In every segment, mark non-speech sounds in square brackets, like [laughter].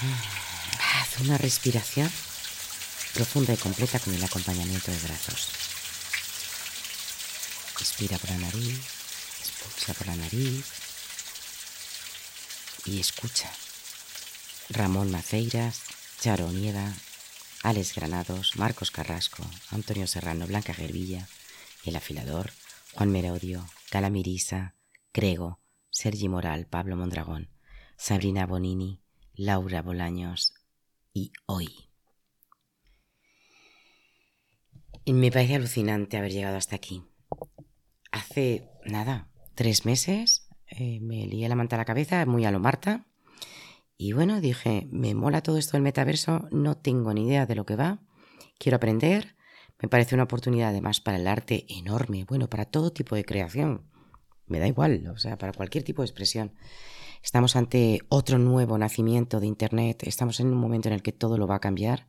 Haz una respiración profunda y completa con el acompañamiento de brazos. Respira por la nariz, expulsa por la nariz y escucha. Ramón Maceiras, Charo Nieva, Alex Granados, Marcos Carrasco, Antonio Serrano, Blanca Gervilla, El Afilador, Juan Merodio, Cala Mirisa, Grego, Sergi Moral, Pablo Mondragón, Sabrina Bonini, Laura Bolaños y hoy. Y me parece alucinante haber llegado hasta aquí. Hace nada, tres meses, eh, me lié la manta a la cabeza, muy a lo Marta, y bueno, dije, me mola todo esto del metaverso, no tengo ni idea de lo que va, quiero aprender, me parece una oportunidad además para el arte enorme, bueno, para todo tipo de creación, me da igual, o sea, para cualquier tipo de expresión. Estamos ante otro nuevo nacimiento de Internet, estamos en un momento en el que todo lo va a cambiar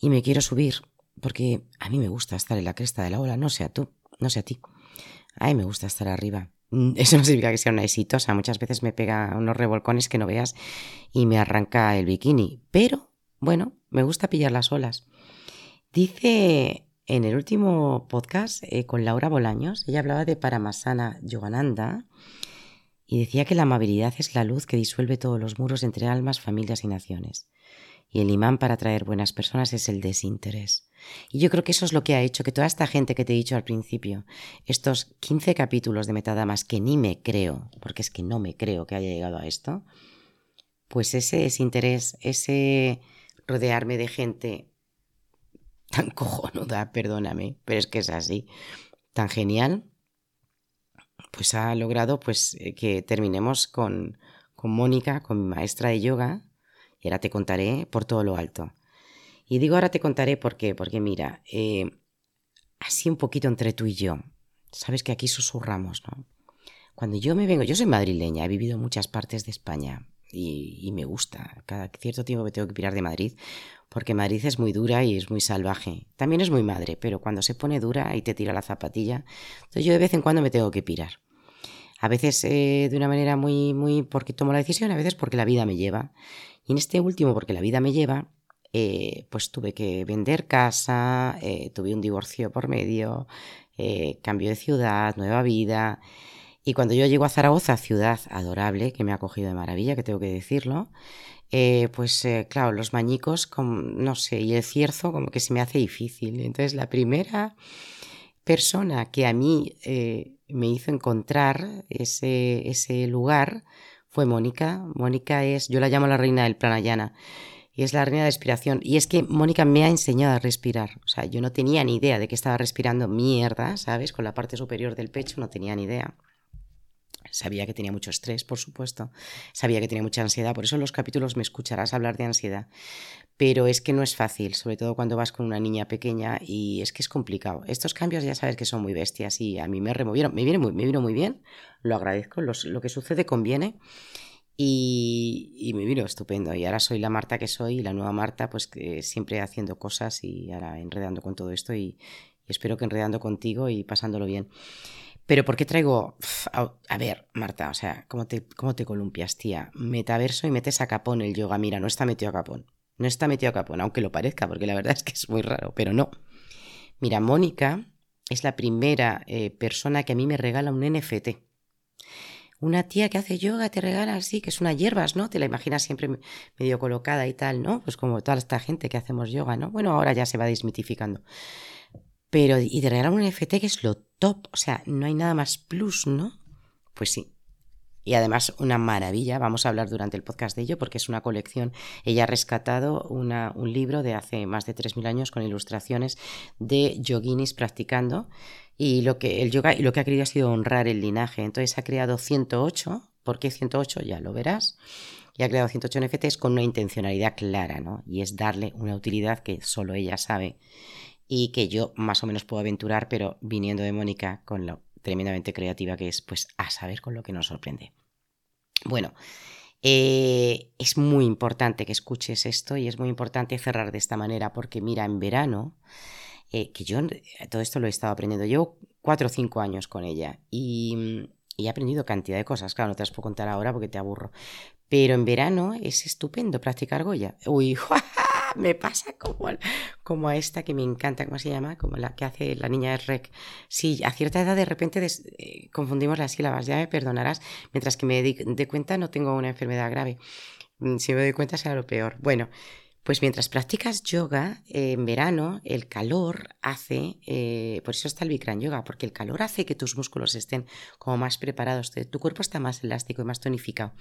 y me quiero subir porque a mí me gusta estar en la cresta de la ola, no sé a tú, no sé a ti. A mí me gusta estar arriba. [laughs] Eso no significa que sea una exitosa. Muchas veces me pega unos revolcones que no veas y me arranca el bikini. Pero, bueno, me gusta pillar las olas. Dice en el último podcast eh, con Laura Bolaños, ella hablaba de Paramasana Yogananda y decía que la amabilidad es la luz que disuelve todos los muros entre almas, familias y naciones. Y el imán para atraer buenas personas es el desinterés. Y yo creo que eso es lo que ha hecho que toda esta gente que te he dicho al principio, estos 15 capítulos de Metadamas que ni me creo, porque es que no me creo que haya llegado a esto, pues ese desinterés, ese rodearme de gente tan [laughs] cojonuda, perdóname, pero es que es así, tan genial, pues ha logrado pues eh, que terminemos con, con Mónica, con mi maestra de yoga, y ahora te contaré por todo lo alto. Y digo ahora te contaré por qué, porque mira, eh, así un poquito entre tú y yo, sabes que aquí susurramos, ¿no? Cuando yo me vengo, yo soy madrileña, he vivido en muchas partes de España y, y, me gusta. Cada cierto tiempo me tengo que pirar de Madrid porque Madrid es muy dura y es muy salvaje. También es muy madre, pero cuando se pone dura y te tira la zapatilla, entonces yo de vez en cuando me tengo que pirar. A veces eh, de una manera muy, muy porque tomo la decisión, a veces porque la vida me lleva. Y en este último, porque la vida me lleva, eh, pues tuve que vender casa, eh, tuve un divorcio por medio, cambio de ciudad, nueva vida. Y cuando yo llego a Zaragoza, ciudad adorable, que me ha acogido de maravilla, que tengo que decirlo, pues claro, los mañicos, no sé, y el cierzo como que se me hace difícil. Entonces la primera persona que a mí me hizo encontrar ese, ese lugar fue Mónica. Mónica es, yo la llamo la reina del Planayana y es la reina de respiración. Y es que Mónica me ha enseñado a respirar. O sea, yo no tenía ni idea de que estaba respirando mierda, ¿sabes? Con la parte superior del pecho, no tenía ni idea. Sabía que tenía mucho estrés, por supuesto. Sabía que tenía mucha ansiedad. Por eso en los capítulos me escucharás hablar de ansiedad. Pero es que no es fácil, sobre todo cuando vas con una niña pequeña y es que es complicado. Estos cambios ya sabes que son muy bestias y a mí me removieron. Me, viene muy, me vino muy bien, lo agradezco. lo que sucede conviene. Y, me vino estupendo. Y ahora soy la Marta que soy, y la nueva Marta, pues que siempre haciendo cosas y ahora enredando con todo esto y, espero que enredando contigo y pasándolo bien. Pero ¿por qué traigo... A, ver, Marta, o sea, ¿cómo te, ¿cómo te columpias, tía? Metaverso y metes a capón el yoga. Mira, no está metido a capón. No está metido a capón, aunque lo parezca, porque la verdad es que es muy raro, pero no. Mira, Mónica es la primera eh, persona que a mí me regala un NFT una tía que hace yoga te regala así, que es una hierbas, ¿no? Te la imaginas siempre medio colocada y tal, ¿no? Pues como toda esta gente que hacemos yoga, ¿no? Bueno, ahora ya se va desmitificando. Pero, y te regalan un NFT que es lo top, o sea, no hay nada más plus, ¿no? Pues sí. Y además una maravilla, vamos a hablar durante el podcast de ello porque es una colección. Ella ha rescatado una, un libro de hace más de 3.000 años con ilustraciones de yoginis practicando y lo que el yoga y lo que ha querido ha sido honrar el linaje. Entonces ha creado 108. ¿Por qué 108? Ya lo verás. Y ha creado 108 NFTs con una intencionalidad clara, ¿no? Y es darle una utilidad que solo ella sabe y que yo más o menos puedo aventurar, pero viniendo de Mónica con lo tremendamente creativa que es, pues a saber con lo que nos sorprende. Bueno, eh, es muy importante que escuches esto y es muy importante cerrar de esta manera porque mira, en verano eh, que yo todo esto lo he estado aprendiendo. Llevo cuatro o cinco años con ella y, y he aprendido cantidad de cosas. Claro, no te las puedo contar ahora porque te aburro. Pero en verano es estupendo practicar Goya. Uy, [laughs] [laughs] me pasa como, como a esta que me encanta, ¿cómo se llama? Como la que hace la niña de Rec. Sí, a cierta edad de repente eh, confundimos las sílabas, ya me perdonarás. Mientras que me dé cuenta no tengo una enfermedad grave. Mm, si me doy cuenta será lo peor. Bueno, pues mientras practicas yoga, en verano el calor hace, eh, por eso está el Bikram Yoga, porque el calor hace que tus músculos estén como más preparados, tu cuerpo está más elástico y más tonificado.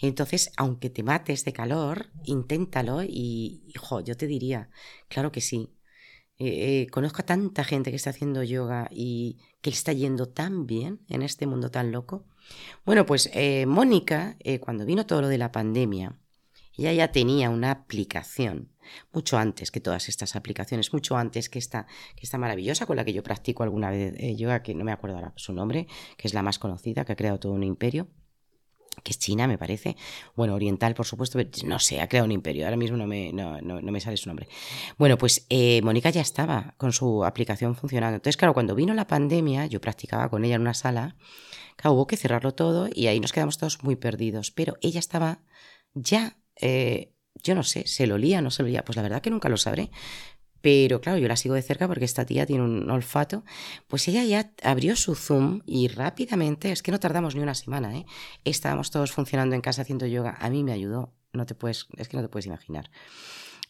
Entonces, aunque te mates de calor, inténtalo y, hijo, yo te diría, claro que sí. Eh, eh, conozco a tanta gente que está haciendo yoga y que está yendo tan bien en este mundo tan loco. Bueno, pues Mónica, cuando vino todo lo de la pandemia, ella ya tenía una aplicación, mucho antes que todas estas aplicaciones, mucho antes que esta, que esta maravillosa con la que yo practico alguna vez eh, yoga, que no me acuerdo ahora su nombre, que es la más conocida, que ha creado todo un imperio que es China, me parece. Bueno, oriental, por supuesto, pero no sé, ha creado un imperio. Ahora mismo no me, no, me sale su nombre. Bueno, pues eh, Mónica ya estaba con su aplicación funcionando. Entonces, claro, cuando vino la pandemia, yo practicaba con ella en una sala. Claro, hubo que cerrarlo todo y ahí nos quedamos todos muy perdidos. Pero ella estaba ya eh, yo no sé, ¿se lo lía no se lo lía? Pues la verdad que nunca lo sabré. Pero claro, yo la sigo de cerca porque esta tía tiene un olfato. Pues ella ya abrió su Zoom y rápidamente, es que no tardamos ni una semana, ¿eh? Estábamos todos funcionando en casa haciendo yoga. A mí me ayudó, no te puedes, es que no te puedes imaginar.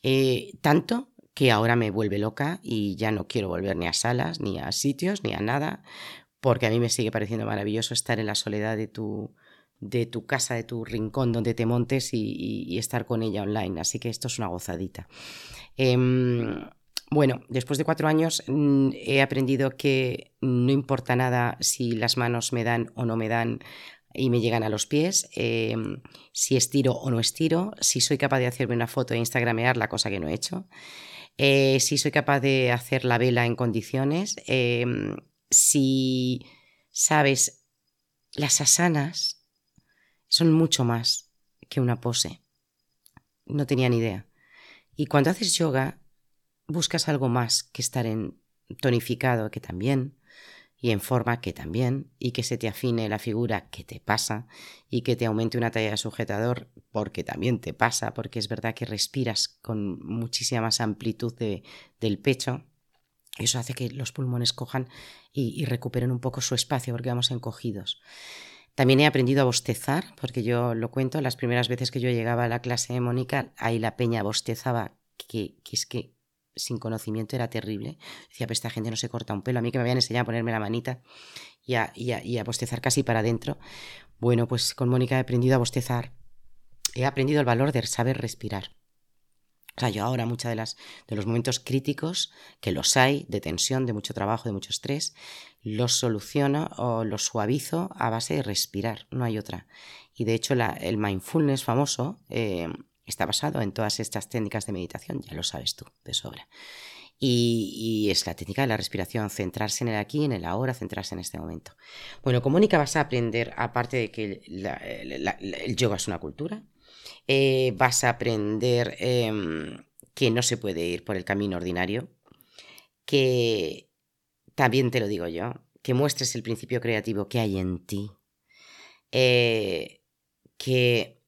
Eh, tanto que ahora me vuelve loca y ya no quiero volver ni a salas, ni a sitios, ni a nada, porque a mí me sigue pareciendo maravilloso estar en la soledad de tu, de tu casa, de tu rincón donde te montes y, estar con ella online. Así que esto es una gozadita. Em, bueno, después de cuatro años mm, he aprendido que no importa nada si las manos me dan o no me dan y me llegan a los pies, em, si estiro o no estiro, si soy capaz de hacerme una foto e instagramear, la cosa que no he hecho, eh, si soy capaz de hacer la vela en condiciones, em, si sabes las asanas, son mucho más que una pose. No tenía ni idea. Y cuando haces yoga, buscas algo más que estar en tonificado, que también, y en forma, que también, y que se te afine la figura, que te pasa, y que te aumente una talla de sujetador, porque también te pasa, porque es verdad que respiras con muchísima más amplitud del pecho. Eso hace que los pulmones cojan y, y recuperen un poco su espacio, porque vamos encogidos. También he aprendido a bostezar, porque yo lo cuento, las primeras veces que yo llegaba a la clase de Mónica, ahí la peña bostezaba, que, es que sin conocimiento era terrible. Decía, pues esta gente no se corta un pelo. A mí que me habían enseñado a ponerme la manita y a, y a bostezar casi para adentro. Bueno, pues con Mónica he aprendido a bostezar. He aprendido el valor de saber respirar. O sea, yo ahora muchos de, las, de los momentos críticos, que los hay, de tensión, de mucho trabajo, de mucho estrés, los soluciono o los suavizo a base de respirar, no hay otra. Y de hecho el mindfulness famoso eh, está basado en todas estas técnicas de meditación, ya lo sabes tú de sobra. Y, es la técnica de la respiración, centrarse en el aquí, en el ahora, centrarse en este momento. Bueno, con Mónica vas a aprender, aparte de que el yoga es una cultura, eh, vas a aprender em, que no se puede ir por el camino ordinario, que también te lo digo yo, que muestres el principio creativo que hay en ti, eh, que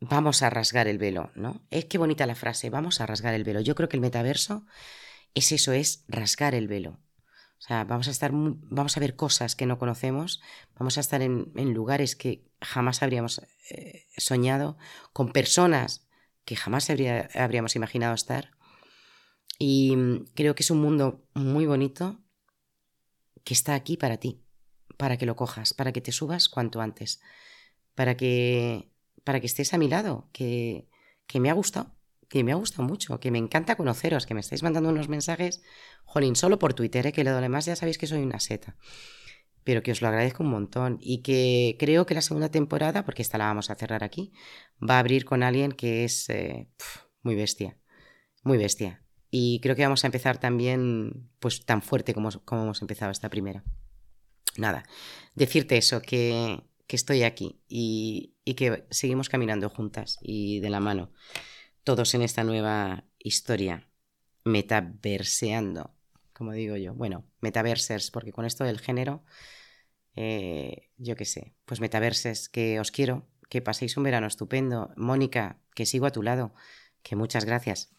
vamos a rasgar el velo, ¿no? Es que bonita la frase, vamos a rasgar el velo. Yo creo que el metaverso es eso, es rasgar el velo. O sea, vamos a estar, vamos a ver cosas que no conocemos, vamos a estar en, lugares que jamás habríamos eh, soñado, con personas que jamás habríamos imaginado estar. Y mm, creo que es un mundo muy bonito que está aquí para ti, para que lo cojas, para que te subas cuanto antes, para que, para que estés a mi lado, que, que me ha gustado que me ha gustado mucho, que me encanta conoceros, que me estáis mandando unos mensajes, jolín, solo por Twitter, ¿eh? que lo demás ya sabéis que soy una seta. Pero que os lo agradezco un montón y que creo que la segunda temporada, porque esta la vamos a cerrar aquí, va a abrir con alguien que es eh, muy bestia, muy bestia. Y creo que vamos a empezar también pues tan fuerte como, como hemos empezado esta primera. Nada, decirte eso, que, que estoy aquí y, y que seguimos caminando juntas y de la mano todos en esta nueva historia, metaverseando, como digo yo. Bueno, metaversers, porque con esto del género eh, yo qué sé, pues metaverses, que os quiero, que paséis un verano estupendo. Mónica, que sigo a tu lado, que muchas gracias.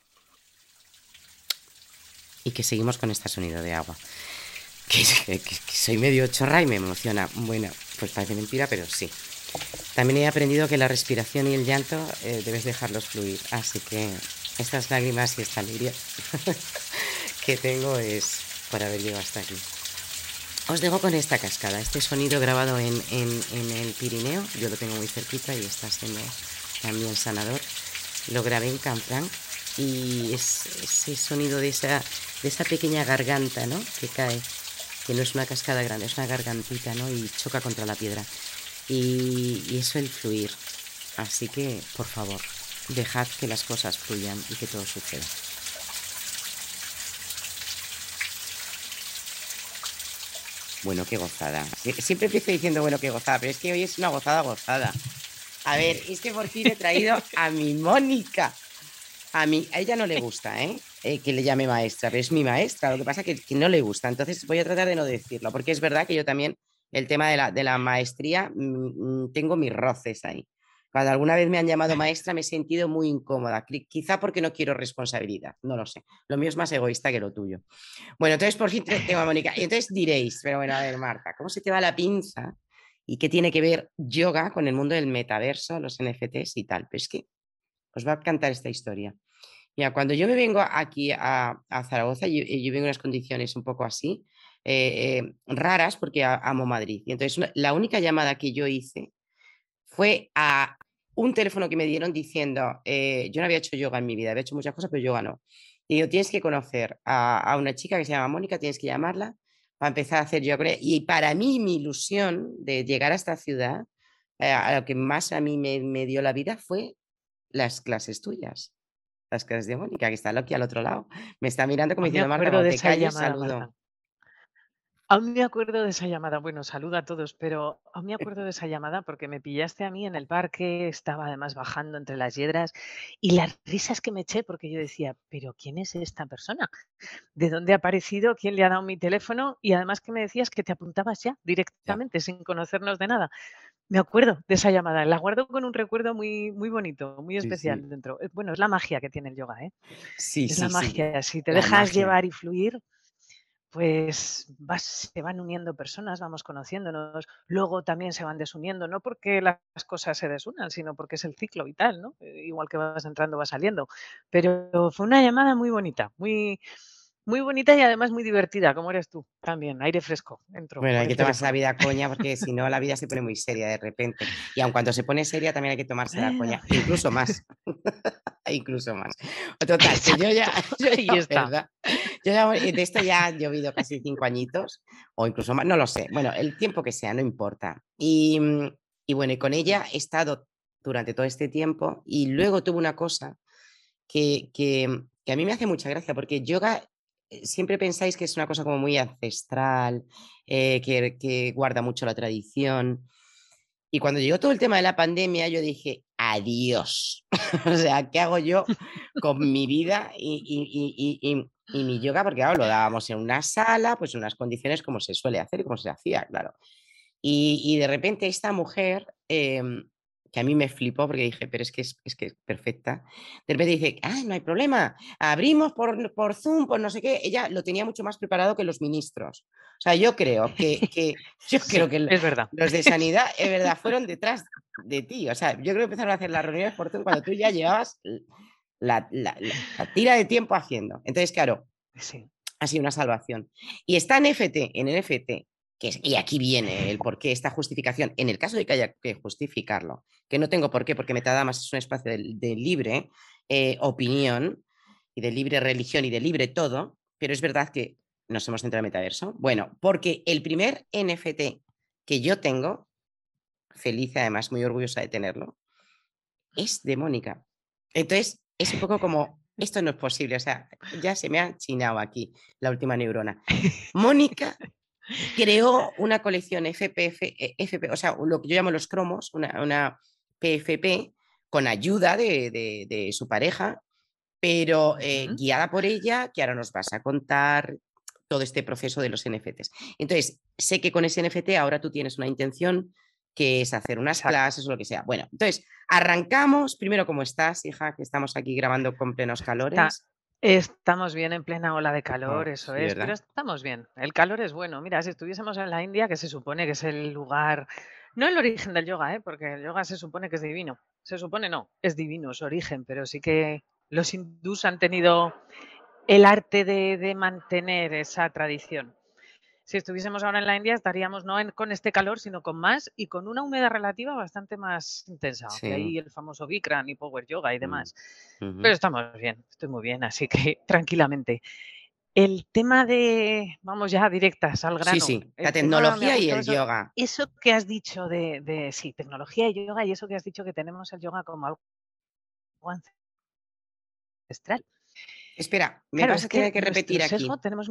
Y que seguimos con este sonido de agua. [laughs] Que, soy medio chorra y me emociona. Bueno, pues parece mentira, pero sí. También he aprendido que la respiración y el llanto eh, debes dejarlos fluir. Así que estas lágrimas y esta alegría [laughs] que tengo es por haber llegado hasta aquí. Os dejo con esta cascada, este sonido grabado en, el Pirineo, yo lo tengo muy cerquita y está siendo también sanador. Lo grabé en Canfranc y es ese sonido de esa, de esa pequeña garganta ¿no? que cae, que no es una cascada grande, es una gargantita ¿no? y choca contra la piedra. Y, y eso el fluir. Así que, por favor, dejad que las cosas fluyan y que todo suceda. Bueno, qué gozada. Siempre empiezo diciendo, bueno, qué gozada, pero es que hoy es una gozada gozada. A ver, es que por fin he traído a mi Mónica. A mí, a ella no le gusta, ¿eh? ¿Eh? que le llame maestra, pero es mi maestra. Lo que pasa es que, no le gusta. Entonces voy a tratar de no decirlo, porque es verdad que yo también, el tema de la, maestría, mm, mm, tengo mis roces ahí. Cuando alguna vez me han llamado maestra me he sentido muy incómoda, quizá porque no quiero responsabilidad, no lo sé. Lo mío es más egoísta que lo tuyo. Bueno, entonces por fin [laughs] tengo a Mónica. Y entonces diréis, pero bueno, a ver, Marta, ¿cómo se te va la pinza? ¿Y qué tiene que ver yoga con el mundo del metaverso, los NFTs y tal? Pues es que os va a cantar esta historia. Mira, cuando yo me vengo aquí a, Zaragoza, yo, yo, vengo en unas condiciones un poco así, eh, eh, raras, porque amo Madrid. Y entonces la única llamada que yo hice fue a un teléfono que me dieron diciendo, eh, yo no había hecho yoga en mi vida, había hecho muchas cosas, pero yoga no. Y digo, tienes que conocer a, una chica que se llama Mónica, tienes que llamarla para empezar a hacer yoga. Y para mí, mi ilusión de llegar a esta ciudad, eh, a lo que más a mí me, dio la vida fue las clases tuyas. Las de Mónica, que está aquí al otro lado. Me está mirando como diciendo, Marta, te calles, saludo. Aún me acuerdo de esa llamada. Bueno, saluda a todos, pero aún me acuerdo de esa llamada porque me pillaste a mí en el parque, estaba además bajando entre las hiedras y las risas que me eché porque yo decía, pero ¿quién es esta persona? ¿De dónde ha aparecido? ¿Quién le ha dado mi teléfono? Y además que me decías que te apuntabas ya directamente, sin conocernos de nada. Me acuerdo de esa llamada, la guardo con un recuerdo muy, muy bonito, muy especial dentro. Eh, bueno, es la magia que tiene el yoga, ¿eh? Sí, es sí, la magia. Si te dejas llevar y fluir, pues se van uniendo personas, vamos conociéndonos, luego también se van desuniendo, no porque las cosas se desunan, sino porque es el ciclo vital, ¿no? Eh, igual que vas entrando, vas saliendo. Pero fue una llamada muy bonita, muy, muy bonita y además muy divertida, como eres tú también, aire fresco. Entro bueno, hay que tomarse la vida coña porque si no la vida se pone muy [laughs] seria de repente. Y aun cuando se pone seria también hay que tomarse la coña, incluso más. [laughs] incluso más. Total, yo ya, [laughs] yo está. Yo ya, de esto ya han llovido casi cinco añitos o incluso más, no lo sé. Bueno, el tiempo que sea, no importa. Y, y bueno, y con ella he estado durante todo este tiempo y luego tuve una cosa que, que, que a mí me hace mucha gracia porque yoga siempre pensáis que es una cosa como muy ancestral, eh, que, guarda mucho la tradición. Y cuando llegó todo el tema de la pandemia, yo dije, adiós. [laughs] o sea, ¿qué hago yo con mi vida y, mi yoga? Porque ahora lo dábamos en una sala, pues en unas condiciones como se suele hacer y como se hacía, claro. Y, de repente esta mujer em, que a mí me flipó porque dije, pero es que es, que es perfecta. De repente dice, ah, no hay problema, abrimos por, por, Zoom, por no sé qué. Ella lo tenía mucho más preparado que los ministros. O sea, yo creo que, que [laughs] yo creo que es verdad. los de sanidad, es verdad, [laughs] fueron detrás de ti. O sea, yo creo que empezaron a hacer las reuniones por Zoom cuando tú ya llevabas la, la, la, tira de tiempo haciendo. Entonces, claro, sí. ha sido una salvación. Y está en NFT, en NFT, y aquí viene el por qué esta justificación, en el caso de que haya que justificarlo, que no tengo por qué, porque Metadamas es un espacio de, libre eh, opinión y de libre religión y de libre todo, pero es verdad que nos hemos centrado en metaverso. Bueno, porque el primer NFT que yo tengo, feliz además, muy orgullosa de tenerlo, es de Mónica. Entonces, es un poco como, esto no es posible, o sea, ya se me ha chinado aquí la última neurona. [laughs] Mónica creó una colección FPF, eh, FP, o sea, lo que yo llamo los cromos, una, PFP, con ayuda de, su pareja, pero eh, guiada por ella, que ahora nos vas a contar todo este proceso de los NFTs. Entonces, sé que con ese NFT ahora tú tienes una intención que es hacer unas clases o lo que sea. Bueno, entonces, arrancamos. Primero, ¿cómo estás, hija? Que estamos aquí grabando con plenos calores. Estamos bien en plena ola de calor, oh, eso es, pero estamos bien. El calor es bueno. Mira, si estuviésemos en la India, que se supone que es el lugar, no el origen del yoga, ¿eh? porque el yoga se supone que es divino. Se supone no, es divino su origen, pero sí que los hindús han tenido el arte de, mantener esa tradición. Si estuviésemos ahora en la India estaríamos no con este calor, sino con más y con una humedad relativa bastante más intensa. ahí el famoso Bikram y Power Yoga y mm, demás. Pero estamos bien, estoy muy bien, así que [laughs] tranquilamente. El tema de, vamos ya directas al grano. Sí, sí, la tecnología y el yoga. Eso que has dicho de, de, sí, tecnología y yoga y eso que has dicho que tenemos el yoga como algo ancestral. Espera, me vas a tener que repetir aquí.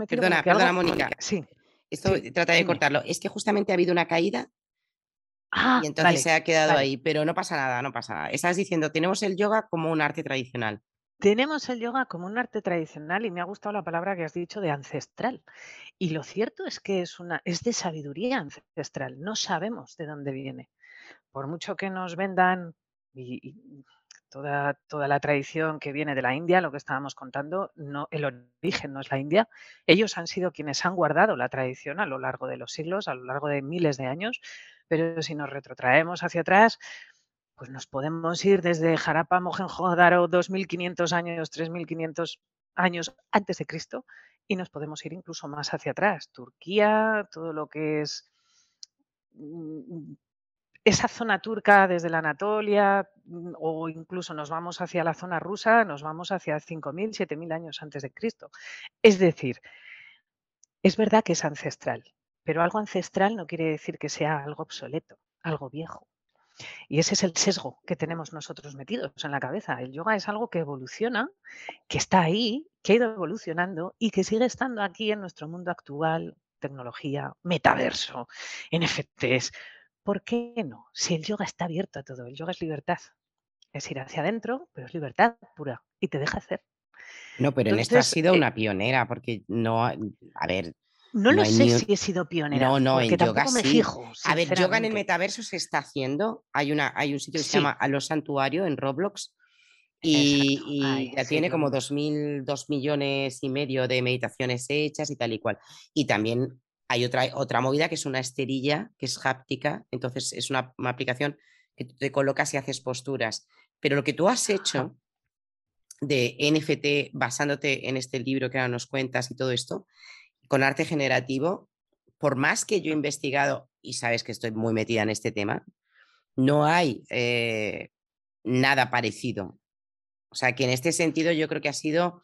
perdona, perdona, Mónica. Sí. Esto trata de cortarlo. Es que justamente ha habido una caída ah, y entonces se ha quedado ahí, pero no pasa nada, no pasa nada. Estás diciendo, tenemos el yoga como un arte tradicional. Tenemos el yoga como un arte tradicional y me ha gustado la palabra que has dicho de ancestral. Y lo cierto es que es una es de sabiduría ancestral. No sabemos de dónde viene. Por mucho que nos vendan y toda, toda la tradición que viene de la India, lo que estábamos contando, no, el origen no es la India. Ellos han sido quienes han guardado la tradición a lo largo de los siglos, a lo largo de miles de años, pero si nos retrotraemos hacia atrás, pues nos podemos ir desde Jarapa, Mohenjo-Daro, 2.500 años, 3.500 años antes de Cristo, y nos podemos ir incluso más hacia atrás. Turquía, todo lo que es mm, esa zona turca desde la Anatolia mm, o incluso nos vamos hacia la zona rusa, nos vamos hacia 5.000, 7.000 años antes de Cristo. Es decir, es verdad que es ancestral, pero algo ancestral no quiere decir que sea algo obsoleto, algo viejo. Y ese es el sesgo que tenemos nosotros metidos en la cabeza. El yoga es algo que evoluciona, que está ahí, que ha ido evolucionando y que sigue estando aquí en nuestro mundo actual, tecnología, metaverso, NFTs, ¿Por qué no? Si el yoga está abierto a todo, el yoga es libertad. Es ir hacia adentro, pero es libertad pura y te deja hacer. No, pero en esto has sido eh una pionera, porque no, a ver. No, lo sé si he sido pionera. No, no, en yoga me sí. a ver, yoga en el metaverso se está haciendo. Hay, una, hay un sitio que se llama Alo Santuario en Roblox y, ya tiene como dos, mil, dos millones y medio de meditaciones hechas y tal y cual. Y también hay otra, otra movida que es una esterilla, que es háptica, entonces es una, aplicación que te colocas y haces posturas. Pero lo que tú has hecho de NFT basándote en este libro que ahora nos cuentas y todo esto, con arte generativo, por más que yo he investigado, y sabes que estoy muy metida en este tema, no hay eh, nada parecido. O sea que en este sentido yo creo que ha sido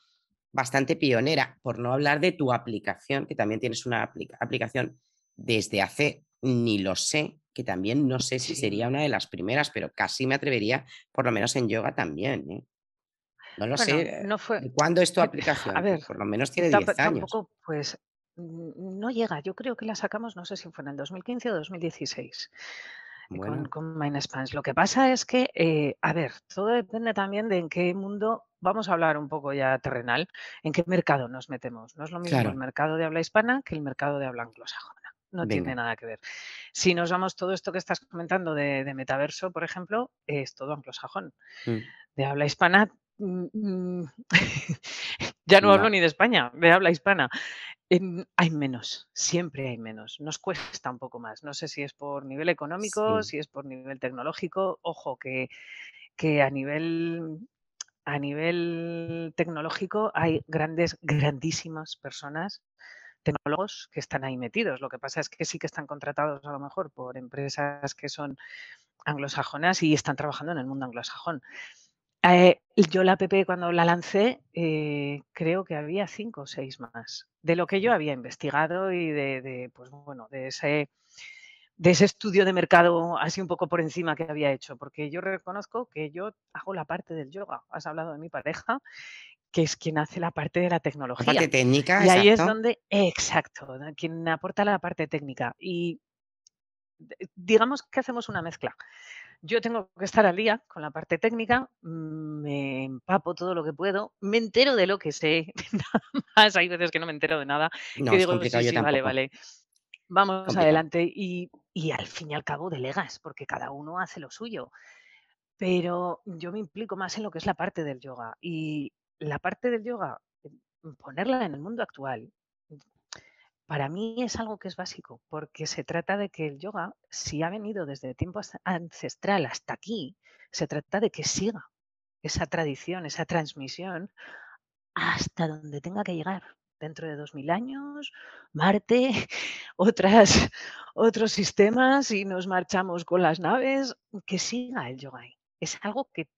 bastante pionera, por no hablar de tu aplicación, que también tienes una aplicación desde hace, ni lo sé, que también no sé si sería una de las primeras, pero casi me atrevería, por lo menos en yoga también. ¿eh? No lo sé. No fue... ¿Cuándo es tu aplicación? A ver, por lo menos tiene 10 años. Tampoco, pues no llega. Yo creo que la sacamos, no sé si fue en el 2015 o 2016. Con, con Lo que pasa es que, eh, a ver, todo depende también de en qué mundo vamos a hablar un poco ya terrenal, en qué mercado nos metemos. No es lo mismo el mercado de habla hispana que el mercado de habla anglosajona. No tiene nada que ver. Si nos vamos todo esto que estás comentando de, metaverso, por ejemplo, es todo anglosajón. Mm. De habla hispana, mm, mm, [laughs] ya no, hablo ni de España, de habla hispana. Hay menos, siempre hay menos. Nos cuesta un poco más. No sé si es por nivel económico, si es por nivel tecnológico. Ojo, que, que a nivel a nivel tecnológico hay grandes, grandísimas personas, tecnólogos que están ahí metidos. Lo que pasa es que sí que están contratados a lo mejor por empresas que son anglosajonas y están trabajando en el mundo anglosajón. Eh, yo la app cuando la lancé eh, creo que había cinco o seis más de lo que yo había investigado y de, de pues bueno de ese de ese estudio de mercado así un poco por encima que había hecho, porque yo reconozco que yo hago la parte del yoga. Has hablado de mi pareja, que es quien hace la parte de la tecnología. La parte técnica. Y ahí es donde, exacto, quien aporta la parte técnica. Y digamos que hacemos una mezcla. Yo tengo que estar al día con la parte técnica, me empapo todo lo que puedo, me entero de lo que sé, [laughs] nada más. Hay veces que no me entero de nada, No, que digo, sí, vale, tampoco. vale, vamos Complicado. adelante. Y, y al fin y al cabo delegas, porque cada uno hace lo suyo. Pero yo me implico más en lo que es la parte del yoga. Y la parte del yoga, ponerla en el mundo actual, para mí es algo que es básico, porque se trata de que el yoga, si ha venido desde tiempo ancestral hasta aquí, se trata de que siga esa tradición, esa transmisión, hasta donde tenga que llegar. Dentro de 2000 años, Marte, [laughs] otras, otros sistemas y nos marchamos con las naves, que siga el yoga. Es algo que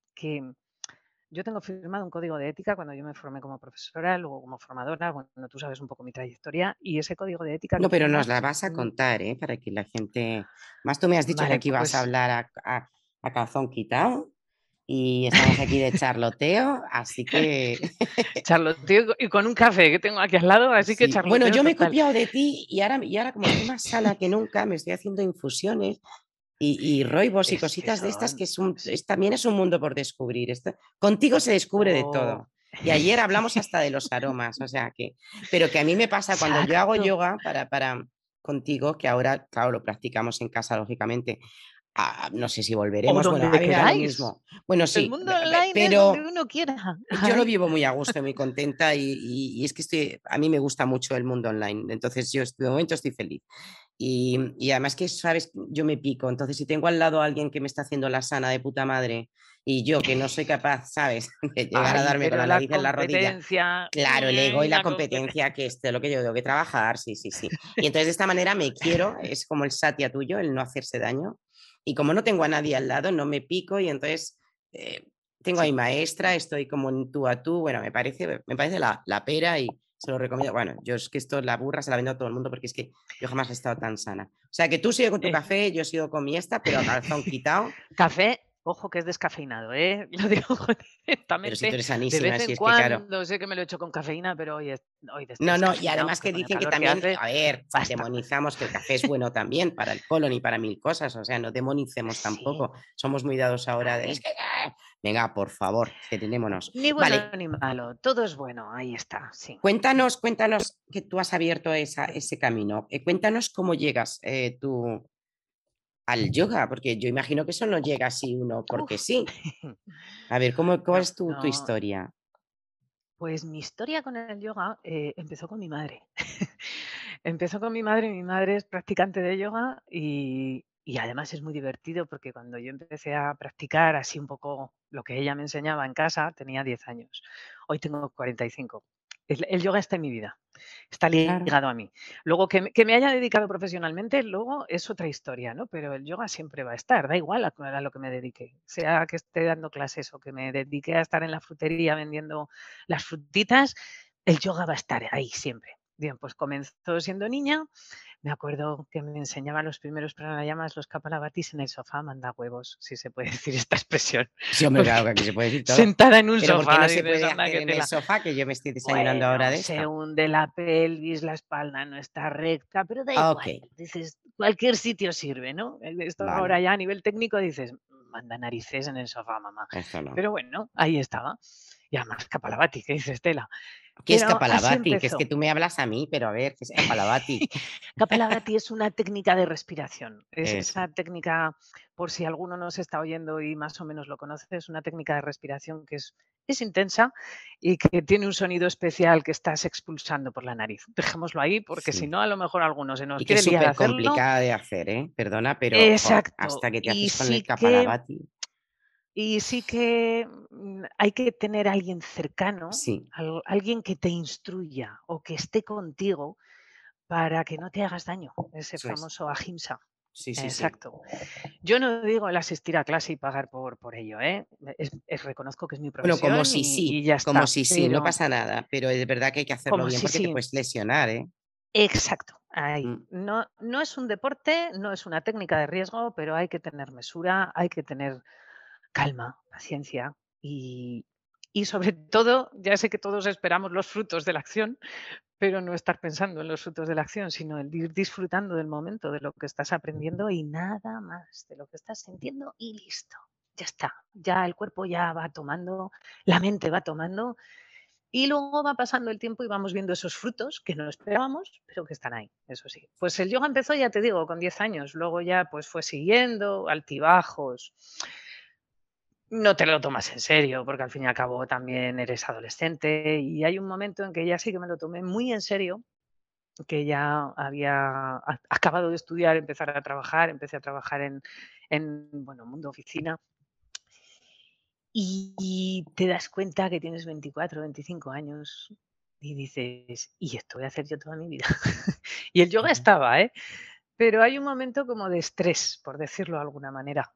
yo tengo firmado un código de ética cuando yo me formé como profesora, luego como formadora, bueno, tú sabes un poco mi trayectoria, y ese código de ética No, pero nos la vas a mm, contar, ¿eh? Para que la gente... Más tú me has dicho que aquí vas a pues hablar a, a- a calzón quitado y estamos aquí de charloteo, así que... [laughs] charloteo y con un café que tengo aquí al lado, así que Sí. Bueno, charloteo yo me he copiado de ti y ahora, y ahora como estoy más sana que nunca, me estoy haciendo infusiones y, y roibos y Es cositas de estas que es un, es- también es un mundo por descubrir. Esto- contigo se descubre de Oh, todo. Y ayer hablamos [laughs] hasta de los aromas, o sea que, pero que a mí me pasa cuando yo hago yoga para, para contigo, que ahora, claro, lo practicamos en casa, lógicamente. ah, no sé si volveremos, bueno, a donde mí me da lo queráis. mismo. Bueno, El sí, mundo pe- pe- online es pero donde uno quiera. yo lo vivo muy a gusto, muy contenta y, y- y es que estoy, a mí me gusta mucho el mundo online, entonces yo de momento estoy feliz. Y, y además que, sabes, yo me pico, entonces si tengo al lado a alguien que me está haciendo la sana de puta madre y yo que no soy capaz, ¿sabes?, [laughs] de llegar a darme con la nariz en la rodilla. Claro, el ego y mm, la la competencia. competencia, que es de lo que yo tengo que trabajar, sí, sí, sí. Y [laughs] entonces de esta manera me quiero, es como el satya tuyo, el no hacerse daño. Y como no tengo a nadie al lado, no me pico y entonces eh, tengo ahí maestra, estoy como en tú a tú, bueno, me parece, me parece la, la pera y se lo recomiendo. Bueno, yo es que esto, la burra se la vendo a todo el mundo porque es que yo jamás he estado tan sana. O sea, que tú sigues con tu eh, café, yo sigo con mi esta, pero calzón quitado. [laughs] café, ojo que es descafeinado, ¿eh? [laughs] Lo digo [laughs] Pero si tú directamente. eres De sanísima, vez si en es que claro. cuando sé que me lo he hecho con cafeína, pero hoy, es- hoy No, no, y además que dicen que también, hace, a ver, [laughs] basta. demonizamos que el café es bueno también para el colon y para mil cosas, o sea, no demonicemos Sí, tampoco. Somos muy dados ahora de, es ah". venga, por favor, tenemos. ni bueno Vale, ni malo, todo es bueno, ahí está, sí. cuéntanos, cuéntanos que tú has abierto esa, ese camino. Eh, cuéntanos cómo llegas eh, tú al yoga, porque yo imagino que eso no llega así uno porque Uf, sí. [laughs] A ver, ¿cómo, ¿cuál no, es tu, historia? Pues mi historia con el yoga eh, empezó con mi madre. [laughs] Empezó con mi madre, mi madre es practicante de yoga y, y además es muy divertido porque cuando yo empecé a practicar así un poco lo que ella me enseñaba en casa, tenía 10 años. Hoy tengo 45. El, el yoga está en mi vida, está Claro. ligado a mí. Luego, que, me- que me haya dedicado profesionalmente, luego es otra historia, ¿no? Pero el yoga siempre va a estar, da igual a, a lo que me dedique, sea que esté dando clases o que me dedique a estar en la frutería vendiendo las frutitas, el yoga va a estar ahí siempre. Bien, pues comenzó siendo niña. Me acuerdo que me enseñaban los primeros pranayamas, los kapalabhatis en el sofá, manda huevos, si se puede [laughs] decir esta expresión. Sí, hombre, claro, que aquí se puede decir todo. sentada en un Pero ¿por qué sofá, no se dices, puede anda, hacer que en el sofá que yo me estoy desayunando ahora de se hunde la pelvis, la espalda no está recta, pero da Ah, igual. Ok, Dices, cualquier sitio sirve, ¿no? Eh, Esto ahora ya a nivel técnico dices, manda narices en el sofá, mamá. no. Pero bueno, ahí estaba. Y además Kapalabhati, que dices, Tela. ¿Qué es Pero Kapalabhati? Que es que tú me hablas a mí, pero a ver, ¿qué es Kapalabhati? Kapalabhati [laughs] es una técnica de respiración. Es Eso. esa técnica, por si alguno nos está oyendo y más o menos lo conoce, es una técnica de respiración que es, es intensa y que tiene un sonido especial que estás expulsando por la nariz. Dejémoslo ahí porque si no, a lo mejor alguno se nos Y que quiere es súper complicada de hacer, ¿eh? Perdona, pero Exacto. hasta que te Y haces con el sí Kapalabhati. Y sí que mm, hay que tener a alguien cercano, Sí, al- alguien que te instruya o que esté contigo para que no te hagas daño. Ese eso es. famoso ahimsa. Sí, sí, sí. Exacto. Yo no digo el asistir a clase y pagar por, por ello, ¿eh? Es, es- reconozco que es mi Bueno, como profesión si sí, y ya como está. si sí, no pasa nada, pero es verdad que hay que hacerlo como bien si porque te puedes lesionar, ¿eh? exacto. Ahí. Mm, No, no es un deporte, no es una técnica de riesgo, pero hay que tener mesura, hay que tener calma, paciencia y, y sobre [laughs] todo, ya sé que todos esperamos los frutos de la acción, pero no estar pensando en los frutos de la acción, sino el ir disfrutando del momento, de lo que estás aprendiendo y nada más, de lo que estás sintiendo y listo. Ya está, ya el cuerpo ya va tomando, la mente va tomando y luego va pasando el tiempo y vamos viendo esos frutos que no esperábamos, pero que están ahí, eso sí. Pues el yoga empezó, ya te digo, con 10 años, luego ya pues fue siguiendo, altibajos. No te lo tomas en serio, porque al fin y al cabo también eres adolescente y hay un momento en que ya sí que me lo tomé muy en serio, que ya había acabado de estudiar, empezar a trabajar, empecé a trabajar en, en bueno, mundo oficina y te das cuenta que tienes 24, 25 años y dices, ¿y esto voy a hacer yo toda mi vida? [laughs] y el yoga estaba, ¿eh? Pero hay un momento como de estrés, por decirlo de alguna manera.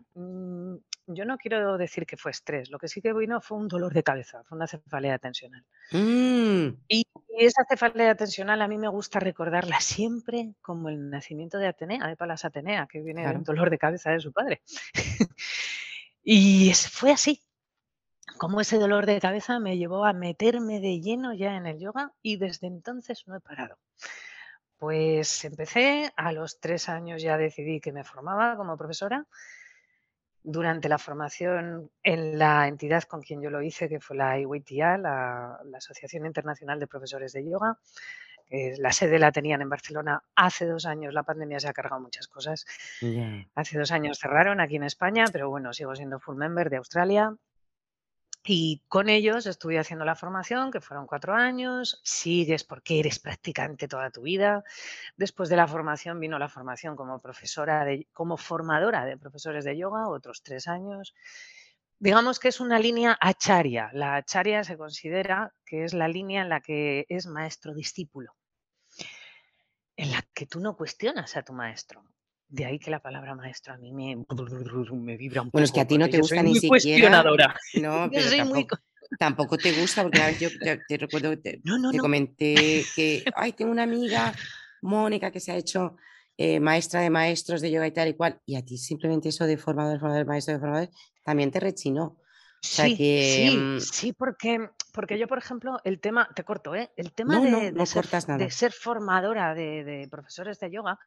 Yo no quiero decir que fue estrés, lo que sí que vino fue un dolor de cabeza, fue una cefalea tensional. Mm. Y esa cefalea tensional a mí me gusta recordarla siempre como el nacimiento de Atenea, de Palas Atenea, que viene de un dolor de cabeza de su padre. [laughs] y fue así, como ese dolor de cabeza me llevó a meterme de lleno ya en el yoga y desde entonces no he parado. Pues empecé, a los tres años ya decidí que me formaba como profesora. Durante la formación en la entidad con quien yo lo hice, que fue la IWTA, la, Asociación Internacional de Profesores de Yoga, la sede la tenían en Barcelona. Hace dos años, la pandemia se ha cargado muchas cosas. Hace dos años cerraron aquí en España, pero bueno, sigo siendo full member de Australia y con ellos estuve haciendo la formación, que fueron cuatro años, sigues porque eres practicante toda tu vida. Después de la formación vino la formación como profesora, de, como formadora de profesores de yoga, otros tres años. Digamos que es una línea acharya. La acharya se considera que es la línea en la que es maestro-discípulo, en la que tú no cuestionas a tu maestro. De ahí que la palabra maestro a mí me, [laughs] me vibra un poco. Bueno, es que a ti no te gusta ni siquiera. No, [laughs] pero tampoco, te gusta, porque yo, te recuerdo, te, te comenté que, [laughs] ay, tengo una amiga, Mónica, que se ha hecho eh, maestra de maestros de yoga y tal y cual, y a ti simplemente eso de formador, formador, maestro de formador, también te rechinó. sí, sí, mm sí, porque, porque yo, por ejemplo, el tema, te corto, ¿eh? El tema de, de, ser, de, ser, formadora de, de profesores de yoga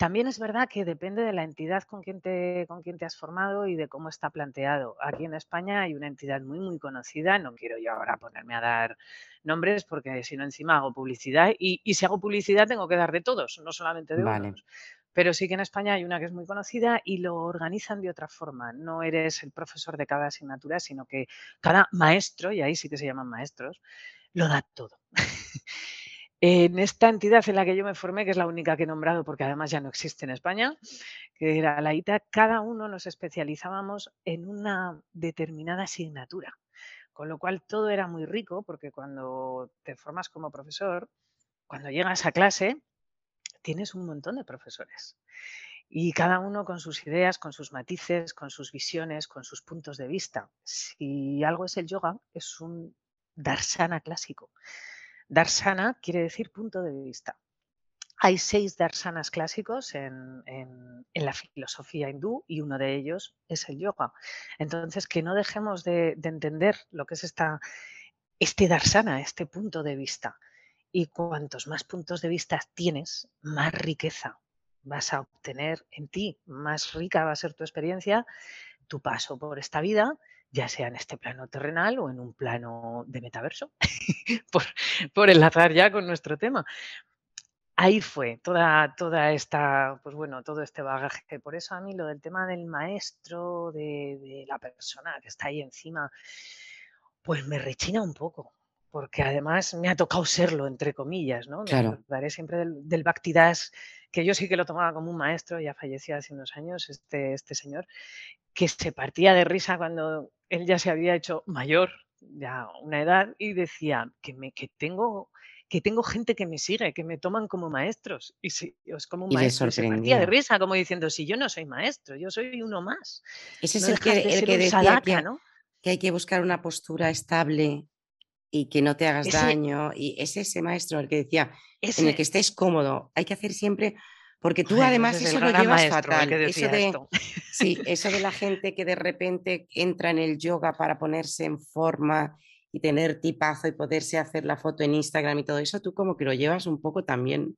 también es verdad que depende de la entidad con quien, te, con quien te has formado y de cómo está planteado. Aquí en España hay una entidad muy, muy conocida, no quiero yo ahora ponerme a dar nombres porque si no encima hago publicidad y, si hago publicidad tengo que dar de todos, no solamente de vale. unos. Pero sí que en España hay una que es muy conocida y lo organizan de otra forma. No eres el profesor de cada asignatura, sino que cada maestro, y ahí sí que se llaman maestros, lo da todo. [laughs] En esta entidad en la que yo me formé, que es la única que he nombrado porque además ya no existe en España, que era la ITA, cada uno nos especializábamos en una determinada asignatura. Con lo cual todo era muy rico porque cuando te formas como profesor, cuando llegas a clase, tienes un montón de profesores. Y cada uno con sus ideas, con sus matices, con sus visiones, con sus puntos de vista. Si algo es el yoga, es un darsana clásico. Darsana quiere decir punto de vista. Hay seis darsanas clásicos en, la filosofía hindú y uno de ellos es el yoga. Entonces, que no dejemos de, entender lo que es esta, este darsana, este punto de vista. Y cuantos más puntos de vista tienes, más riqueza vas a obtener en ti, más rica va a ser tu experiencia, tu paso por esta vida ya sea en este plano terrenal o en un plano de metaverso, [laughs] por, por enlazar ya con nuestro tema. Ahí fue toda, toda esta, pues bueno, todo este bagaje. Por eso a mí lo del tema del maestro, de, la persona que está ahí encima, pues me rechina un poco, porque además me ha tocado serlo, entre comillas, ¿no? Me daré siempre del, del Bhaktidas, que yo sí que lo tomaba como un maestro, ya falleció hace unos años este, este señor, que se partía de risa cuando él ya se había hecho mayor, ya una edad, y decía que, me, que, tengo, que tengo gente que me sigue, que me toman como maestros. Y si, es como un maestro. se partía de risa, como diciendo, si yo no soy maestro, yo soy uno más. Ese es el que, el que decía que, ¿no? que hay que buscar una postura estable y que no te hagas daño. Y es ese maestro el que decía, en el que estés cómodo. Hay que hacer siempre Porque tú además eso lo llevas maestro fatal. Eso de, esto. sí, [laughs] eso de la gente que de repente entra en el yoga para ponerse en forma y tener tipazo y poderse hacer la foto en Instagram y todo eso, tú como que lo llevas un poco también,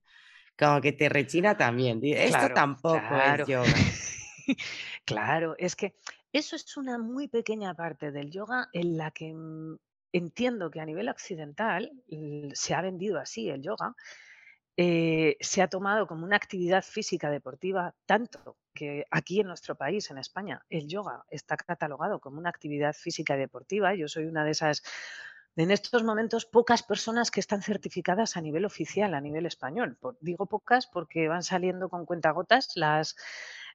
como que te rechina también. Esto Claro, tampoco es yoga. [laughs] Claro, es que eso es una muy pequeña parte del yoga en la que mm, entiendo que a nivel occidental se ha vendido así el yoga, eh, se ha tomado como una actividad física deportiva, tanto que aquí en nuestro país, en España, el yoga está catalogado como una actividad física deportiva. Yo soy una de esas, en estos momentos, pocas personas que están certificadas a nivel oficial, a nivel español. Digo pocas porque van saliendo con cuentagotas las,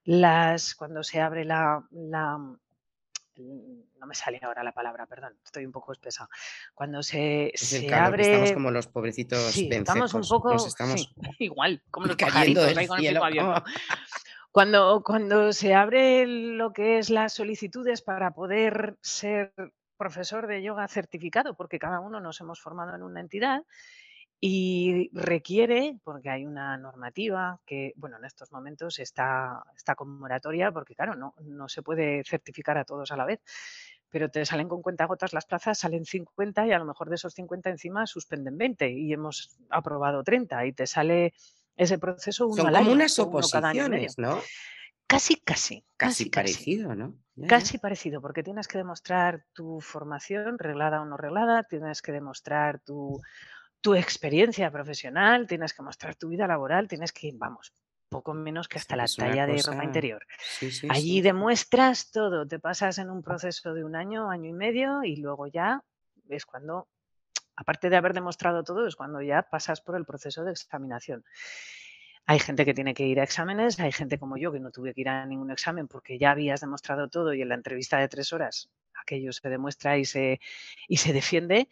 las cuando se abre la, no me sale ahora la palabra, perdón, estoy un poco espesa. Cuando se, Es se que estamos abre como los pobrecitos Sí, estamos un. Nos poco, sí, [laughs] igual, como los cayendo ahí con el pico abierto. [laughs] Cuando, cuando se abre lo que es las solicitudes para poder ser profesor de yoga certificado, porque cada uno nos hemos formado en una entidad y requiere, porque hay una normativa que, bueno, en estos momentos está, está con moratoria, porque claro, no, no se puede certificar a todos a la vez, pero te salen con cuentagotas las plazas, salen 50 y a lo mejor de esos 50 encima suspenden 20 y hemos aprobado 30 y te sale ese proceso uno Son al como año unas oposiciones, ¿no? Casi, casi, Casi casi, casi. parecido, ¿no? Ya, ya. Casi parecido, porque tienes que demostrar tu formación, reglada o no reglada, tienes que demostrar tu, tu experiencia profesional, tienes que mostrar tu vida laboral, tienes que, vamos, poco menos que hasta la talla de ropa interior. Sí, sí, Allí sí. demuestras todo, te pasas en un proceso de un año, año y medio y luego ya es cuando, aparte de haber demostrado todo, es cuando ya pasas por el proceso de examinación. Hay gente que tiene que ir a exámenes, hay gente como yo que no tuve que ir a ningún examen porque ya habías demostrado todo y en la entrevista de tres horas aquello se demuestra y se, y se defiende.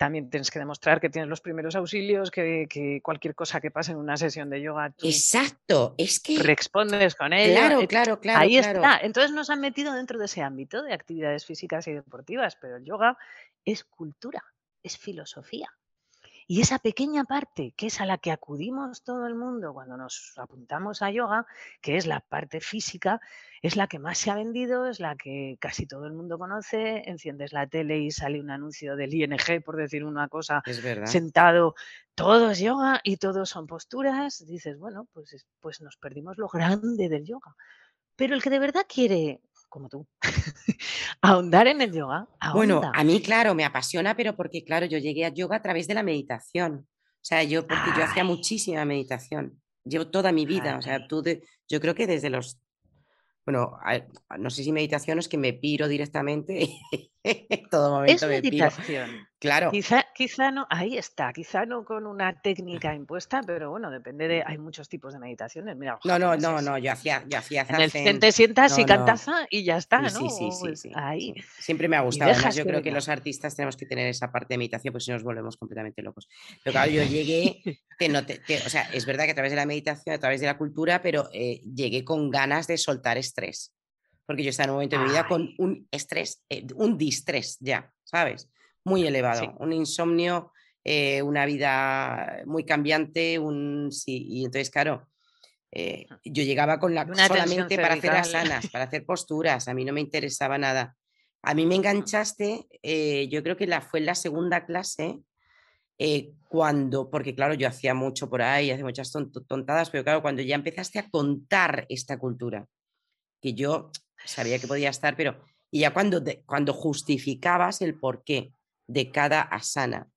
También tienes que demostrar que tienes los primeros auxilios, que, que cualquier cosa que pase en una sesión de yoga tú Exacto, es que, respondes con ello. claro, Eh, claro, claro, Ahí claro. está. Entonces nos han metido dentro de ese ámbito de actividades físicas y deportivas, pero el yoga es cultura, es filosofía. Y esa pequeña parte, que es a la que acudimos todo el mundo cuando nos apuntamos a yoga, que es la parte física, es la que más se ha vendido, es la que casi todo el mundo conoce. Enciendes la tele y sale un anuncio del ING, por decir una cosa, Es verdad. sentado, todo es yoga y todos son posturas. Dices, bueno, pues, es- pues nos perdimos lo [laughs] grande del yoga. Pero el que de verdad quiere, como tú, [laughs] ahondar en el yoga, Bueno, a mí, claro, me apasiona, pero porque, claro, yo llegué a yoga a través de la meditación. O sea, yo, porque yo hacía muchísima meditación. Llevo toda mi vida. O sea, tú de- yo creo que desde los, bueno, no sé si meditación es que me piro directamente [laughs] en todo Es momento me piro. Claro, Quizá, quizá no, ahí está, quizá no con una técnica [laughs] impuesta, pero bueno, depende de, hay muchos tipos de meditaciones. Mira, los no, no, no, no, yo hacía, yo hacía En el zen te sientas y No, no. cantaza y ya está, ¿no? sí, sí, sí, es sí, ahí. Siempre me ha gustado. Además, yo que creo que los artistas tenemos que tener esa parte de meditación, porque si no nos volvemos completamente locos. Pero claro, yo llegué, [laughs] te noté- te- o sea, es verdad que a través de la meditación, a través de la cultura, pero eh, llegué con ganas de soltar estrés. Porque yo estaba en un momento de mi vida con Ay, un estrés, eh, un distrés ya, ¿sabes? Muy sí. elevado, un insomnio, eh, una vida muy cambiante, un sí. Y entonces, claro, eh, yo llegaba con la una solamente para hacer cervical. asanas, para hacer posturas, a mí no me interesaba nada. A mí me enganchaste, eh, yo creo que la, fue en la segunda clase, eh, cuando, porque claro, yo hacía mucho por ahí, hacía muchas tont- tontadas, pero claro, cuando ya empezaste a contar esta cultura, que yo sabía que podía estar, pero y ya cuando, cuando justificabas el porqué de cada asana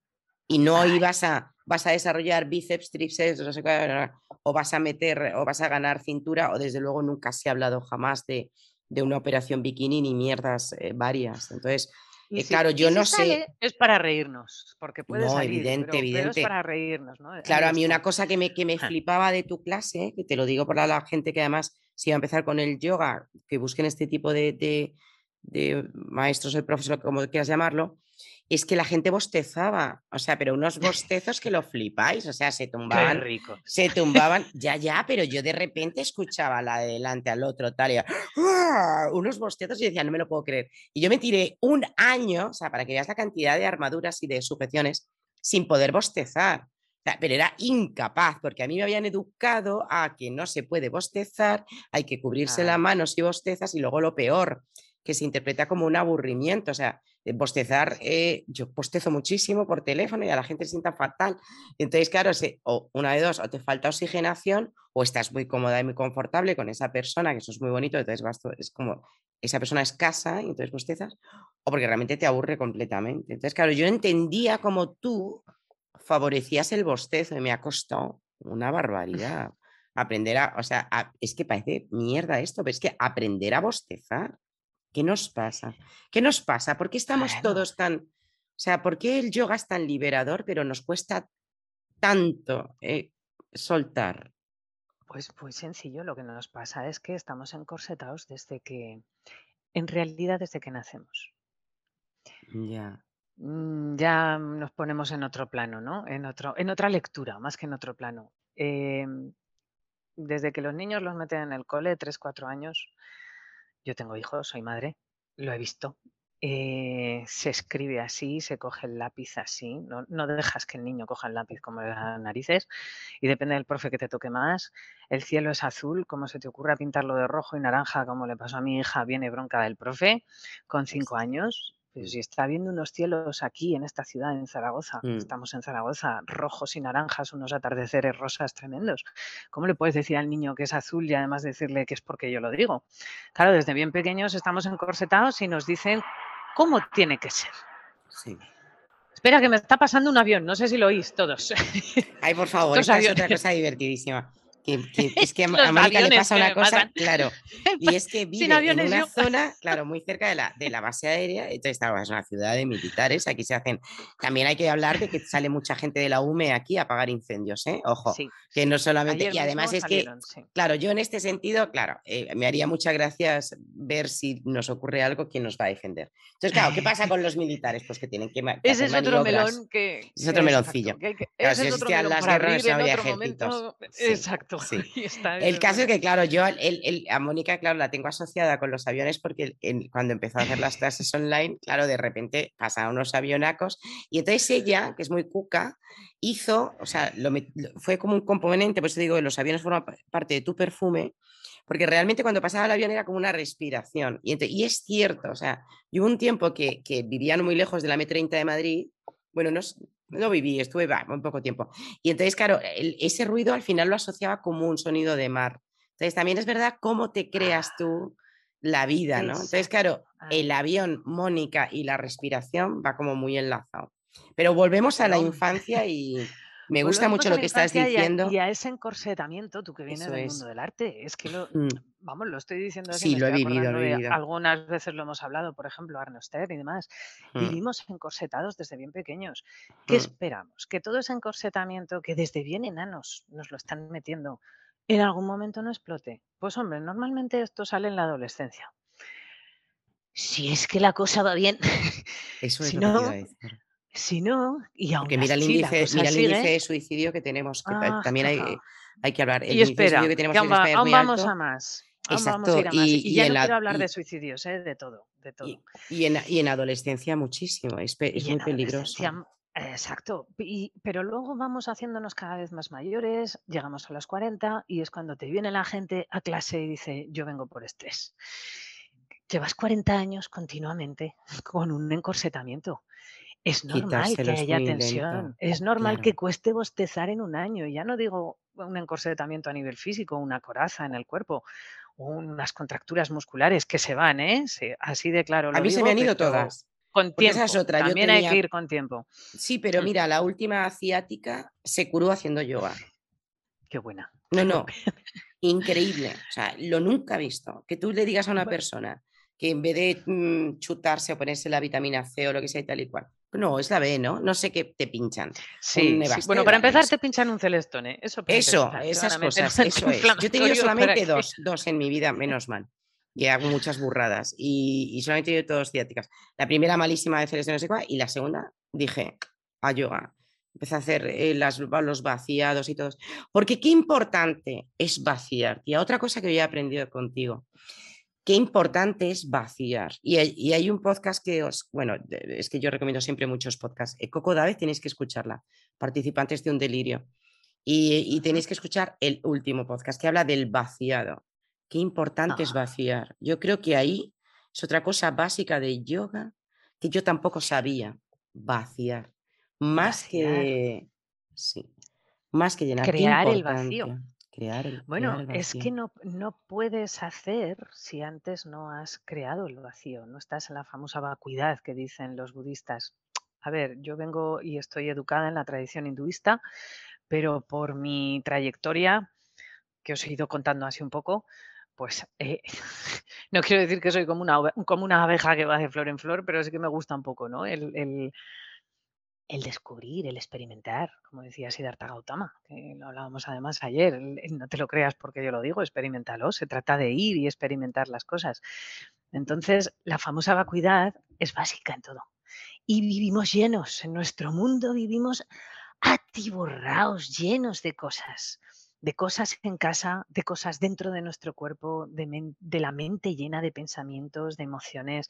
y no Ay, ibas a, vas a desarrollar bíceps, tríceps, no sé qué, o vas a meter, o vas a ganar cintura, o desde luego nunca se ha hablado jamás de, de una operación bikini ni mierdas eh, varias. Entonces, eh, si, claro, yo si no sé, es para reírnos, porque puede no, salir, evidente, pero, pero es evidente. para reírnos, ¿no? Claro, a mí una cosa que me, que me flipaba de tu clase, que te lo digo para la gente que además si va a empezar con el yoga, que busquen este tipo de, de, de maestros o profesor, como quieras llamarlo, es que la gente bostezaba, o sea, pero unos bostezos que lo flipáis, o sea, se [laughs] Qué tumbaban, rico. se tumbaban, ya, ya, pero yo de repente escuchaba la de delante al otro, tal, y ¡ah! unos bostezos y decía, no me lo puedo creer. Y yo me tiré un año, o sea, para que veas la cantidad de armaduras y de sujeciones sin poder bostezar. Pero era incapaz, porque a mí me habían educado a que no se puede bostezar, hay que cubrirse la mano si bostezas y luego lo peor, que se interpreta como un aburrimiento. O sea, bostezar, eh, yo bostezo muchísimo por teléfono y a la gente se sienta fatal. Entonces, claro, o una de dos, o te falta oxigenación o estás muy cómoda y muy confortable con esa persona, que eso es muy bonito, entonces es como, esa persona es casa y entonces bostezas, o porque realmente te aburre completamente. Entonces, claro, yo entendía como tú favorecías el bostezo y me ha costado una barbaridad. [laughs] Aprender a, o sea, es que parece mierda esto, pero es que aprender a bostezar, ¿qué nos pasa? ¿Qué nos pasa? ¿Por qué estamos todos tan, o sea, por qué el yoga es tan liberador, pero nos cuesta tanto eh, soltar? Pues, pues sencillo, lo que nos pasa es que estamos encorsetados desde que, en realidad desde que nacemos. Ya. Mm, ya nos ponemos en otro plano, ¿no? En, otro, en otra lectura, más que en otro plano. Em, desde que los niños los meten en el cole, 3, 4 años, yo tengo hijos, soy madre, lo he visto. Eh, se escribe así, se coge el lápiz así, no, no, dejas que el niño coja el lápiz como las narices y depende del profe que te toque más. El cielo es azul, como se te ocurra pintarlo de rojo y naranja, como le pasó a mi hija, viene bronca del profe con cinco años pero si está viendo unos cielos aquí en esta ciudad, en Zaragoza, mm. estamos en Zaragoza, rojos y naranjas, unos atardeceres rosas tremendos. ¿Cómo le puedes decir al niño que es azul y además decirle que es porque yo lo digo? Claro, desde bien pequeños estamos encorsetados y nos dicen cómo tiene que ser. Sí. Espera, que me está pasando un avión, no sé si lo oís todos. Ay, por [laughs] favor, esta es otra cosa divertidísima. [laughs] Que, es que a Mónica le pasa una cosa, claro, [laughs] y es que vive en una zona, [laughs] claro, muy cerca de la, de la base aérea, entonces esta es una ciudad de militares, aquí se hacen, también hay que hablar de que sale mucha gente de la UME aquí a apagar incendios, ¿eh? Ojo, que no solamente, y además es que, claro, yo en este sentido, claro, eh, me haría muchas gracias ver si nos ocurre algo, quién nos va a defender. Entonces, claro, ¿qué pasa con los militares? Pues que tienen que... Ese es otro melón que... Es otro meloncillo. Claro, si existían las guerras, no había ejércitos. Exacto. [laughs] Sí. el caso es que, claro, yo el, a Mónica, claro, la tengo asociada con los aviones porque cuando empezó a hacer las clases online, claro, de repente pasaron unos avionacos y entonces ella, que es muy cuca, hizo, o sea, fue como un componente, por eso digo, los aviones forman parte de tu perfume, porque realmente cuando pasaba el avión era como una respiración. Y, y es cierto, o sea, yo hubo un tiempo que, que vivía muy lejos de la M30 de Madrid, bueno, no, no viví, estuve muy poco tiempo. Y entonces, claro, ese ruido al final lo asociaba como un sonido de mar. Entonces, también es verdad cómo te creas ah. tú la vida, ¿no? Entonces, claro, el avión, Mónica y la respiración va como muy enlazado. Pero volvemos a la infancia y me gusta mucho lo que estás diciendo. Y a, ese encorsetamiento, tú que vienes del mundo del arte, es que lo, mm. Vamos, lo estoy diciendo así. Sí, lo he vivido, lo he vivido. Algunas veces lo hemos hablado, por ejemplo, Arnoster y demás. Mm. Vivimos encorsetados desde bien pequeños. ¿Qué mm. esperamos? Que todo ese encorsetamiento que desde bien enanos nos lo están metiendo, en algún momento no explote. Pues hombre, normalmente esto sale en la adolescencia. Si es que la cosa va bien. [laughs] Eso es lo que si no, y aún Porque mira el índice, mira el índice de suicidio que tenemos, que ah, también hay, hay, que hablar. El y espera, que tenemos aún, aún vamos a más. Exacto. a más. Y, ya no quiero hablar de suicidios, ¿eh? de todo. De todo. Y, en, y en adolescencia muchísimo, es, es muy peligroso. Exacto, pero luego vamos haciéndonos cada vez más mayores, llegamos a los 40 y es cuando te viene la gente a clase y dice, yo vengo por estrés. Llevas 40 años continuamente [laughs] con un encorsetamiento es normal que haya tensión, es normal que cueste bostezar en un año. Ya no digo un encorsetamiento a nivel físico, una coraza en el cuerpo, unas contracturas musculares que se van, ¿eh? así de claro. a mí se me han ido todas. Con tiempo. Esa es otra. También hay que ir con tiempo. Sí, pero mm. mira, la última asiática se curó haciendo yoga. Qué buena. No, [laughs] no. Increíble. O sea, lo nunca he visto. Que tú le digas a una persona que en vez de mm, chutarse o ponerse la vitamina C o lo que sea y tal y cual, no, es la B, ¿no? No sé qué te pinchan. Sí, bueno, para empezar te pinchan un celestone. Eso, eso esas cosas, eso es. Yo he tenido solamente dos, dos en mi vida, menos mal. Y hago muchas burradas. Y, solamente he tenido dos ciáticas. La primera malísima de celestone, no sé cuál, y la segunda dije, a yoga. Empecé a hacer eh, las, los vaciados y todo. Porque qué importante es vaciar. Y otra cosa que yo he aprendido contigo. Qué importante es vaciar. Y hay, un podcast que os, bueno, es que yo recomiendo siempre muchos podcasts. Eh, Coco David tenéis que escucharla, participantes de un delirio. Y, tenéis que escuchar el último podcast que habla del vaciado. Qué importante es ah. vaciar. Yo creo que ahí es otra cosa básica de yoga que yo tampoco sabía. Vaciar. Más que. Sí. Más que llenar. Crear el vacío bueno, es que no, no puedes hacer si antes no has creado el vacío, no estás en la famosa vacuidad que dicen los budistas. A ver, yo vengo y estoy educada en la tradición hinduista, pero por mi trayectoria, que os he ido contando así un poco, pues eh, [laughs] no quiero decir que soy como una, como una abeja que va de flor en flor, pero sí que me gusta un poco, ¿no? El, el, el descubrir, el experimentar, como decía Siddhartha Gautama, que lo hablábamos además ayer, no te lo creas porque yo lo digo, experimentalo, se trata de ir y experimentar las cosas. Entonces, la famosa vacuidad es básica en todo. Y vivimos llenos, en nuestro mundo vivimos atiborrados, llenos de cosas, de cosas en casa, de cosas dentro de nuestro cuerpo, de, de la mente llena de pensamientos, de emociones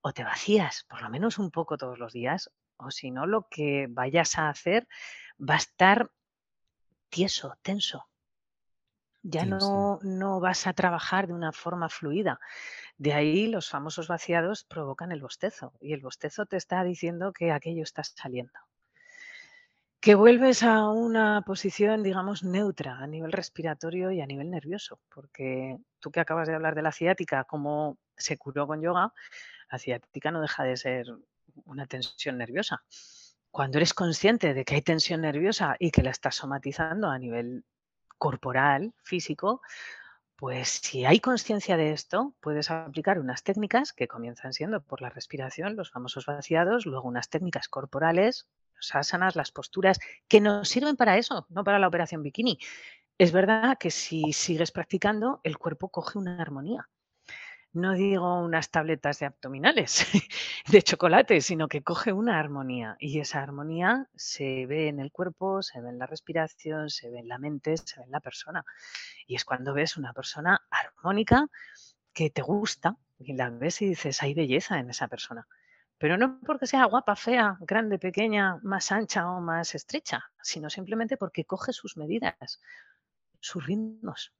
o te vacías por lo menos un poco todos los días, o si no, lo que vayas a hacer va a estar tieso, tenso. Ya no, no vas a trabajar de una forma fluida. De ahí los famosos vaciados provocan el bostezo y el bostezo te está diciendo que aquello está saliendo. Que vuelves a una posición, digamos, neutra a nivel respiratorio y a nivel nervioso, porque tú que acabas de hablar de la ciática, cómo se curó con yoga, la ciática no deja de ser una tensión nerviosa. Cuando eres consciente de que hay tensión nerviosa y que la estás somatizando a nivel corporal, físico, pues si hay conciencia de esto, puedes aplicar unas técnicas que comienzan siendo por la respiración, los famosos vaciados, luego unas técnicas corporales, los asanas, las posturas, que nos sirven para eso, no para la operación bikini. Es verdad que si sigues practicando, el cuerpo coge una armonía no digo unas tabletas de abdominales [laughs] de chocolate, sino que coge una armonía y esa armonía se ve en el cuerpo, se ve en la respiración, se ve en la mente, se ve en la persona. Y es cuando ves una persona armónica que te gusta y la ves y dices, hay belleza en esa persona. Pero no porque sea guapa, fea, grande, pequeña, más ancha o más estrecha, sino simplemente porque coge sus medidas, sus ritmos,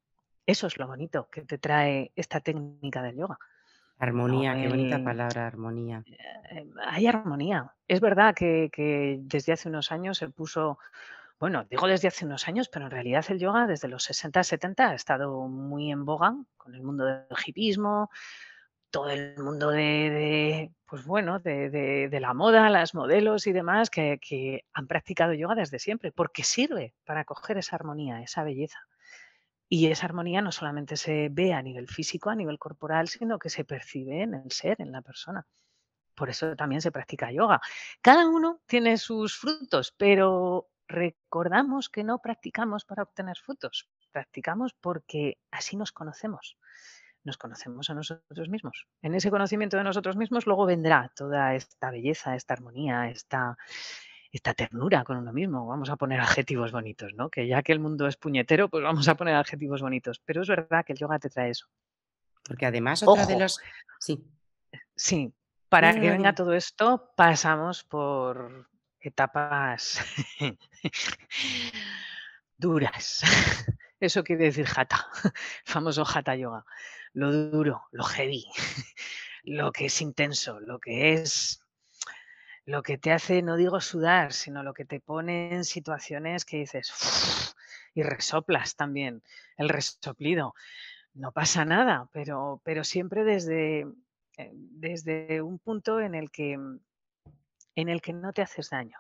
eso es lo bonito que te trae esta técnica del yoga. Armonía, qué bonita palabra, armonía. Eh, hay armonía. Es verdad que, desde hace unos años se puso, bueno, digo desde hace unos años, pero en realidad el yoga desde los 60, 70 ha estado muy en boga con el mundo del hipismo, todo el mundo de, pues bueno, de, la moda, las modelos y demás que, que han practicado yoga desde siempre, porque sirve para coger esa armonía, esa belleza. Y esa armonía no solamente se ve a nivel físico, a nivel corporal, sino que se percibe en el ser, en la persona. Por eso también se practica yoga. Cada uno tiene sus frutos, pero recordamos que no practicamos para obtener frutos, practicamos porque así nos conocemos. Nos conocemos a nosotros mismos. En ese conocimiento de nosotros mismos luego vendrá toda esta belleza, esta armonía, esta, esta ternura con uno mismo. Vamos a poner [laughs] adjetivos bonitos, ¿no? Que ya que el mundo es puñetero, pues vamos a poner adjetivos bonitos. Pero es verdad que el yoga te trae eso. Porque además otra de los... Sí. Sí, para que venga todo esto pasamos por etapas [laughs] duras. [laughs] Eso quiere decir jata, famoso jata yoga. Lo duro, lo heavy, lo que es intenso, lo que es lo que te hace, no digo sudar, sino lo que te pone en situaciones que dices y resoplas también, el resoplido. No pasa nada, pero, pero siempre desde, eh, desde un punto en el, que, en el que no te haces daño,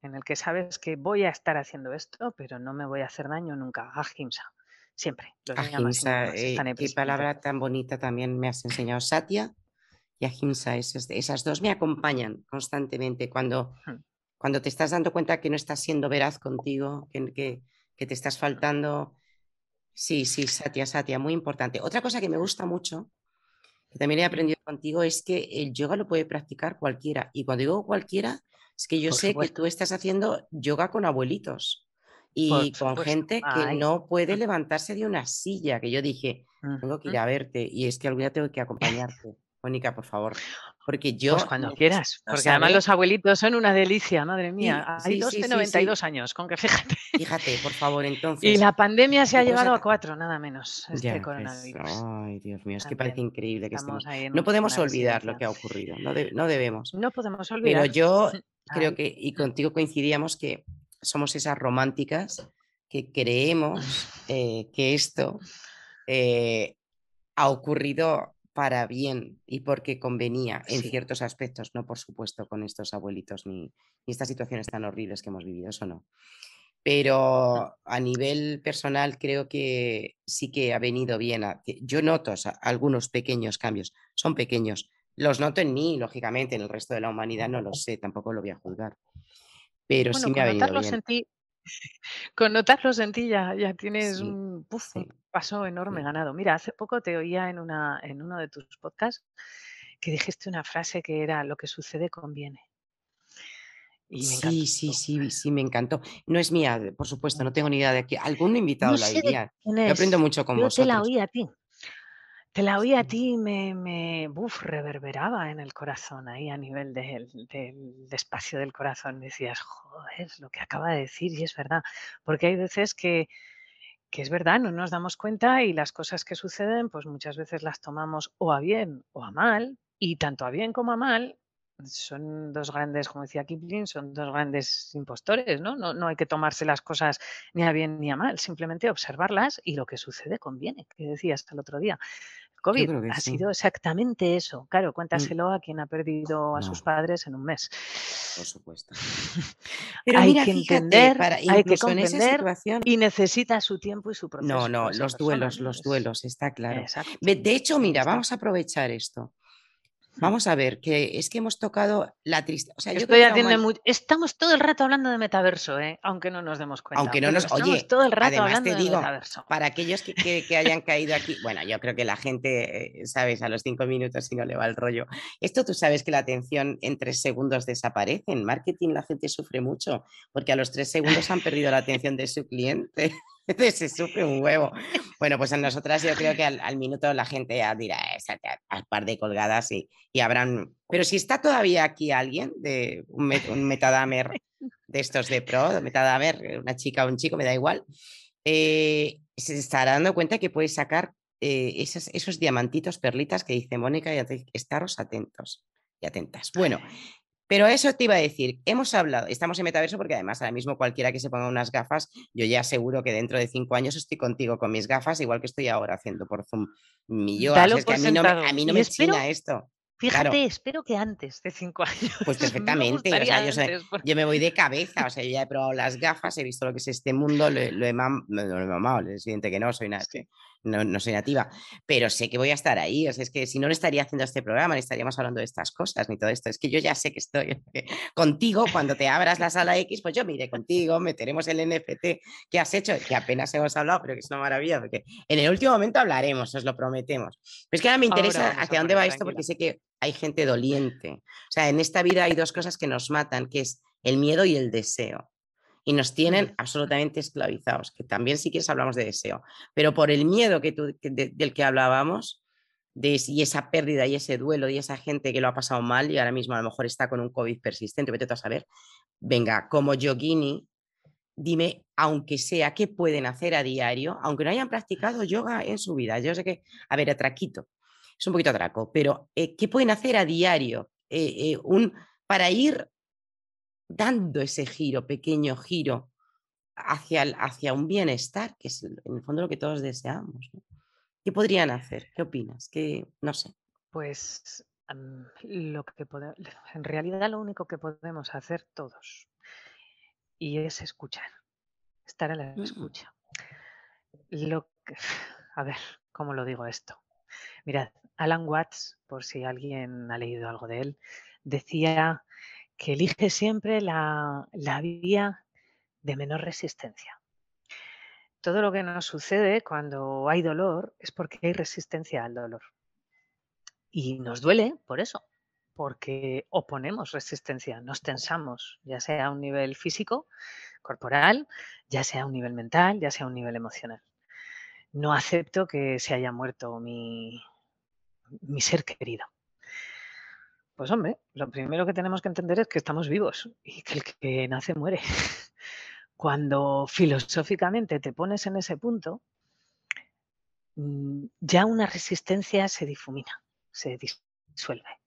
en el que sabes que voy a estar haciendo esto, pero no me voy a hacer daño nunca. Ahimsa, siempre. Ahimsa, eh, qué palabra tan bonita también me has enseñado, Satya y Ahimsa, esas, esas dos me acompañan constantemente cuando, cuando te estás dando cuenta que no estás siendo veraz contigo, que, que, que te estás faltando. Sí, sí, Satya, Satya, muy importante. Otra cosa que me gusta mucho, que también he aprendido contigo, es que el yoga lo puede practicar cualquiera. Y cuando digo cualquiera, es que yo sé que tú estás haciendo yoga con abuelitos. y con gente que no puede levantarse de una silla, que yo dije, tengo que ir a verte y es que algún día tengo que acompañarte. Mónica, por favor. Porque yo. Pues cuando quieras. Porque además los abuelitos son una delicia, madre mía. Hay dos de 92 años, con que fíjate. Fíjate, por favor, entonces. Y la pandemia se ha llevado a cuatro, nada menos. Este coronavirus. ay, Dios mío, es que parece increíble que estemos. No podemos olvidar lo que ha ocurrido, no, no debemos. No podemos olvidar. Pero yo [laughs] creo que, y contigo coincidíamos que somos esas románticas que creemos [laughs] eh, que esto eh, ha ocurrido para bien y porque convenía en ciertos aspectos, no por supuesto con estos abuelitos ni, ni, estas situaciones tan horribles que hemos vivido, eso no. Pero a nivel personal creo que sí que ha venido bien. yo noto algunos pequeños cambios, son pequeños. Los noto en mí, lógicamente, en el resto de la humanidad no lo sé, tampoco lo voy a juzgar. Pero sí me ha venido bien. Con notarlos en ti ya, tienes un, paso enorme ganado. Mira, hace poco te oía en, una, en uno de tus podcasts que dijiste una frase que era lo que sucede conviene. sí, sí, sí, sí, me encantó. No es mía, por supuesto, no tengo ni idea de que algún invitado la diría. Yo aprendo mucho con Yo te la oí a ti. Te la oí a ti y me, me reverberaba en el corazón, ahí a nivel del, del espacio del corazón. Decías, joder, lo que acaba de decir, y es verdad. Porque hay veces que, que es verdad, no nos damos cuenta y las cosas que suceden, pues muchas veces las tomamos o a bien o a mal, y tanto a bien como a mal son dos grandes, como decía Kipling, son dos grandes impostores, ¿no? ¿no? No hay que tomarse las cosas ni a bien ni a mal, simplemente observarlas y lo que sucede conviene, que decías el otro día. COVID ha sido exactamente eso. Claro, mm. cuéntaselo a quien ha perdido a sus padres en un mes. Por supuesto. [laughs] Pero hay que entender, hay que comprender y necesita su tiempo y su proceso. No, no, los duelos, los duelos, está claro. De hecho, mira, vamos a aprovechar esto. Vamos a ver, que es que hemos tocado la tristeza. Estamos todo el rato hablando de metaverso, ¿eh? aunque no nos demos cuenta. Aunque no nos. Oye, todo el rato hablando te digo, de metaverso. Para aquellos que, hayan caído aquí, bueno, yo creo que la gente, eh, sabes, a los cinco minutos si no le va el rollo. Esto tú sabes que la atención en tres segundos desaparece. En marketing la gente sufre mucho porque a los tres segundos han perdido la atención de su cliente. [laughs] se sufre un huevo. Bueno, pues en nosotras yo creo que al, minuto la gente ya dirá, al par de colgadas y, y, habrán... Pero si está todavía aquí alguien de un, metadamer de estos de pro, metadamer, una chica o un chico, me da igual, eh, se estará dando cuenta que puede sacar eh, esos, esos, diamantitos, perlitas que dice Mónica y estaros atentos y atentas. Bueno, pero eso te iba a decir, hemos hablado, estamos en metaverso porque además ahora mismo cualquiera que se ponga unas gafas, yo ya aseguro que dentro de cinco años estoy contigo con mis gafas, igual que estoy ahora haciendo por Zoom mi yo. Es que a mí no me, a mí no me china esto. Fíjate, espero que antes de cinco [laughs] años. Pues perfectamente. yo, me voy de [laughs] cabeza. O sea, yo ya he probado las gafas, he visto lo que es este mundo, lo, he, mamado. Es evidente que no soy nada no, soy nativa, pero sé que voy a estar ahí. O sea, es que si no, no estaría haciendo este programa, ni estaríamos hablando de estas cosas, ni todo esto. Es que yo ya sé que estoy [laughs] contigo. Cuando te abras la sala X, pues yo me iré contigo, meteremos el NFT que has hecho, que apenas hemos hablado, pero que es una maravilla, porque en el último momento hablaremos, os lo prometemos. Pero es que ahora me interesa hacia dónde va esto, porque sé que hay gente doliente. O sea, en esta vida hay dos cosas que nos matan, que es el miedo y el deseo y nos tienen absolutamente esclavizados, que también si quieres hablamos de deseo, pero por el miedo que del que hablábamos, de, y esa pérdida y ese duelo y esa gente que lo ha pasado mal y ahora mismo a lo mejor está con un COVID persistente, vete a saber, venga, como yogini, dime, aunque sea, qué pueden hacer a diario, aunque no hayan practicado yoga en su vida. Yo sé que, a ver, atraquito, es un poquito atraco, pero eh, ¿qué pueden hacer a diario eh, eh, un, para ir dando ese giro, pequeño giro hacia, hacia un bienestar, que es en el fondo lo que todos deseamos. ¿Qué podrían hacer? ¿Qué opinas? ¿Qué, no sé. Pues lo que [laughs] en realidad lo único que podemos hacer todos y es escuchar, estar en la mm. escucha. Lo [laughs] a ver, ¿cómo lo digo esto? Mirad, Alan Watts, por si alguien ha leído algo de él, decía que elige siempre la, vía de menor resistencia. Todo lo que nos sucede cuando hay dolor es porque hay resistencia al dolor. Y nos duele por eso, porque oponemos resistencia, nos tensamos, ya sea a un nivel físico, corporal, ya sea a un nivel mental, ya sea a un nivel emocional. No acepto que se haya muerto mi, mi ser querido. Pues hombre, lo primero que tenemos que entender es que estamos vivos y que el que nace muere. [laughs] Cuando filosóficamente te pones en ese punto, mm, ya una resistencia se difumina, se disuelve.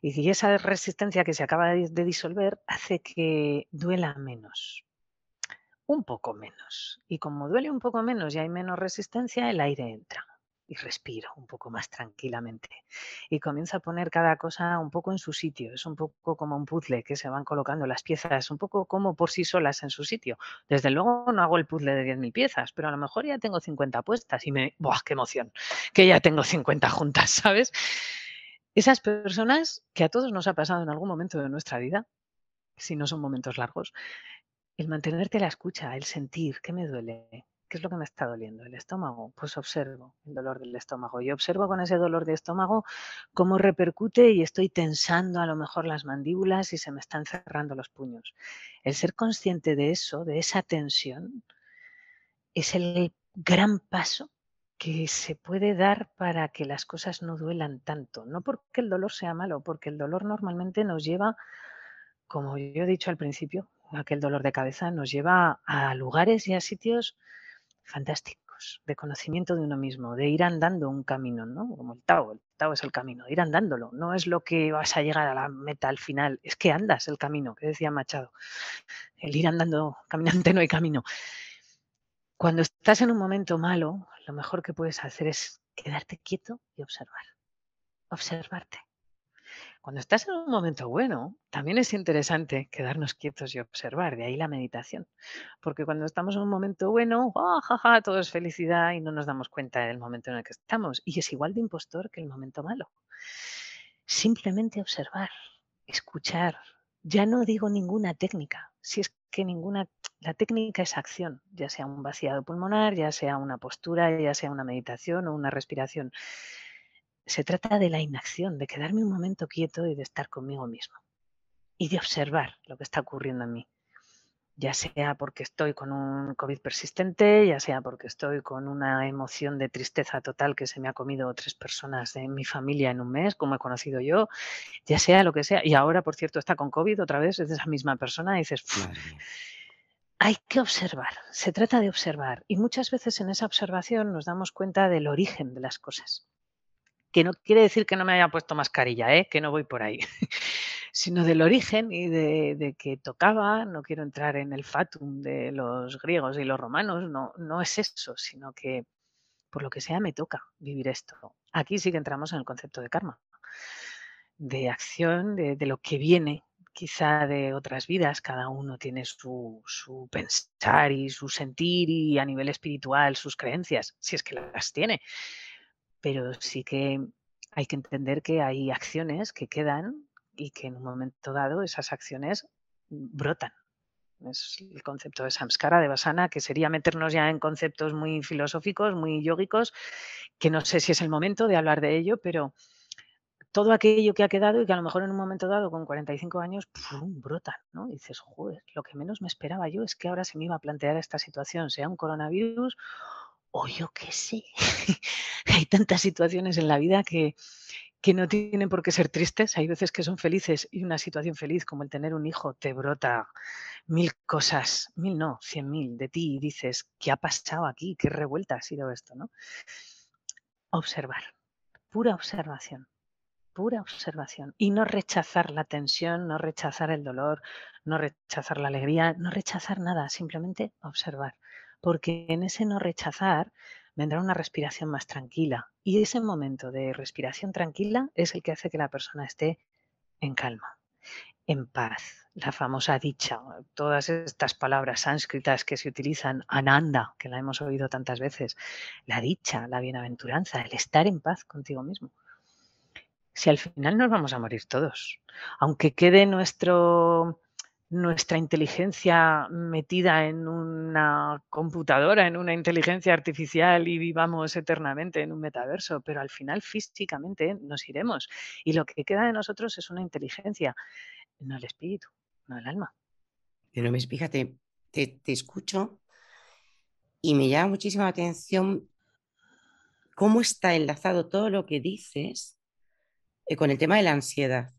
Y esa resistencia que se acaba de disolver hace que duela menos, un poco menos. Y como duele un poco menos y hay menos resistencia, el aire entra y respiro un poco más tranquilamente. Y comienzo a poner cada cosa un poco en su sitio. Es un poco como un puzzle que se van colocando las piezas, un poco como por sí solas en su sitio. Desde luego no hago el puzzle de 10.000 piezas, pero a lo mejor ya tengo 50 puestas y me... ¡Buah, qué emoción! Que ya tengo 50 juntas, [laughs] ¿sabes? Esas personas que a todos nos ha pasado en algún momento de nuestra vida, si no son momentos largos, el mantenerte la escucha, el sentir, ¿qué me duele? ¿Qué es lo que me está doliendo? ¿El estómago? Pues observo el dolor del estómago y observo con ese dolor de estómago cómo repercute y estoy tensando a lo mejor las mandíbulas y se me están cerrando los puños. El ser consciente de eso, de esa tensión, es el gran paso que se puede dar para que las cosas no duelan tanto. No porque el dolor sea malo, porque el dolor normalmente nos lleva, como yo he dicho al principio, aquel dolor de cabeza nos lleva a lugares y a sitios fantásticos, de conocimiento de uno mismo, de ir andando un camino, ¿no? Como el Tao, el Tao es el camino, ir andándolo, no es lo que vas a llegar a la meta al final, es que andas el camino, que decía Machado. El ir andando, caminante no hay camino. Cuando estás en un momento malo, lo mejor que puedes hacer es quedarte quieto y observar. Observarte. Cuando estás en un momento bueno, también es interesante quedarnos quietos y observar, de ahí la meditación. Porque cuando estamos en un momento bueno, ¡ah, todo es felicidad y no nos damos cuenta del momento en el que estamos. Y es igual de impostor que el momento malo. Simplemente observar, escuchar. Ya no digo ninguna técnica, si es que ninguna, la técnica es acción, ya sea un vaciado pulmonar, ya sea una postura, ya sea una meditación o una respiración se trata de la inacción, de quedarme un momento quieto y de estar conmigo mismo. Y de observar lo que está ocurriendo en mí. Ya sea porque estoy con un COVID persistente, ya sea porque estoy con una emoción de tristeza total que se me ha comido tres personas de mi familia en un mes, como he conocido yo, ya sea lo que sea. Y ahora, por cierto, está con COVID otra vez, es de esa misma persona y dices, hay que observar, se trata de observar. Y muchas veces en esa observación nos damos cuenta del origen de las cosas que no quiere decir que no me haya puesto mascarilla, ¿eh? que no voy por ahí, [laughs] sino del origen y de, que tocaba, no quiero entrar en el fatum de los griegos y los romanos, no, no es eso, sino que por lo que sea me toca vivir esto. Aquí sí que entramos en el concepto de karma, de acción, de, lo que viene quizá de otras vidas, cada uno tiene su, su, pensar y su sentir y a nivel espiritual sus creencias, si es que las tiene pero sí que hay que entender que hay acciones que quedan y que en un momento dado esas acciones brotan. Es el concepto de samskara, de basana, que sería meternos ya en conceptos muy filosóficos, muy yógicos, que no sé si es el momento de hablar de ello, pero todo aquello que ha quedado y que a lo mejor en un momento dado, con 45 años, ¡pum! brotan, ¿no? Dices, joder, lo que menos me esperaba yo es que ahora se me iba a plantear esta situación, sea un coronavirus o yo qué sé. [laughs] Hay tantas situaciones en la vida que, que no tienen por qué ser tristes. Hay veces que son felices y una situación feliz como el tener un hijo te brota mil cosas, mil no, cien mil de ti y dices, ¿qué ha pasado aquí? ¿Qué revuelta ha sido esto? ¿no? Observar, pura observación, pura observación. Y no rechazar la tensión, no rechazar el dolor, no rechazar la alegría, no rechazar nada, simplemente observar porque en ese no rechazar vendrá una respiración más tranquila. Y ese momento de respiración tranquila es el que hace que la persona esté en calma, en paz. La famosa dicha, todas estas palabras sánscritas que se utilizan, ananda, que la hemos oído tantas veces, la dicha, la bienaventuranza, el estar en paz contigo mismo. Si al final nos vamos a morir todos, aunque quede nuestro nuestra inteligencia metida en una computadora, en una inteligencia artificial y vivamos eternamente en un metaverso, pero al final físicamente nos iremos y lo que queda de nosotros es una inteligencia, no el espíritu, no el alma. Pero fíjate, te, escucho y me llama muchísima atención cómo está enlazado todo lo que dices eh, con el tema de la ansiedad.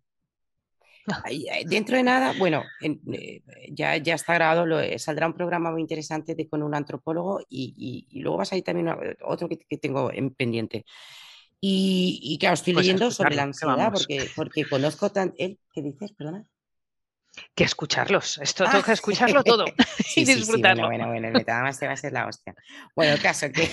Dentro de nada, bueno, eh, ya, ya está grabado, lo, saldrá un programa muy interesante de, con un antropólogo y, luego vas a ir también otro que, tengo en pendiente. Y, y claro, estoy pues leyendo sobre la ansiedad porque, porque conozco tan... ¿eh? ¿Qué dices? Perdona que escucharlos. Esto tengo que escucharlo todo [laughs] y disfrutarlo. bueno, bueno, bueno, además te va a ser la hostia. Bueno, el caso que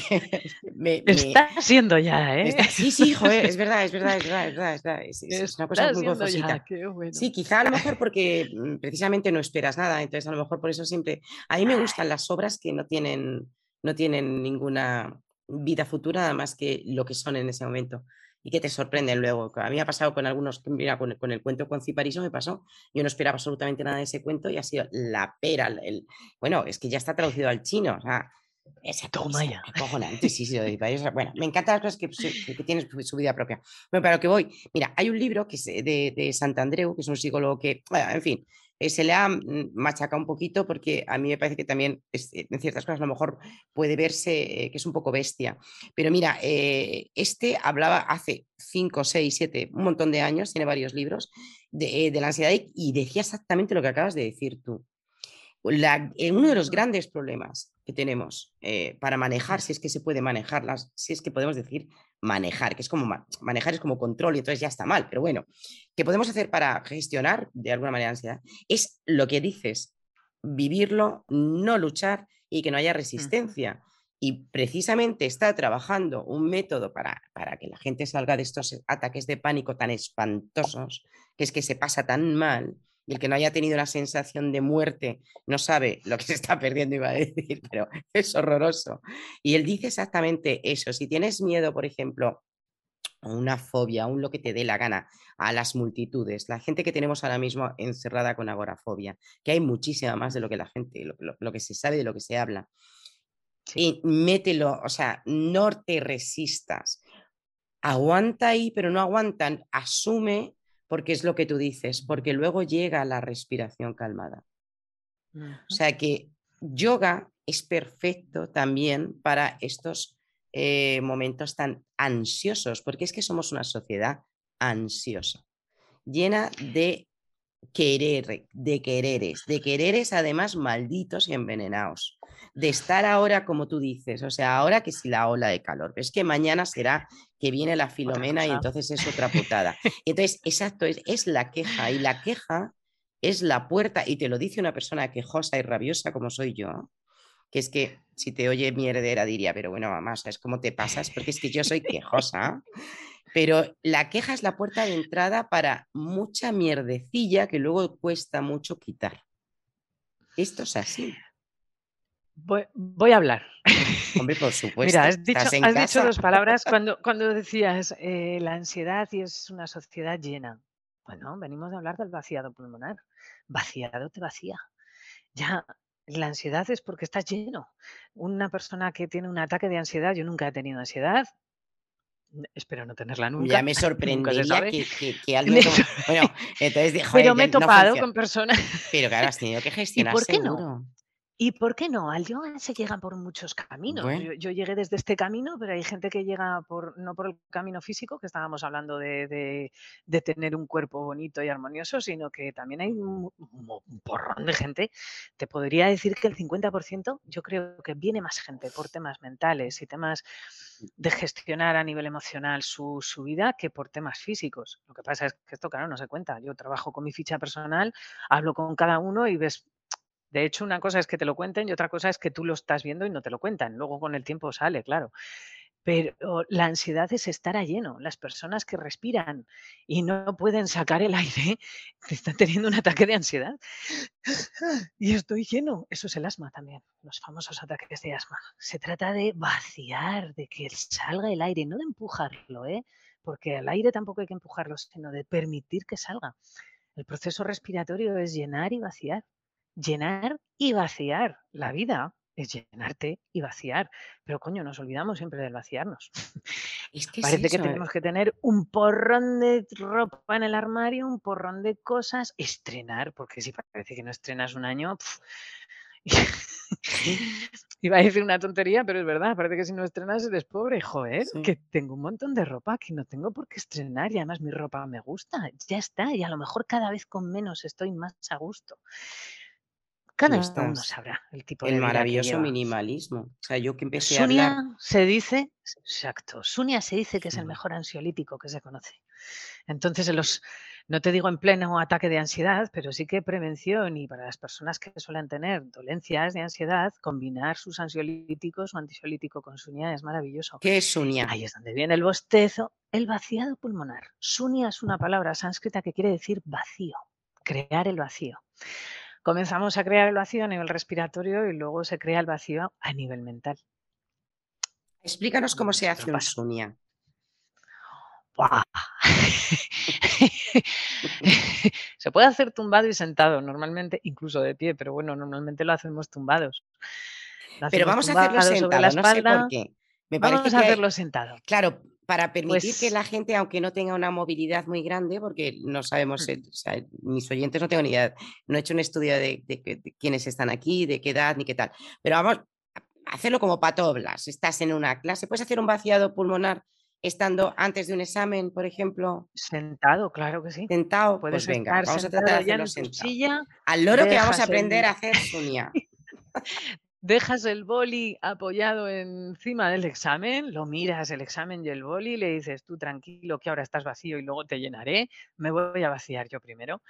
[laughs] me, Está siendo ya, ¿eh? sí, sí, hijo, es verdad, es verdad, es verdad, es verdad. Es, es, una cosa muy gozosita. Sí, quizá a lo mejor porque mm, precisamente no esperas nada, entonces a lo mejor por eso siempre... A mí me gustan las obras que no tienen, no tienen ninguna vida futura, nada más que lo que son en ese momento y que te sorprenden luego. A mí me ha pasado con algunos, mira, con el, con el cuento con Cipariso me pasó, yo no esperaba absolutamente nada de ese cuento y ha sido la pera, el, bueno, es que ya está traducido al chino, o sea, esa Toma ya. Acojonante, sí, sí, [laughs] bueno, me encantan las cosas que, que, tienen su vida propia. Bueno, para lo que voy, mira, hay un libro que es de, de Santandreu, que es un psicólogo que, en fin, eh, se le ha mm, machacado un poquito porque a mí me parece que también eh, en ciertas cosas a lo mejor puede verse eh, que es un poco bestia. Pero mira, este hablaba hace 5, 6, 7, un montón de años, tiene varios libros, de, de la ansiedad y decía exactamente lo que acabas de decir tú. Uno de los grandes problemas que tenemos eh, para manejar, si es que se puede manejarlas, si es que podemos decir manejar, que es como manejar es como control y entonces ya está mal, pero bueno, ¿qué podemos hacer para gestionar de alguna manera la ansiedad? Es lo que dices, vivirlo, no luchar y que no haya resistencia. Y precisamente está trabajando un método para, para que la gente salga de estos ataques de pánico tan espantosos, que es que se pasa tan mal, y el que no haya tenido una sensación de muerte no sabe lo que se está perdiendo, iba a decir, pero [laughs] es horroroso. Y él dice exactamente eso. Si tienes miedo, por ejemplo, una fobia, un lo que te dé la gana a las multitudes, la gente que tenemos ahora mismo encerrada con agorafobia, que hay muchísima más de lo que la gente, lo, que se sabe, de lo que se habla. Y mételo, o sea, no te resistas. Aguanta ahí, pero no aguantan. Asume porque es lo que tú dices, porque luego llega la respiración calmada. O sea que yoga es perfecto también para estos eh, momentos tan ansiosos, porque es que somos una sociedad ansiosa, llena de querer, de quereres, de quereres además malditos y envenenados de estar ahora como tú dices, o sea, ahora que si la ola de calor, pero es que mañana será que viene la filomena y entonces es otra [laughs] putada. Entonces, exacto, es, es la queja y la queja es la puerta, y te lo dice una persona quejosa y rabiosa como soy yo, que es que si te oye mi heredera diría, pero bueno, mamá, ¿sabes cómo te pasas? Porque es que yo soy quejosa. Pero la queja es la puerta de entrada para mucha mierdecilla que luego cuesta mucho quitar. Esto es así. Voy, a hablar. [laughs] Hombre, por supuesto. Mira, has dicho, dos palabras [laughs] cuando, cuando decías eh, la ansiedad y es una sociedad llena. Bueno, venimos de hablar del vaciado pulmonar. Vaciado te vacía. Ya, la ansiedad es porque estás lleno. Una persona que tiene un ataque de ansiedad, yo nunca he tenido ansiedad, espero no tenerla nunca. Ya me [laughs] sorprendería que, que, que [laughs] Bueno, entonces Pero me he topado con personas. Pero claro, has tenido que gestionar. [laughs] ¿Y por qué no? ¿Y por qué no? Al yoga se llega por muchos caminos. Yo, llegué desde este camino, pero hay gente que llega por, no por el camino físico, que estábamos hablando de, tener un cuerpo bonito y armonioso, sino que también hay un, porrón de gente. Te podría decir que el 50% yo creo que viene más gente por temas mentales y temas de gestionar a nivel emocional su, su vida que por temas físicos. Lo que pasa es que esto, claro, no se cuenta. Yo trabajo con mi ficha personal, hablo con cada uno y ves de hecho, una cosa es que te lo cuenten y otra cosa es que tú lo estás viendo y no te lo cuentan. Luego con el tiempo sale, claro. Pero la ansiedad es estar a lleno. Las personas que respiran y no pueden sacar el [laughs] aire están teniendo un ataque de ansiedad. Y estoy lleno. Eso es el asma también, los famosos ataques de asma. Se trata de vaciar, de que salga el aire, no de empujarlo, ¿eh? porque al aire tampoco hay que empujarlo, sino de permitir que salga. El proceso respiratorio es llenar y vaciar llenar y vaciar. La vida es llenarte y vaciar. Pero coño, nos olvidamos siempre del vaciarnos. [laughs] Parece que tenemos que tener un porrón de ropa en el armario, un porrón de cosas, estrenar, porque si parece que no estrenas un año, [laughs] Iba a decir una tontería, pero es verdad, parece que si no estrenas eres pobre. Joder, Sí. que tengo un montón de ropa que no tengo por qué estrenar y además mi ropa me gusta. Ya está, y a lo mejor cada vez con menos estoy más a gusto. Cada uno sabrá el tipo El de que maravilloso lleva. minimalismo. O sea, yo que empecé a hablar Sunia se dice, exacto, Sunia se dice que es el mejor ansiolítico que se conoce. Entonces, en los, no te digo en pleno ataque de ansiedad, pero sí que prevención y para las personas que suelen tener dolencias de ansiedad, combinar sus ansiolíticos o antisolítico con Sunia es maravilloso. ¿Qué es Sunia? Ahí es donde viene el bostezo, el vaciado pulmonar. Sunia es una palabra sánscrita que quiere decir vacío, crear el vacío. Comenzamos a crear el vacío a nivel respiratorio y luego se crea el vacío a nivel mental. Explícanos cómo se hace un. Sunia. [laughs] Se puede hacer tumbado y sentado, normalmente, incluso de pie, pero bueno, normalmente lo hacemos tumbados. Lo Pero vamos a hacerlo sobre la sentado, no sé por espalda. qué. Me parece Vamos que a hay hacerlo sentado. claro, para permitir que Pues la gente, aunque no tenga una movilidad muy grande, porque no sabemos, o sea, mis oyentes no tengo ni idea, no he hecho un estudio de de que de quiénes están aquí, de qué edad, ni qué tal. Pero vamos a hacerlo como patoblas. Estás en una clase, ¿puedes hacer un vaciado pulmonar estando antes de un examen, por ejemplo? Sentado, claro que sí. Sentado, Puedes pues venga, vamos a tratar de hacerlo sentado. silla, Al loro que vamos a aprender el a hacer Sunia. [laughs] [laughs] dejas el boli apoyado encima del examen, lo miras el examen y el boli, le dices: "Tú tranquilo, que ahora estás vacío y luego te llenaré, me voy a vaciar yo primero".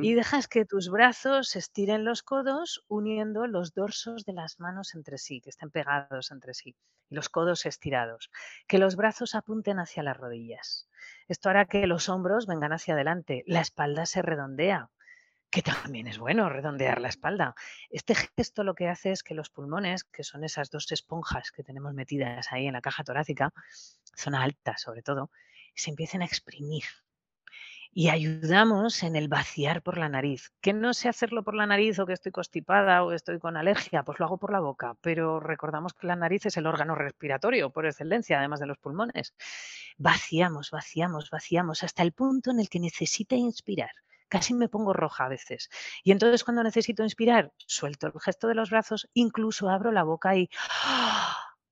Y dejas que tus brazos estiren los codos uniendo los dorsos de las manos entre sí, que estén pegados entre sí, y los codos estirados. Que los brazos apunten hacia las rodillas. Esto hará que los hombros vengan hacia adelante, la espalda se redondea, que también es bueno redondear la espalda. Este gesto lo que hace es que los pulmones, que son esas 2 esponjas que tenemos metidas ahí en la caja torácica, zona alta sobre todo, se empiecen a exprimir. Y ayudamos en el vaciar por la nariz. Que no sé hacerlo por la nariz o que estoy constipada o estoy con alergia, pues lo hago por la boca, pero recordamos que la nariz es el órgano respiratorio por excelencia, además de los pulmones. Vaciamos, vaciamos, vaciamos hasta el punto en el que necesite inspirar. Casi me pongo roja a veces. Y entonces cuando necesito inspirar, suelto el gesto de los brazos, incluso abro la boca y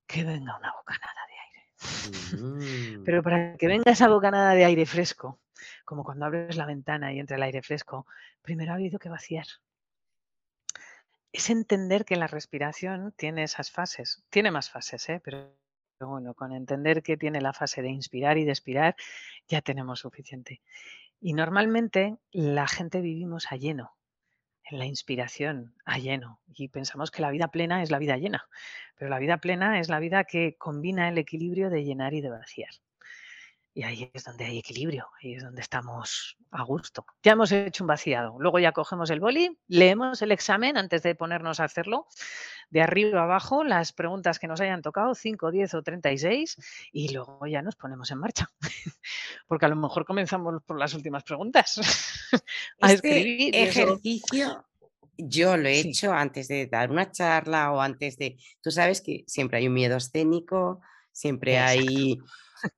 que venga una bocanada de aire. Mm. Pero para que venga esa bocanada de aire fresco, como cuando abres la ventana y entra el aire fresco, primero ha habido que vaciar. Es entender que la respiración tiene esas fases. Tiene más fases, ¿eh? pero pero bueno, con entender que tiene la fase de inspirar y de expirar, ya tenemos suficiente. Y normalmente la gente vivimos a lleno, en la inspiración, a lleno, y pensamos que la vida plena es la vida llena, pero la vida plena es la vida que combina el equilibrio de llenar y de vaciar. Y ahí es donde hay equilibrio, ahí es donde estamos a gusto. Ya hemos hecho un vaciado, luego ya cogemos el boli, leemos el examen antes de ponernos a hacerlo, de arriba a abajo, las preguntas que nos hayan tocado, 5, 10 o 36, y luego ya nos ponemos en marcha. [laughs] Porque a lo mejor comenzamos por las últimas preguntas [laughs] a Este ejercicio yo lo he Sí. hecho antes de dar una charla o antes de tú sabes que siempre hay un miedo escénico, siempre Exacto. hay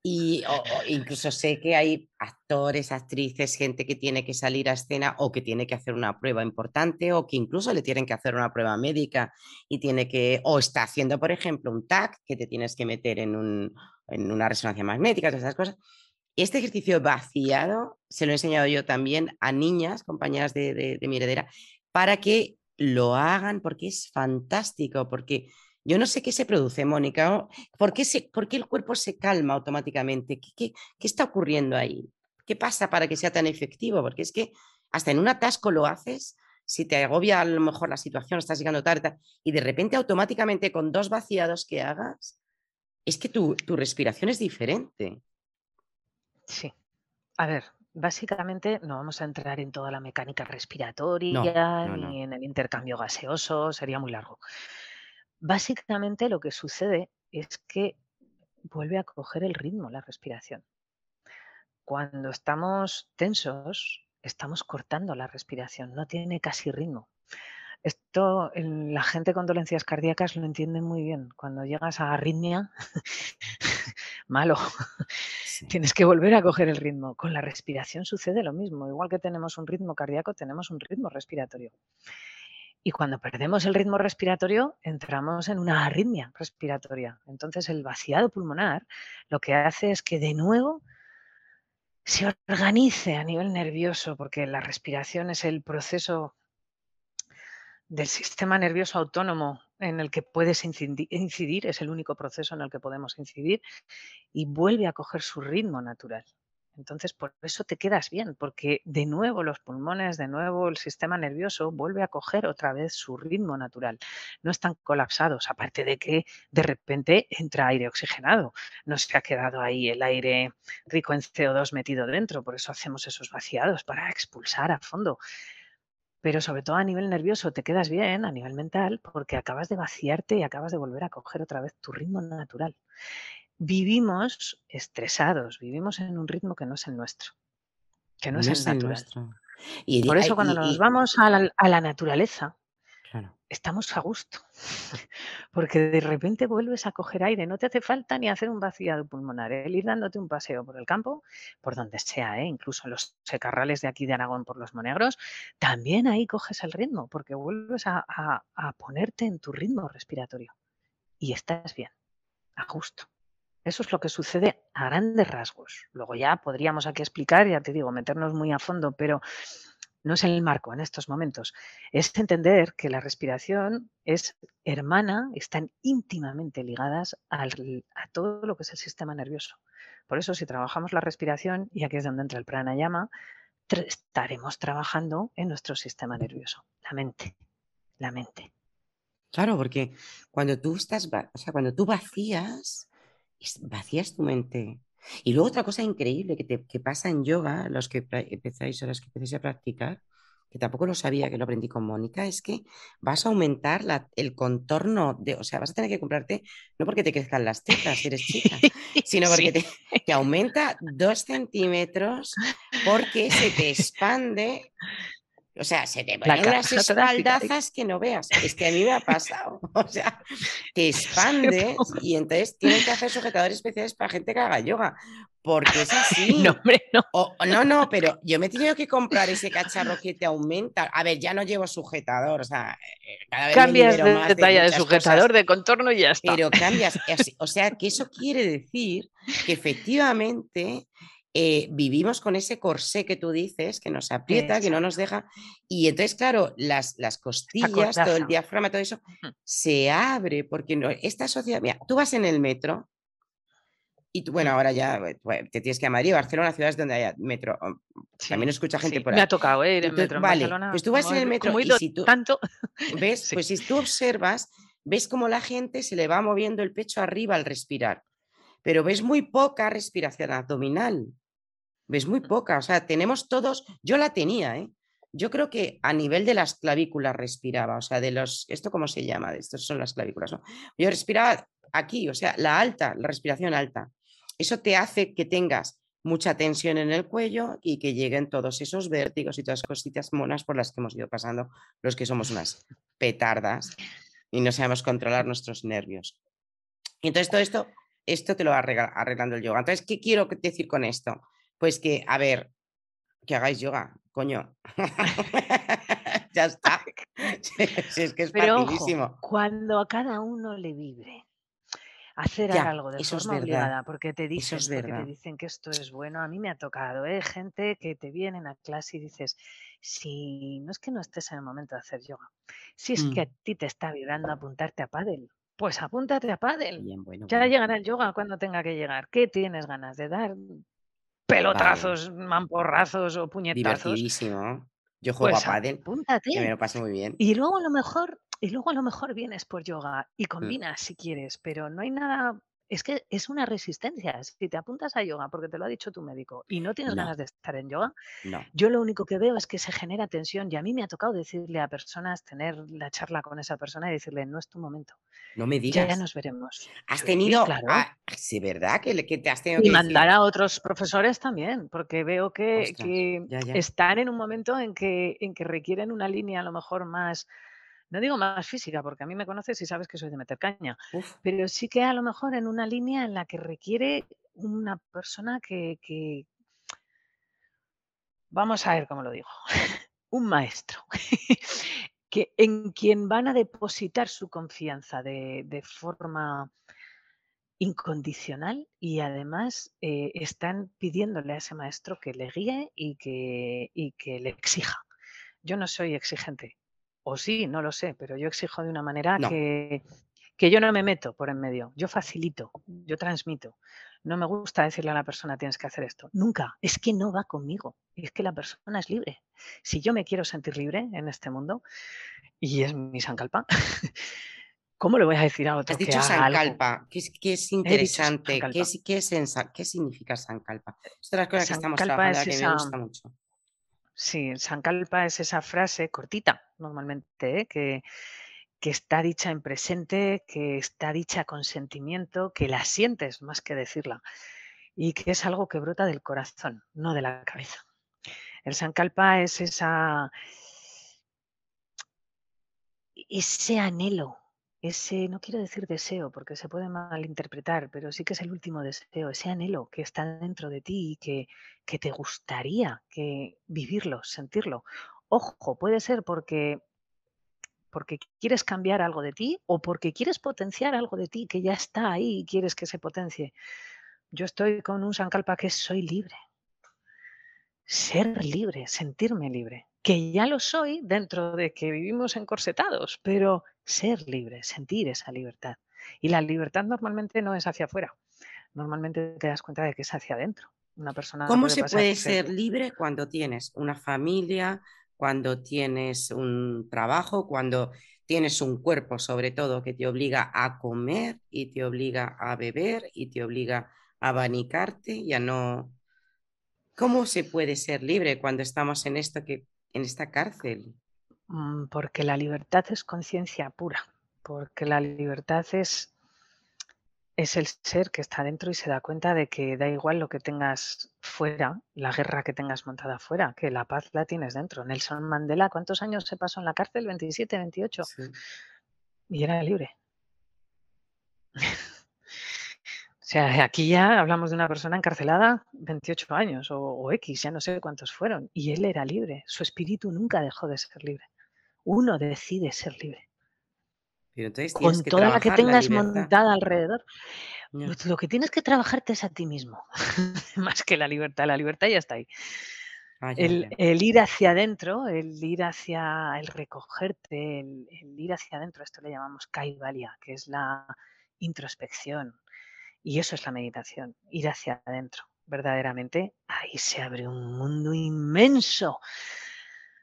y incluso sé que hay actores, actrices, gente que tiene que salir a escena o que tiene que hacer una prueba importante o que incluso le tienen que hacer una prueba médica y tiene que o está haciendo, por ejemplo, un TAC que te tienes que meter en un en una resonancia magnética, todas esas cosas. Este ejercicio vaciado se lo he enseñado yo también a niñas, compañeras de de de mi heredera, para que lo hagan porque es fantástico, porque yo no sé qué se produce, Mónica, ¿por qué se por qué el cuerpo se calma automáticamente? ¿Qué qué qué está ocurriendo ahí? ¿Qué pasa para que sea tan efectivo? Porque es que hasta en un atasco lo haces, si te agobia a lo mejor la situación, estás llegando tarde, y de repente automáticamente con 2 vaciados que hagas, es que tu tu respiración es diferente. Sí. A ver, básicamente no vamos a entrar en toda la mecánica No, respiratoria no, ni en el intercambio gaseoso, sería muy largo. Básicamente lo que sucede es que vuelve a coger el ritmo la respiración. Cuando estamos tensos, estamos cortando la respiración, no tiene casi ritmo. Esto, la gente con dolencias cardíacas lo entiende muy bien. Cuando llegas a arritmia, [laughs] malo, [laughs] Sí. tienes que volver a coger el ritmo. Con la respiración sucede lo mismo. Igual que tenemos un ritmo cardíaco, tenemos un ritmo respiratorio. Y cuando perdemos el ritmo respiratorio, entramos en una arritmia respiratoria. Entonces, el vaciado pulmonar lo que hace es que de nuevo se organice a nivel nervioso, porque la respiración es el proceso del sistema nervioso autónomo en el que puedes incidir, es el único proceso en el que podemos incidir, y vuelve a coger su ritmo natural. Entonces, por eso te quedas bien, porque de nuevo los pulmones, de nuevo el sistema nervioso vuelve a coger otra vez su ritmo natural. No están colapsados, aparte de que de repente entra aire oxigenado. No se ha quedado ahí el aire rico en CO2 metido dentro, por eso hacemos esos vaciados para expulsar a fondo. Pero sobre todo a nivel nervioso te quedas bien, a nivel mental, porque acabas de vaciarte y acabas de volver a coger otra vez tu ritmo natural vivimos estresados, vivimos en un ritmo que no es el nuestro, que no, es el nuestro. Y, Por eso cuando nos vamos a la, naturaleza, estamos a gusto, [laughs] porque de repente vuelves a coger aire, no te hace falta ni hacer un vaciado pulmonar, el ir dándote un paseo por el campo, por donde sea, ¿eh? incluso en los secarrales de aquí de Aragón por los Monegros, también ahí coges el ritmo, porque vuelves a ponerte en tu ritmo respiratorio y estás bien, a gusto. Eso es lo que sucede a grandes rasgos. Luego ya podríamos aquí explicar, ya te digo, meternos muy a fondo, pero no es el marco en estos momentos. Es entender que la respiración es hermana, están íntimamente ligadas a todo lo que es el sistema nervioso. Por eso, si trabajamos la respiración, y aquí es donde entra el pranayama, estaremos trabajando en nuestro sistema nervioso, la mente, la mente. Claro, porque cuando tú estás, o sea, cuando tú vacías, vacías tu mente. Y luego otra cosa increíble que, te, pasa en yoga, los que empezáis o los que empecéis a practicar, que tampoco lo sabía, que lo aprendí con Mónica, es que vas a aumentar el contorno de, o sea, vas a tener que comprarte, no porque te crezcan las tetas si eres chica, [laughs] sino porque te, te, aumenta dos centímetros porque se te expande o sea, se te ponen unas [laughs] espaldazas que no veas. Es que a mí me ha pasado. [laughs] O sea, te [laughs] expandes y entonces tienes que hacer sujetadores especiales para gente que haga yoga. Porque es así. No, hombre, no. no, no, pero yo me he tenido que comprar ese cacharro que te aumenta. A ver, ya no llevo sujetador. O sea, eh, cada vez Cambias de, más de talla de, sujetador, de contorno y ya está. Pero cambias. O sea, que eso quiere decir que efectivamente eh, vivimos con ese corsé que tú dices, que nos aprieta, que no nos deja. Y entonces, claro, las, las costillas, todo el diafragma, todo eso, se abre porque no, esta sociedad, mira, tú vas en el metro y tú, bueno, ahora ya pues, te tienes que ir a Madrid, Barcelona, ciudades donde haya metro. También escucha gente por ahí. Me ha tocado ir en metro. vale, pues tú vas en el metro y si tú tanto, [laughs] ves, pues si tú observas, ves cómo la gente se le va moviendo el pecho arriba al respirar, pero ves muy poca respiración abdominal. Ves muy poca, o sea, tenemos todos, yo la tenía, ¿eh? Yo creo que a nivel de las clavículas respiraba, o sea, de los, ¿esto cómo se llama? Estos son las clavículas, ¿no? Yo respiraba aquí, o sea, la alta, la respiración alta. Eso te hace que tengas mucha tensión en el cuello y que lleguen todos esos vértigos y todas las cositas monas por las que hemos ido pasando los que somos unas petardas y no sabemos controlar nuestros nervios. Y entonces todo esto, esto te lo va arreglando el yoga. Entonces, ¿qué quiero decir con esto? Pues que, a ver, que hagáis yoga, coño. [laughs] ya está. [laughs] [laughs] es que es Pero cuando a cada uno le vibre hacer algo de forma obligada, porque te dicen, te dicen que esto es bueno. A mí me ha tocado, ¿eh? gente que te vienen a clase y dices, si no es que no estés en el momento de hacer yoga, si es que mm. a ti te está vibrando apuntarte a pádel, pues apúntate a pádel. ya llegará el yoga cuando tenga que llegar. ¿Qué tienes ganas de dar? Pelotazos, mamporrazos o puñetazos. Divertidísimo. Yo juego pues a pádel y me lo paso muy bien. Y luego a lo mejor, y luego a lo mejor vienes por yoga y mm. combinas si quieres, pero no hay nada es que es una resistencia. Si te apuntas a yoga, porque te lo ha dicho tu médico, y no tienes ganas de estar en yoga, yo lo único que veo es que se genera tensión. Y a mí me ha tocado decirle a personas, tener la charla con esa persona y decirle, no es tu momento. No me digas. Ya, nos veremos. Has tenido, claro. sí, ¿verdad? Que, te has tenido y mandar a otros profesores también, porque veo que, están en un momento en que, en que requieren una línea a lo mejor más no digo más física, porque a mí me conoces y sabes que soy de meter caña, pero sí que a lo mejor en una línea en la que requiere una persona que, vamos a ver cómo lo digo, [laughs] un maestro, [laughs] que en quien van a depositar su confianza de, de forma incondicional y además eh, están pidiéndole a ese maestro que le guíe y que, y que le exija. Yo no soy exigente, o sí, no lo sé, pero yo exijo de una manera No. que, que yo no me meto por en medio, yo facilito, yo transmito. No me gusta decirle a la persona tienes que hacer esto. Nunca, es que no va conmigo, es que la persona es libre. Si yo me quiero sentir libre en este mundo, y es mi sankalpa, [laughs] ¿cómo le voy a decir a Has otro que dicho? Sankalpa, que es, que es interesante. ¿Qué, es- qué, es en ¿Qué significa Sankalpa? Es de las cosas que estamos trabajando es ahora que me esa, gusta mucho. Sí, Sankalpa es esa frase cortita, normalmente, ¿eh? que, que está dicha en presente, que está dicha con sentimiento, que la sientes más que decirla, y que es algo que brota del corazón, no de la cabeza. El Sankalpa es esa, ese anhelo, ese, no quiero decir deseo porque se puede malinterpretar, pero sí que es el último deseo, ese anhelo que está dentro de ti y que, que te gustaría que vivirlo, sentirlo. Ojo, puede ser porque, porque quieres cambiar algo de ti o porque quieres potenciar algo de ti que ya está ahí y quieres que se potencie. Yo estoy con un Sankalpa que soy libre ser libre, sentirme libre, que ya lo soy dentro de que vivimos encorsetados, pero ser libre, sentir esa libertad. Y la libertad normalmente no es hacia afuera, normalmente te das cuenta de que es hacia adentro. Una persona ¿Cómo puede se puede de ser libre cuando tienes una familia, cuando tienes un trabajo, cuando tienes un cuerpo, sobre todo, que te obliga a comer y te obliga a beber y te obliga a abanicarte y a no... ¿Cómo se puede ser libre cuando estamos en esto que en esta cárcel? Mm, Porque la libertad es conciencia pura, porque la libertad es, es el ser que está dentro y se da cuenta de que da igual lo que tengas fuera, la guerra que tengas montada fuera, que la paz la tienes dentro. Nelson Mandela, ¿cuántos años se pasó en la cárcel? 27, 28. Sí. Y era libre. O sea, aquí ya hablamos de una persona encarcelada 28 años o, o X, ya no sé cuántos fueron. Y él era libre. Su espíritu nunca dejó de ser libre. Uno decide ser libre. Pero entonces Con que toda la que la tengas montada alrededor. Lo que tienes que trabajarte es a ti mismo. [laughs] Más que la libertad. La libertad ya está ahí. Ah, ya, El, ya. el ir hacia adentro, el ir hacia el recogerte, el, el ir hacia adentro, esto le llamamos kaivalya, que es la introspección. Y eso es la meditación, ir hacia adentro. Verdaderamente, ahí se abre un mundo inmenso,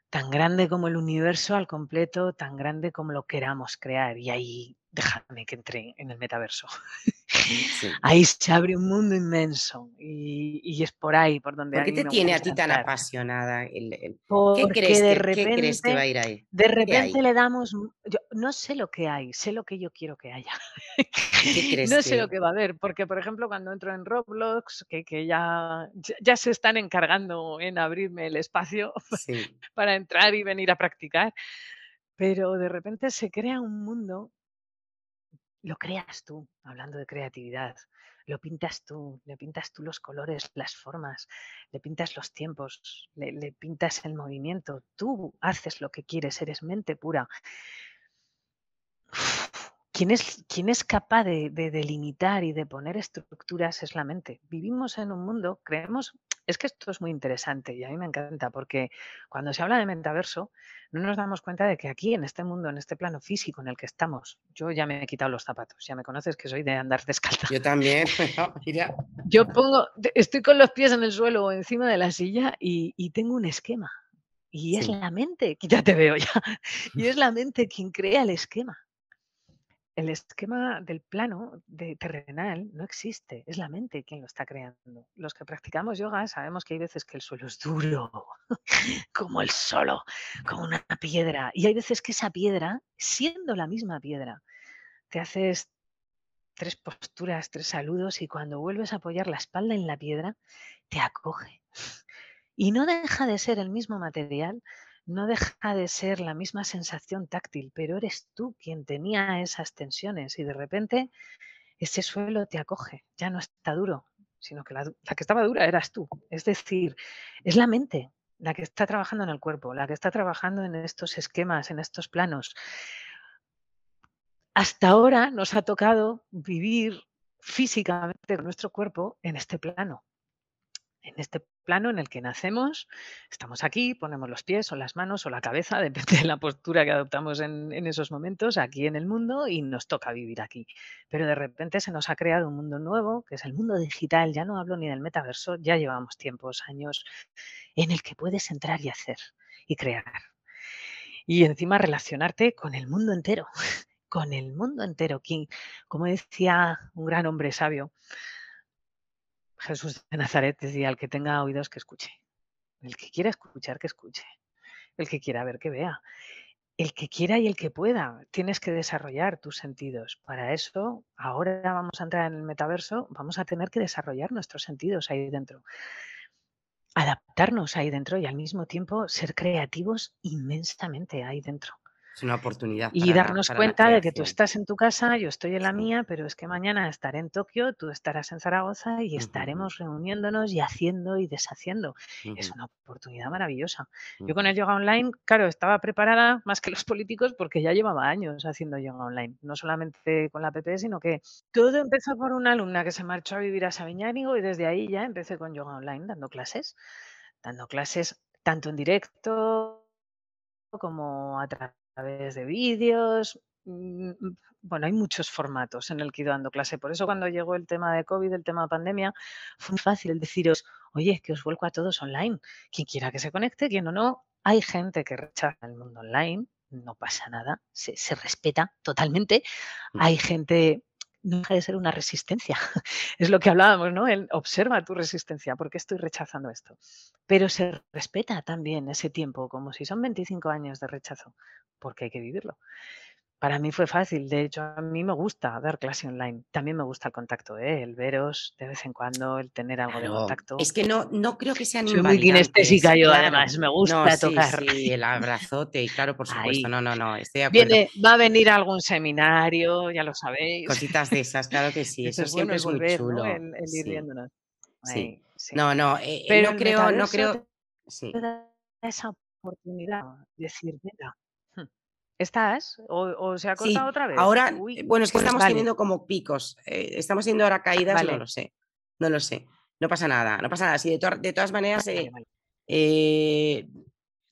tan grande como el universo al completo, tan grande como lo queramos crear. Y ahí, déjame que entre en el metaverso. [laughs] Sí. Ahí se abre un mundo inmenso y, y es por ahí por donde ¿Por a qué te tiene a ti tan apasionada? el- el- ¿Qué, crees de que, qué crees que va a repente, ir ahí? de repente le damos, yo no sé lo que hay, sé lo que yo quiero que haya. ¿Y qué [laughs] crees No sé lo que...? va a haber, porque por ejemplo cuando entro en Roblox, que, que ya, ya- ya se están encargando en abrirme el espacio Sí. [laughs] para entrar y venir a practicar, pero de repente se crea un mundo, lo creas tú, hablando de creatividad, lo pintas tú, le pintas tú los colores, las formas, le pintas los tiempos, le, pintas el movimiento, tú haces lo que quieres, eres mente pura. ¿Quién es, es capaz de delimitar y de poner estructuras es la mente. Vivimos en un mundo, creemos, es que esto es muy interesante y a mí me encanta porque cuando se habla de metaverso no nos damos cuenta de que aquí en este mundo, en este plano físico en el que estamos, yo ya me he quitado los zapatos, ya me conoces que soy de andar [laughs] descalza. Yo también, [laughs] mira, Yo pongo, estoy con los pies en el suelo o encima de la silla y, y tengo un esquema. Y es Sí. la mente, que ya te veo ya, [laughs] y es la mente quien crea el esquema. El esquema del plano de terrenal no existe, es la mente quien lo está creando. Los que practicamos yoga sabemos que hay veces que el suelo es duro, [laughs] como el solo, como una piedra. Y hay veces que esa piedra, siendo la misma piedra, te haces tres posturas, tres saludos y cuando vuelves a apoyar la espalda en la piedra, te acoge. Y no deja de ser el mismo material, no deja de ser la misma sensación táctil, pero eres tú quien tenía esas tensiones y de repente ese suelo te acoge, ya no está duro, sino que la, que estaba dura eras tú. Es decir, es la mente la que está trabajando en el cuerpo, la que está trabajando en estos esquemas, en estos planos. Hasta ahora nos ha tocado vivir físicamente con nuestro cuerpo en este plano en este plano en el que nacemos, estamos aquí, ponemos los pies o las manos o la cabeza, [laughs] depende de la postura que adoptamos en, esos momentos, aquí en el mundo y nos toca vivir aquí. Pero de repente se nos ha creado un mundo nuevo, que es el mundo digital, ya no hablo ni del metaverso, ya llevamos tiempos, años, en el que puedes entrar y hacer y crear. Y encima relacionarte con el mundo entero, [laughs] con el mundo entero. como decía un gran hombre sabio, Jesús de Nazaret decía, el que tenga oídos que escuche. El que quiera escuchar, que escuche. El que quiera ver, que vea. El que quiera y el que pueda. Tienes que desarrollar tus sentidos. Para eso, ahora vamos a entrar en el metaverso, vamos a tener que desarrollar nuestros sentidos ahí dentro. Adaptarnos ahí dentro y al mismo tiempo ser creativos inmensamente ahí dentro. Es una oportunidad. Y darnos cuenta de que tú estás en tu casa, yo estoy en la mía, pero es que mañana estaré en Tokio, tú estarás en Zaragoza y estaremos reuniéndonos y haciendo y deshaciendo. Es una oportunidad maravillosa. Yo con el yoga online, claro, estaba preparada más que los políticos porque ya llevaba años haciendo yoga online. No solamente con la PP, sino que todo empezó por una alumna que se marchó a vivir a Sabiñánigo y desde ahí ya empecé con yoga online, dando clases. Dando clases tanto en directo como a través través de vídeos. Mm, mm, bueno, hay muchos formatos en el que he ido dando clase. Por eso cuando llegó el tema de COVID, el tema de pandemia, fue muy fácil deciros, oye, que os vuelco a todos online. Quien quiera que se conecte, quien o no. Hay gente que rechaza el mundo online, no pasa nada, se, se respeta totalmente. Hay gente no deja de ser una resistencia. [laughs] Es lo que hablábamos, ¿no? El, observa tu resistencia, ¿por qué estoy rechazando esto? Pero se respeta también ese tiempo, como si son 25 años de rechazo, porque hay que vivirlo. Para mí fue fácil, de hecho a mí me gusta dar clase online, también me gusta el contacto, ¿eh? el veros de vez en cuando, el tener algo de contacto. Es que no, no creo que sean Soy muy kinestésica yo además, me gusta tocar. Sí, el abrazote, y claro, por supuesto, no, no, no, estoy de Viene, va a venir algún seminario, ya lo sabéis. Cositas de esas, claro que sí, [laughs] eso, siempre es, muy chulo. El, ir viéndonos. sí. no, no, eh, Pero no creo, no creo... Sí. Esa oportunidad de decir, ¿Estás? ¿O, se ha cortado otra vez? Ahora, eh, bueno, es que pues estamos teniendo como picos. Eh, estamos teniendo ahora caídas, no lo sé. No lo sé. No pasa nada, no pasa nada. Sí, de, todas maneras, eh,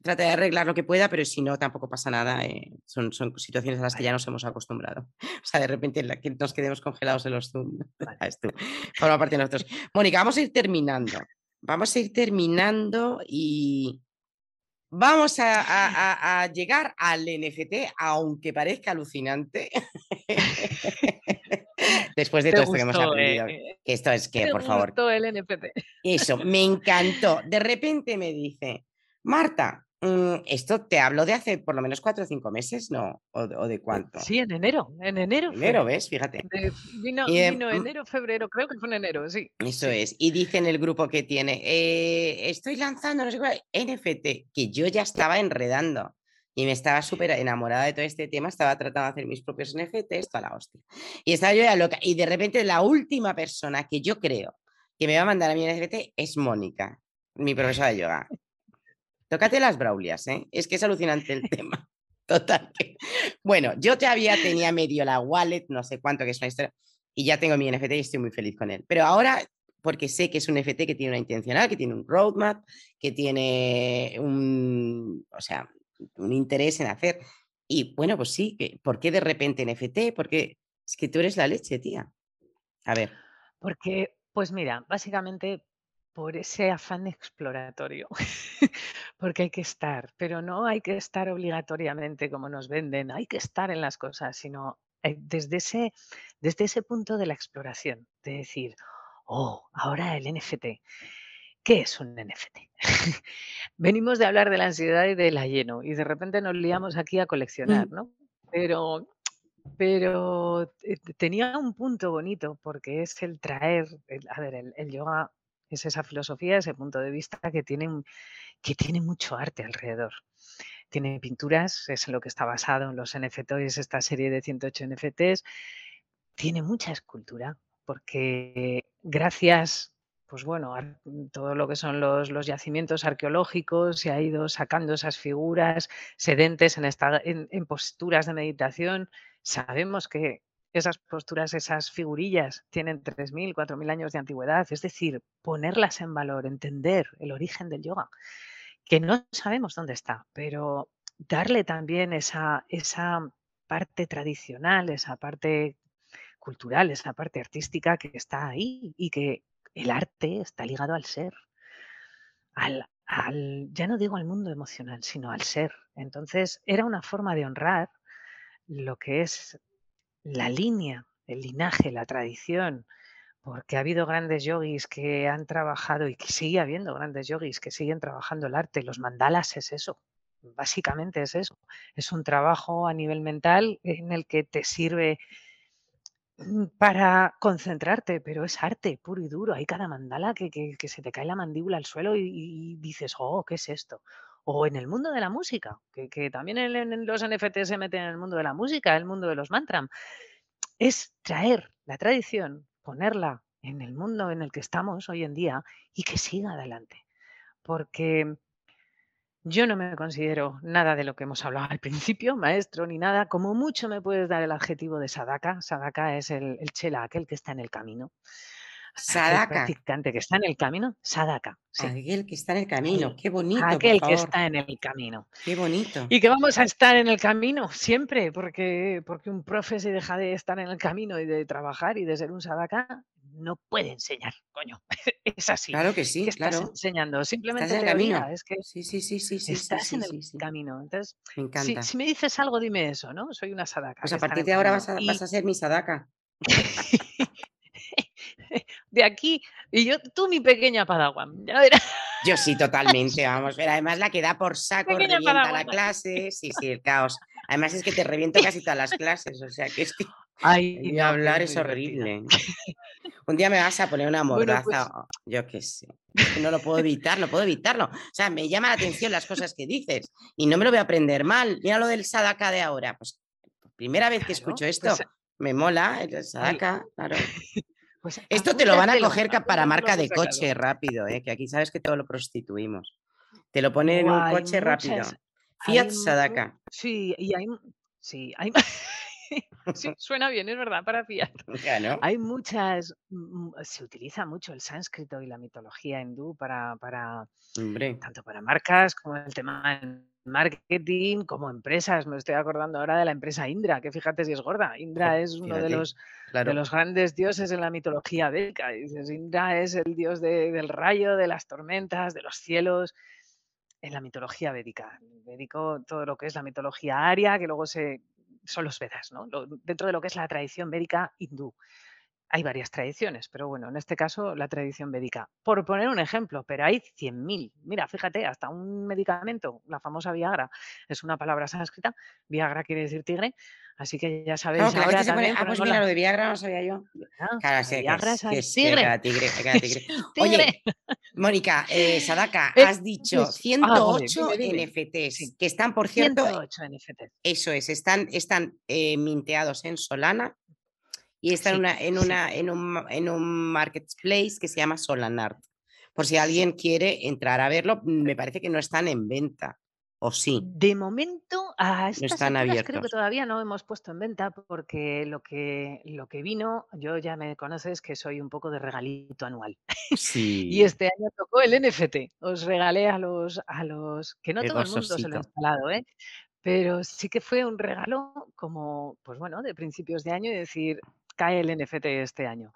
trata de arreglar lo que pueda, pero si no, tampoco pasa nada. son, son, situaciones a las que ya nos hemos acostumbrado. [laughs] O sea, de repente que nos quedemos congelados en los Zoom. Forma parte de nosotros. Mónica, vamos a ir terminando. Vamos a ir terminando y, Vamos a, llegar al NFT, aunque parezca alucinante. [laughs] Después de todo esto que hemos aprendido. Eh, esto es que, por favor. el NFT. Eso, me encantó. De repente me dice, Marta, esto te hablo de hace por lo menos cuatro o cinco meses, ¿no? ¿O, de cuánto? Sí, en enero, en enero. Enero, ¿ves? Fíjate. vino, mm, enero, febrero, creo que fue en enero, sí. Eso es. Y dice en el grupo que tiene, eh, estoy lanzando, no sé cuál, NFT, que yo ya estaba enredando y me estaba súper enamorada de todo este tema, estaba tratando de hacer mis propios NFTs, toda la hostia. Y estaba yo ya loca. Y de repente la última persona que yo creo que me va a mandar a mi NFT es Mónica, mi profesora de yoga. Tócate las braulias, ¿eh? Es que es alucinante el [laughs] tema. Total. Bueno, yo todavía tenía medio la wallet, no sé cuánto, que es una historia, y ya tengo mi NFT y estoy muy feliz con él. Pero ahora, porque sé que es un NFT que tiene una intencional, que tiene un roadmap, que tiene un, o sea, un interés en hacer. Y bueno, pues sí, ¿por qué de repente NFT? Porque es que tú eres la leche, tía. A ver. Porque, pues mira, básicamente por ese afán exploratorio, [laughs] porque hay que estar, pero no hay que estar obligatoriamente como nos venden, hay que estar en las cosas, sino eh, desde ese, desde ese punto de la exploración, de decir, oh, ahora el NFT. ¿Qué es un NFT? [laughs] Venimos de hablar de la ansiedad y de la lleno y de repente nos liamos aquí a coleccionar. ¿no? Pero, pero eh, tenía un punto bonito porque es el traer, a ver, el yoga es esa filosofía, ese punto de vista que tiene, que tiene mucho arte alrededor. Tiene pinturas, es en lo que está basado en los NFTs, esta serie de 108 NFTs. Tiene mucha escultura, porque gracias pues bueno, todo lo que son los, los, yacimientos arqueológicos, se ha ido sacando esas figuras sedentes en, en, en posturas de meditación. Sabemos que esas posturas, esas figurillas tienen 3.000, 4.000 años de antigüedad, es decir, ponerlas en valor, entender el origen del yoga, que no sabemos dónde está, pero darle también esa, esa parte tradicional, esa parte cultural, esa parte artística que está ahí y que el arte está ligado al ser, al, al, ya no digo al mundo emocional, sino al ser. Entonces era una forma de honrar lo que es la línea, el linaje, la tradición, porque ha habido grandes yogis que han trabajado y que sigue habiendo grandes yogis que siguen trabajando el arte. Los mandalas es eso, básicamente es eso. Es un trabajo a nivel mental en el que te sirve mm, para concentrarte, pero es arte puro y duro. Hay cada mandala que, se te cae la mandíbula al suelo y, dices, oh, ¿qué es esto? O en el mundo de la música, que, también en, los NFT se meten en el mundo de la música, el mundo de los mantram. Es traer la tradición, ponerla en el mundo en el que estamos hoy en día y que siga adelante. Porque yo no me considero nada de lo que hemos hablado al principio, maestro ni nada. Como mucho me puedes dar el adjetivo de sadaka. Sadaka es el, el chela, aquel que está en el camino. Sadaka. practicante que está en el camino, Sadaka. Aquel que está en el camino, qué bonito. Aquel que está en el camino. Qué bonito. Y que vamos a estar en el camino siempre, porque, porque un profe se deja de estar en el camino y de trabajar y de ser un Sadaka, no puede enseñar, coño. [laughs] es así. Claro que sí, ¿Qué claro. estás enseñando? Simplemente estás en el camino. Es que sí, sí, sí, sí, sí estás en el camino. Entonces, me encanta. Si, me dices algo, dime eso, ¿no? Soy una Sadaka. Pues a partir de ahora vas a, vas a ser mi Sadaka. [laughs] [laughs] de aquí, y yo, tú mi pequeña Padawan, Yo sí, totalmente, [laughs] vamos, pero además la que da por saco, revienta la clase, sí, sí, el caos. Además es que te reviento [laughs] casi todas las clases, o sea, que es que Ay, hablar es horrible. Un día me vas a poner una pues mordaza, yo qué sé. No lo puedo evitar, no puedo evitarlo. O sea, me llama la atención las cosas que dices y no me lo voy a aprender mal. Mira lo del Sadaka de ahora. Pues primera vez que escucho esto, pues, me mola el Sadaka, claro. Pues Esto te lo van a coger para marca de coche rápido, ¿eh? que aquí sabes que todo lo prostituimos. Te lo ponen en un coche rápido. Fiat Sadaka. Sí, y hay, sí, hay, [laughs] sí, suena bien, es verdad, para Fiat. [laughs] Hay muchas, mm, se utiliza mucho el sánscrito y la mitología hindú para, para tanto para marcas como el tema marketing como empresas. Me estoy acordando ahora de la empresa Indra, que fíjate si es gorda. Indra es uno de los, de los grandes dioses en la mitología védica. Dices, Indra es el dios del rayo, de las tormentas, de los cielos. En la mitología védica, védico, todo lo que es la mitología aria, que luego se, son los Vedas, ¿no? dentro de lo que es la tradición védica hindú. Hay varias tradiciones, pero bueno, en este caso la tradición védica. Por poner un ejemplo, pero hay 100.000. Mira, fíjate, hasta un medicamento, la famosa Viagra, es una palabra sánscrita. Viagra quiere decir tigre, así que ya sabéis. ahora también, ah, pues mira, lo de Viagra no sabía yo. Ah, claro, sí, Viagra es, es tigre. tigre, tigre. [laughs] Oye, Mónica, eh, Sadaka, [laughs] has dicho 108 ah, NFTs, que están, por cierto, 108 NFTs. Eso es, están, están eh, minteados en Solana y está en, una, en, una, en, un, en un marketplace que se llama Solanart. Por si alguien quiere entrar a verlo, me parece que no están en venta. ¿O sí? De momento, a estas no están abiertos. creo que todavía no hemos puesto en venta porque lo que, lo que vino, yo ya me conoces que soy un poco de regalito anual. [laughs] Sí. y este año tocó el NFT. Os regalé a los, a los que no todo el mundo se lo ha instalado, ¿eh? pero sí que fue un regalo como, pues bueno, de principios de año y decir, cae el NFT este año.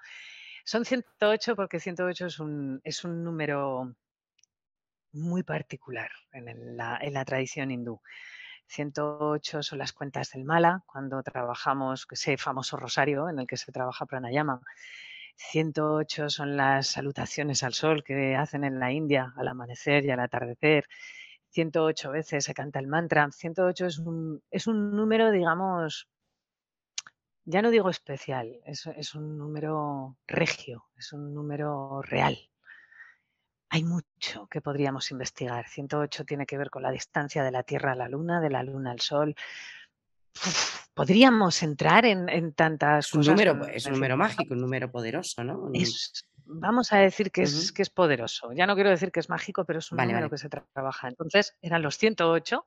Son 108 porque 108 es un, es un número muy particular en la, en la tradición hindú. 108 son las cuentas del mala, cuando trabajamos ese famoso rosario en el que se trabaja pranayama. 108 son las salutaciones al sol que hacen en la India al amanecer y al atardecer. 108 veces se canta el mantra. 108 es un, es un número, digamos, ya no digo especial, es, un número regio, es un número real. Hay mucho que podríamos investigar. 108 tiene que ver con la distancia de la Tierra a la Luna, de la Luna al Sol. podríamos entrar en, tantas es un Número, es un número mágico, un número poderoso, ¿no? Es, vamos a decir que es, que es poderoso. Ya no quiero decir que es mágico, pero es un número que se trabaja. Entonces, eran los 108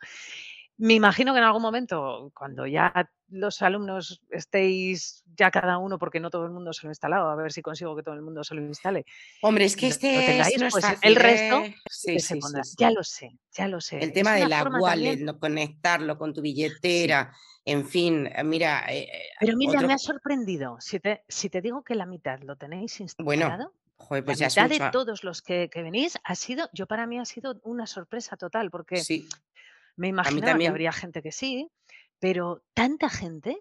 me imagino que en algún momento, cuando ya los alumnos estéis ya cada uno, porque no todo el mundo se lo ha instalado, a ver si consigo que todo el mundo se lo instale. Hombre, es que este es pues el resto sí, se pondrá. Ya lo sé, ya lo sé. El tema de la wallet, no conectarlo con tu billetera, en fin, eh, mira. Eh, eh, Pero mira, me ha sorprendido. Si te, si te digo que la mitad lo tenéis instalado. Bueno. Joder, pues la mitad de todos los que, que, venís ha sido, yo para mí ha sido una sorpresa total, porque sí. Me imagino que habría gente que sí, pero tanta gente,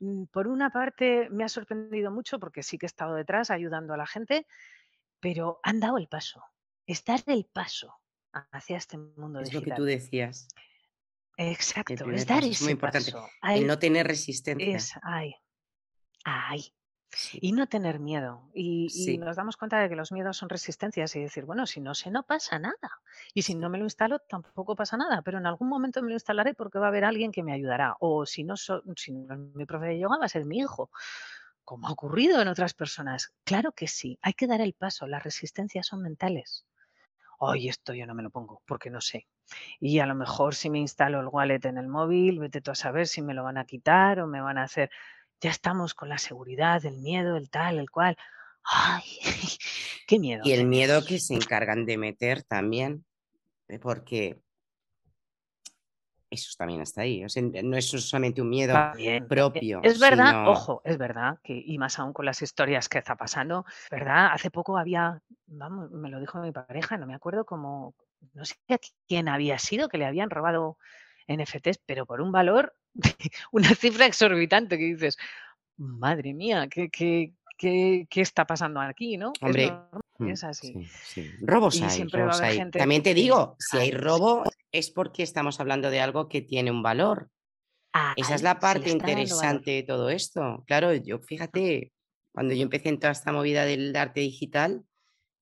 mm, por una parte me ha sorprendido mucho porque sí que he estado detrás ayudando a la gente, pero han dado el paso. Estar el paso hacia este mundo Es lo que tú decías. Exacto, es dar es muy importante. el no tener resistencia. es, ay, ay, y no tener miedo. Y, nos damos cuenta de que los miedos son resistencias y decir, bueno, si no sé, no pasa nada. Y si no me lo instalo, tampoco pasa nada. Pero en algún momento me lo instalaré porque va a haber alguien que me ayudará. O si no, si no es mi profe de yoga, va a ser mi hijo. Como ha ocurrido en otras personas. Claro que sí, hay que dar el paso. Las resistencias son mentales. Hoy esto yo no me lo pongo porque no sé. Y a lo mejor si me instalo el wallet en el móvil, vete tú a saber si me lo van a quitar o me van a hacer ya estamos con la seguridad, el miedo, el tal, el cual. Ay, [laughs] qué miedo. Y el miedo que se encargan de meter también, eh, porque eso también está ahí. no es solamente un miedo propio. Es verdad, ojo, es verdad que, y más aún con las historias que está pasando, ¿verdad? Hace poco había, vamos, me lo dijo mi pareja, no me acuerdo cómo, no sé quién había sido, que le habían robado NFTs, pero por un valor [laughs] una cifra exorbitante que dices, madre mía, ¿qué, qué, qué, qué está pasando aquí? ¿no? Hombre, mm, es, así. Robos hay, También te digo, si hay robo es porque estamos hablando de algo que tiene un valor. Esa es la parte interesante de todo esto. Claro, yo fíjate, cuando yo empecé en toda esta movida del arte digital,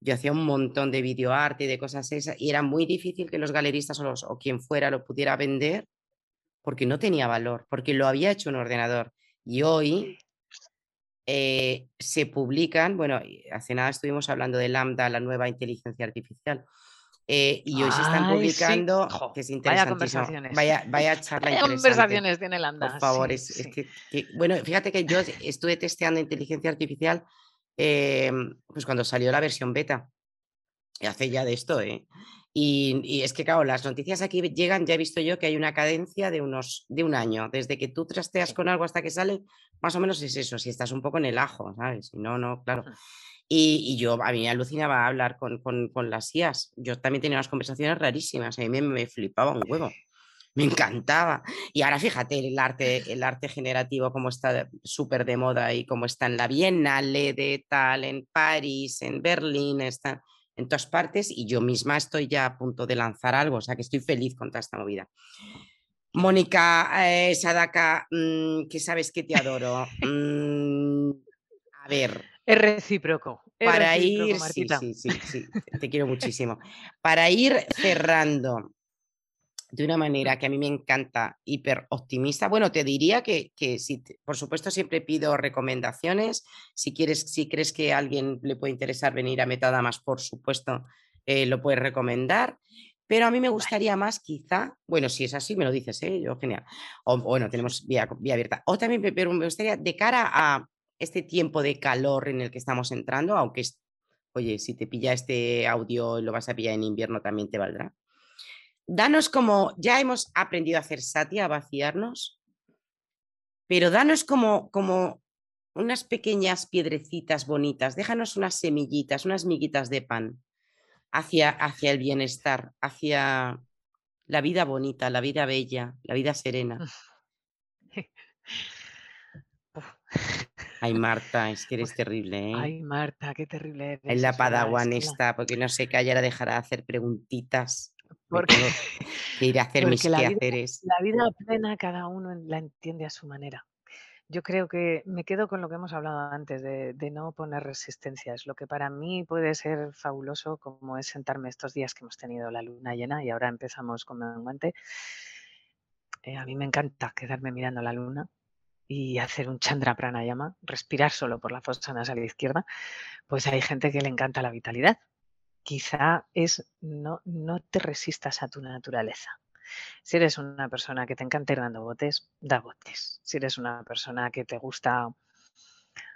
yo hacía un montón de videoarte y de cosas esas, y era muy difícil que los galeristas o, o quien fuera lo pudiera vender porque no tenía valor, porque lo había hecho un ordenador. Y hoy eh, se publican, bueno, hace nada estuvimos hablando de Lambda, la nueva inteligencia artificial, eh, y hoy se están publicando, que es interesantísimo. Vaya, vaya charla [laughs] vaya conversaciones tiene Lambda. Por favor, es, que, bueno, fíjate que yo estuve testeando inteligencia artificial em, pues cuando salió la versión beta, hace ya de esto, ¿eh? Y, es que, claro, las noticias aquí llegan, ya he visto yo que hay una cadencia de unos de un año. Desde que tú trasteas con algo hasta que sale, más o menos es eso, si estás un poco en el ajo, ¿sabes? No, no, claro. Y, yo, a mí me alucinaba hablar con, con, las IAS. Yo también tenía unas conversaciones rarísimas, a mí me, flipaba un huevo. Me encantaba. Y ahora fíjate el arte, el arte generativo, como está súper de moda y cómo está en la Bienale de tal, en París, en Berlín, está en todas partes y yo misma estoy ya a punto de lanzar algo, o sea que estoy feliz con toda esta movida. Mónica eh, Sadaka, mm, que sabes que te adoro. Mm, a ver. Es recíproco. para ir, sí, sí, sí, sí, te quiero muchísimo. Para ir cerrando, de una manera que a mí me encanta, hiper optimista. Bueno, te diría que, que si, por supuesto, siempre pido recomendaciones. Si quieres, si crees que a alguien le puede interesar venir a Metadamas, por supuesto, eh, lo puedes recomendar. Pero a mí me gustaría más, quizá, bueno, si es así, me lo dices, ¿eh? yo genial. O bueno, tenemos vía, vía abierta. O también, pero me gustaría, de cara a este tiempo de calor en el que estamos entrando, aunque, oye, si te pilla este audio y lo vas a pillar en invierno, también te valdrá danos como, ya hemos aprendido a hacer sati, a vaciarnos, pero danos como, como unas pequeñas piedrecitas bonitas, déjanos unas semillitas, unas miguitas de pan hacia, hacia el bienestar, hacia la vida bonita, la vida bella, la vida serena. [laughs] Ay, [laughs] Marta, es que eres terrible, ¿eh? Ay, Marta, qué terrible eres. En la padawan está, porque no sé, Callara dejará de hacer preguntitas. Porque, [laughs] ir a hacer mis la quehaceres. Vida, la vida plena cada uno la entiende a su manera. Yo creo que me quedo con lo que hemos hablado antes, de, no poner resistencias. Lo que para mí puede ser fabuloso, como es sentarme estos días que hemos tenido la luna llena y ahora empezamos con menguante. Eh, a mí me encanta quedarme mirando la luna y hacer un chandra pranayama, respirar solo por la fosa nasal izquierda, pues hay gente que le encanta la vitalidad. Quizá es no, no te resistas a tu naturaleza. Si eres una persona que te encanta ir dando botes, da botes. Si eres una persona que te gusta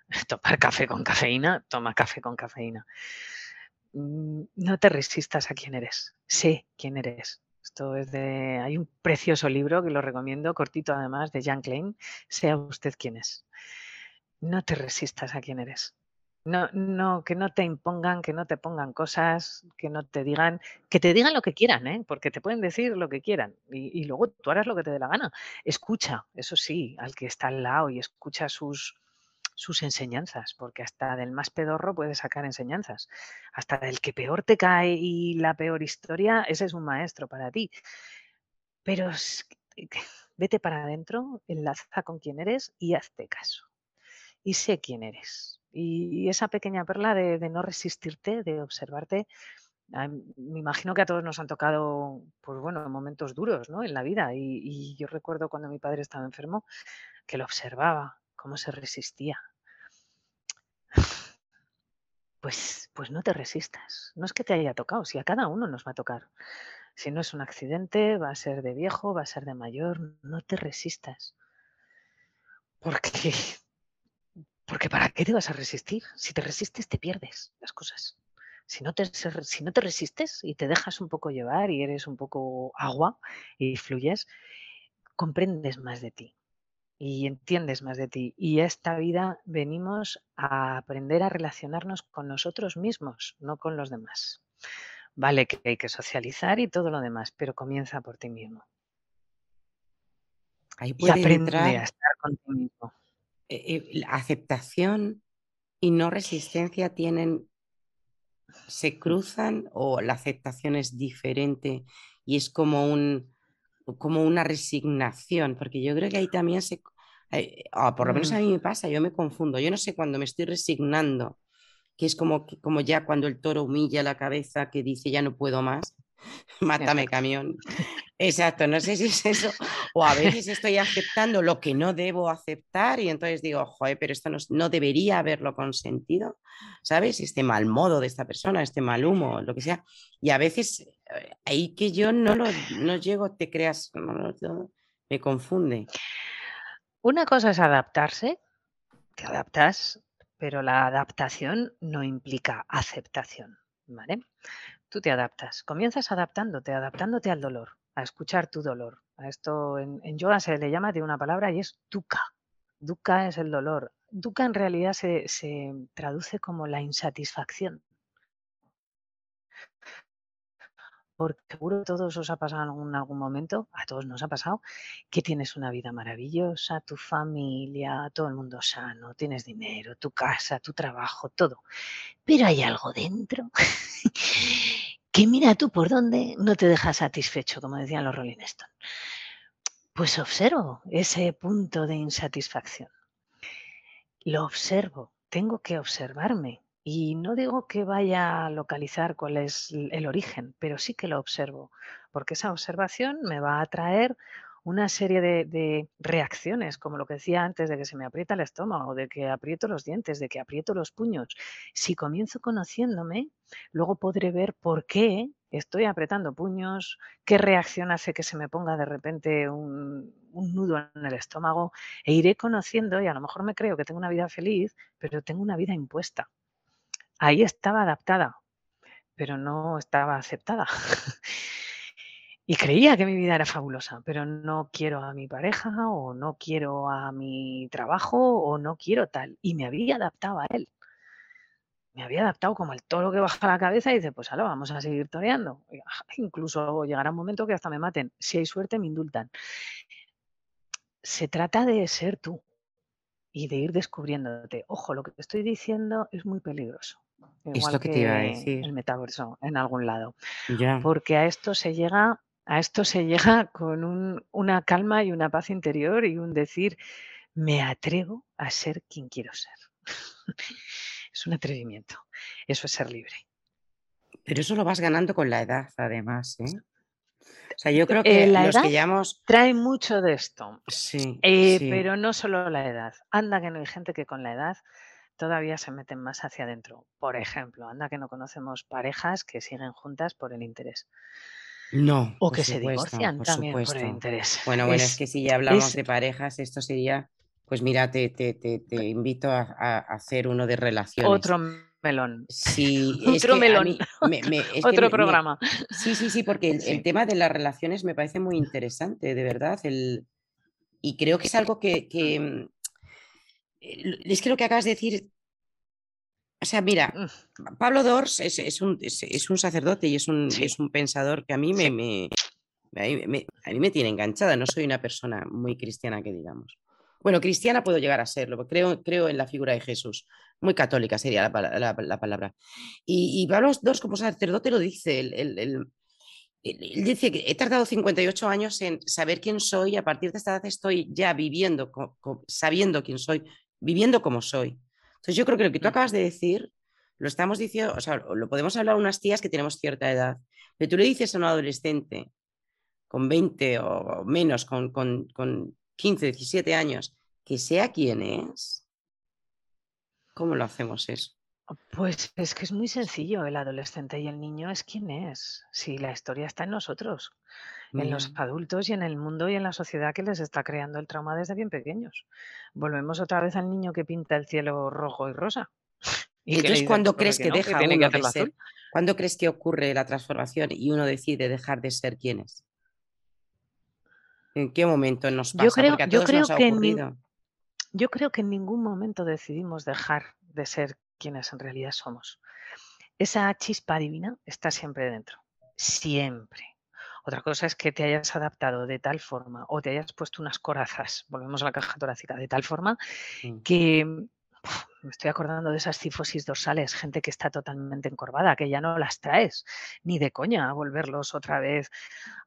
[laughs] tomar café con cafeína, toma café con cafeína. Mm, no te resistas a quién eres. Sé quién eres. Esto es de. Hay un precioso libro que lo recomiendo, cortito además, de Jan Klein. Sea usted quién es. No te resistas a quién eres. No, no, que no te impongan, que no te pongan cosas, que no te digan, que te digan lo que quieran, ¿eh? porque te pueden decir lo que quieran y, luego tú harás lo que te dé la gana. Escucha, eso sí, al que está al lado y escucha sus, sus enseñanzas, porque hasta del más pedorro puede sacar enseñanzas. Hasta del que peor te cae y la peor historia, ese es un maestro para ti. Pero vete para adentro, enlaza con quién eres y hazte caso. Y sé quién eres. Y, esa pequeña perla de, no resistirte, de observarte, me imagino que a todos nos han tocado, pues bueno, momentos duros, ¿no? En la vida. Y, y, yo recuerdo cuando mi padre estaba enfermo, que lo observaba, cómo se resistía. Pues, pues no te resistas. No es que te haya tocado, si a cada uno nos va a tocar. Si no es un accidente, va a ser de viejo, va a ser de mayor, no te resistas. Porque, porque ¿para qué te vas a resistir? Si te resistes, te pierdes las cosas. Si no, te, si no te resistes y te dejas un poco llevar y eres un poco agua y fluyes, comprendes más de ti y entiendes más de ti. Y esta vida venimos a aprender a relacionarnos con nosotros mismos, no con los demás. Vale que hay que socializar y todo lo demás, pero comienza por ti mismo. Ahí puede y aprende a estar con ti mismo. Eh, eh, aceptación y no resistencia tienen, se cruzan o la aceptación es diferente y es como un como una resignación, porque yo creo que ahí también se, Ah, por lo menos a mm. mí me pasa, yo me confundo. Yo no sé cuando me estoy resignando, que es como, como ya cuando el toro humilla la cabeza, que dice ya no puedo más, [laughs] mátame camión. Exacto, no sé si es eso. O a veces estoy aceptando lo que no debo aceptar y entonces digo, joder, pero esto no, debería haberlo consentido, ¿sabes? Este mal modo de esta persona, este mal humo, lo que sea. Y a veces eh, ahí que yo no lo no llego, te creas, me confunde. Una cosa es adaptarse, te adaptas, pero la adaptación no implica aceptación, ¿vale? Tú te adaptas, comienzas adaptándote, adaptándote al dolor, a escuchar tu dolor. A esto en, yoga se le llama de una palabra y es dukkha. Dukkha es el dolor. Dukkha en realidad se, se traduce como la insatisfacción. porque seguro todos os ha pasado en algún, momento, a todos nos ha pasado, que tienes una vida maravillosa, tu familia, todo el mundo sano, tienes dinero, tu casa, tu trabajo, todo. Pero hay algo dentro [laughs] que mira tú por dónde no te deja satisfecho, como decían los Rolling Stones. Pues observo ese punto de insatisfacción. Lo observo, tengo que observarme, y no digo que vaya a localizar cuál es el origen, pero sí que lo observo, porque esa observación me va a traer una serie de, reacciones, como lo que decía antes, de que se me aprieta el estómago, de que aprieto los dientes, de que aprieto los puños. Si comienzo conociéndome, luego podré ver por qué estoy apretando puños, qué reacción hace que se me ponga de repente un, un nudo en el estómago, e iré conociendo y a lo mejor me creo que tengo una vida feliz, pero tengo una vida impuesta ahí estaba adaptada, pero no estaba aceptada. [laughs] y creía que mi vida era fabulosa, pero no quiero a mi pareja o no quiero a mi trabajo o no quiero tal. Y me había adaptado a él. Me había adaptado como el toro que baja la cabeza y dice, pues ahora vamos a seguir toreando. Incluso llegará un momento que hasta me maten. Si hay suerte, me indultan. Se trata de ser tú y de ir descubriéndote. Ojo, lo que te estoy diciendo es muy peligroso. Igual que te iba a decir. el metaverso en algún lado. Porque a esto se llega, a esto se llega con una calma y una paz interior y un decir, me atrevo a ser quien quiero ser. [laughs] es un atrevimiento. Eso es ser libre. Pero eso lo vas ganando con la edad, además. ¿eh? sea, yo creo que Eh, la los edad que llevamos... trae mucho de esto, Sí, eh, sí. pero no solo la edad. Anda que no hay gente que con la edad todavía se meten más hacia adentro. Por ejemplo, anda que no conocemos parejas que siguen juntas por el interés. No, O que se supuesto, divorcian por también por el supuesto. interés. Bueno, bueno, es Es, que si ya hablamos es de parejas, esto sería, pues mira, te, te, te, te invito a, a hacer uno de relaciones. otro melón. Sí, [laughs] Otro melón. mí me, me- [laughs] es que Otro me- programa. sí, sí, sí, porque el, tema de las relaciones me parece muy interesante, de verdad. El, y creo que es algo que, que, mm, el- es que lo que acabas de decir, o sea, mira, Mm, Pablo Dors es, es un, es, es un sacerdote y es un, Sí. es un pensador que a mí me, Sí. me- a mí me- a mí me tiene enganchada. No soy una persona muy cristiana que digamos. Bueno, cristiana puedo llegar a serlo, porque creo, creo en la figura de Jesús. Muy católica sería la, pala- la- la palabra. Y, y Pablo Dors como sacerdote lo dice. Él, él- él- él- él dice que he tardado 58 años en saber quién soy y a partir de esta edad estoy ya viviendo, co- co- sabiendo quién soy, viviendo como soy. Entonces yo creo que lo que tú Mm. acabas de decir lo estamos diciendo, o sea, lo podemos hablar a unas tías que tenemos cierta edad, pero tú le dices a un adolescente con 20 o menos, con, con, con 15, 17 años, que sea quien es, ¿cómo lo hacemos eso? Pues es que es muy sencillo. El adolescente y el niño es quien es. Si la historia está en nosotros, en los adultos y en el mundo y en la sociedad que les está creando el trauma desde bien pequeños. Volvemos otra vez al niño que pinta el cielo rojo y rosa. [laughs] Y Entonces, ¿cuándo crees que que no, que deja que uno de ser? ¿Cuándo crees que ocurre la transformación y uno decide dejar de ser quien es? ¿En qué momento nos Yo pasa? creo, Porque a yo todos creo nos ha que en ocurrido. yo creo que en ningún momento decidimos dejar de ser quienes en realidad somos. Esa chispa divina está siempre dentro, siempre. Otra cosa es que te hayas adaptado de tal forma o te hayas puesto unas corazas, volvemos a la caja torácica, de tal forma Mm. que uf, me estoy acordando de esas cifosis dorsales, gente que está totalmente encorvada, que ya no las traes ni de coña a volverlos otra vez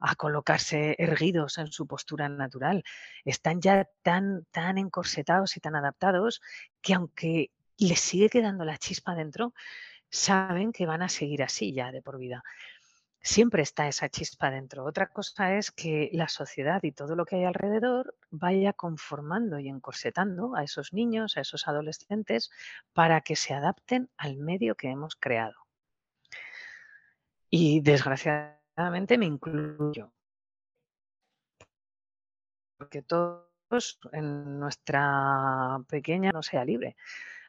a colocarse erguidos en su postura natural. Están ya tan, tan encorsetados y tan adaptados que aunque les sigue quedando la chispa dentro, saben que van a seguir así ya de por vida. Siempre está esa chispa dentro. Otra cosa es que la sociedad y todo lo que hay alrededor vaya conformando y encorsetando a esos niños, a esos adolescentes, para que se adapten al medio que hemos creado. Y desgraciadamente me incluyo, porque todos en nuestra pequeña no sea libre.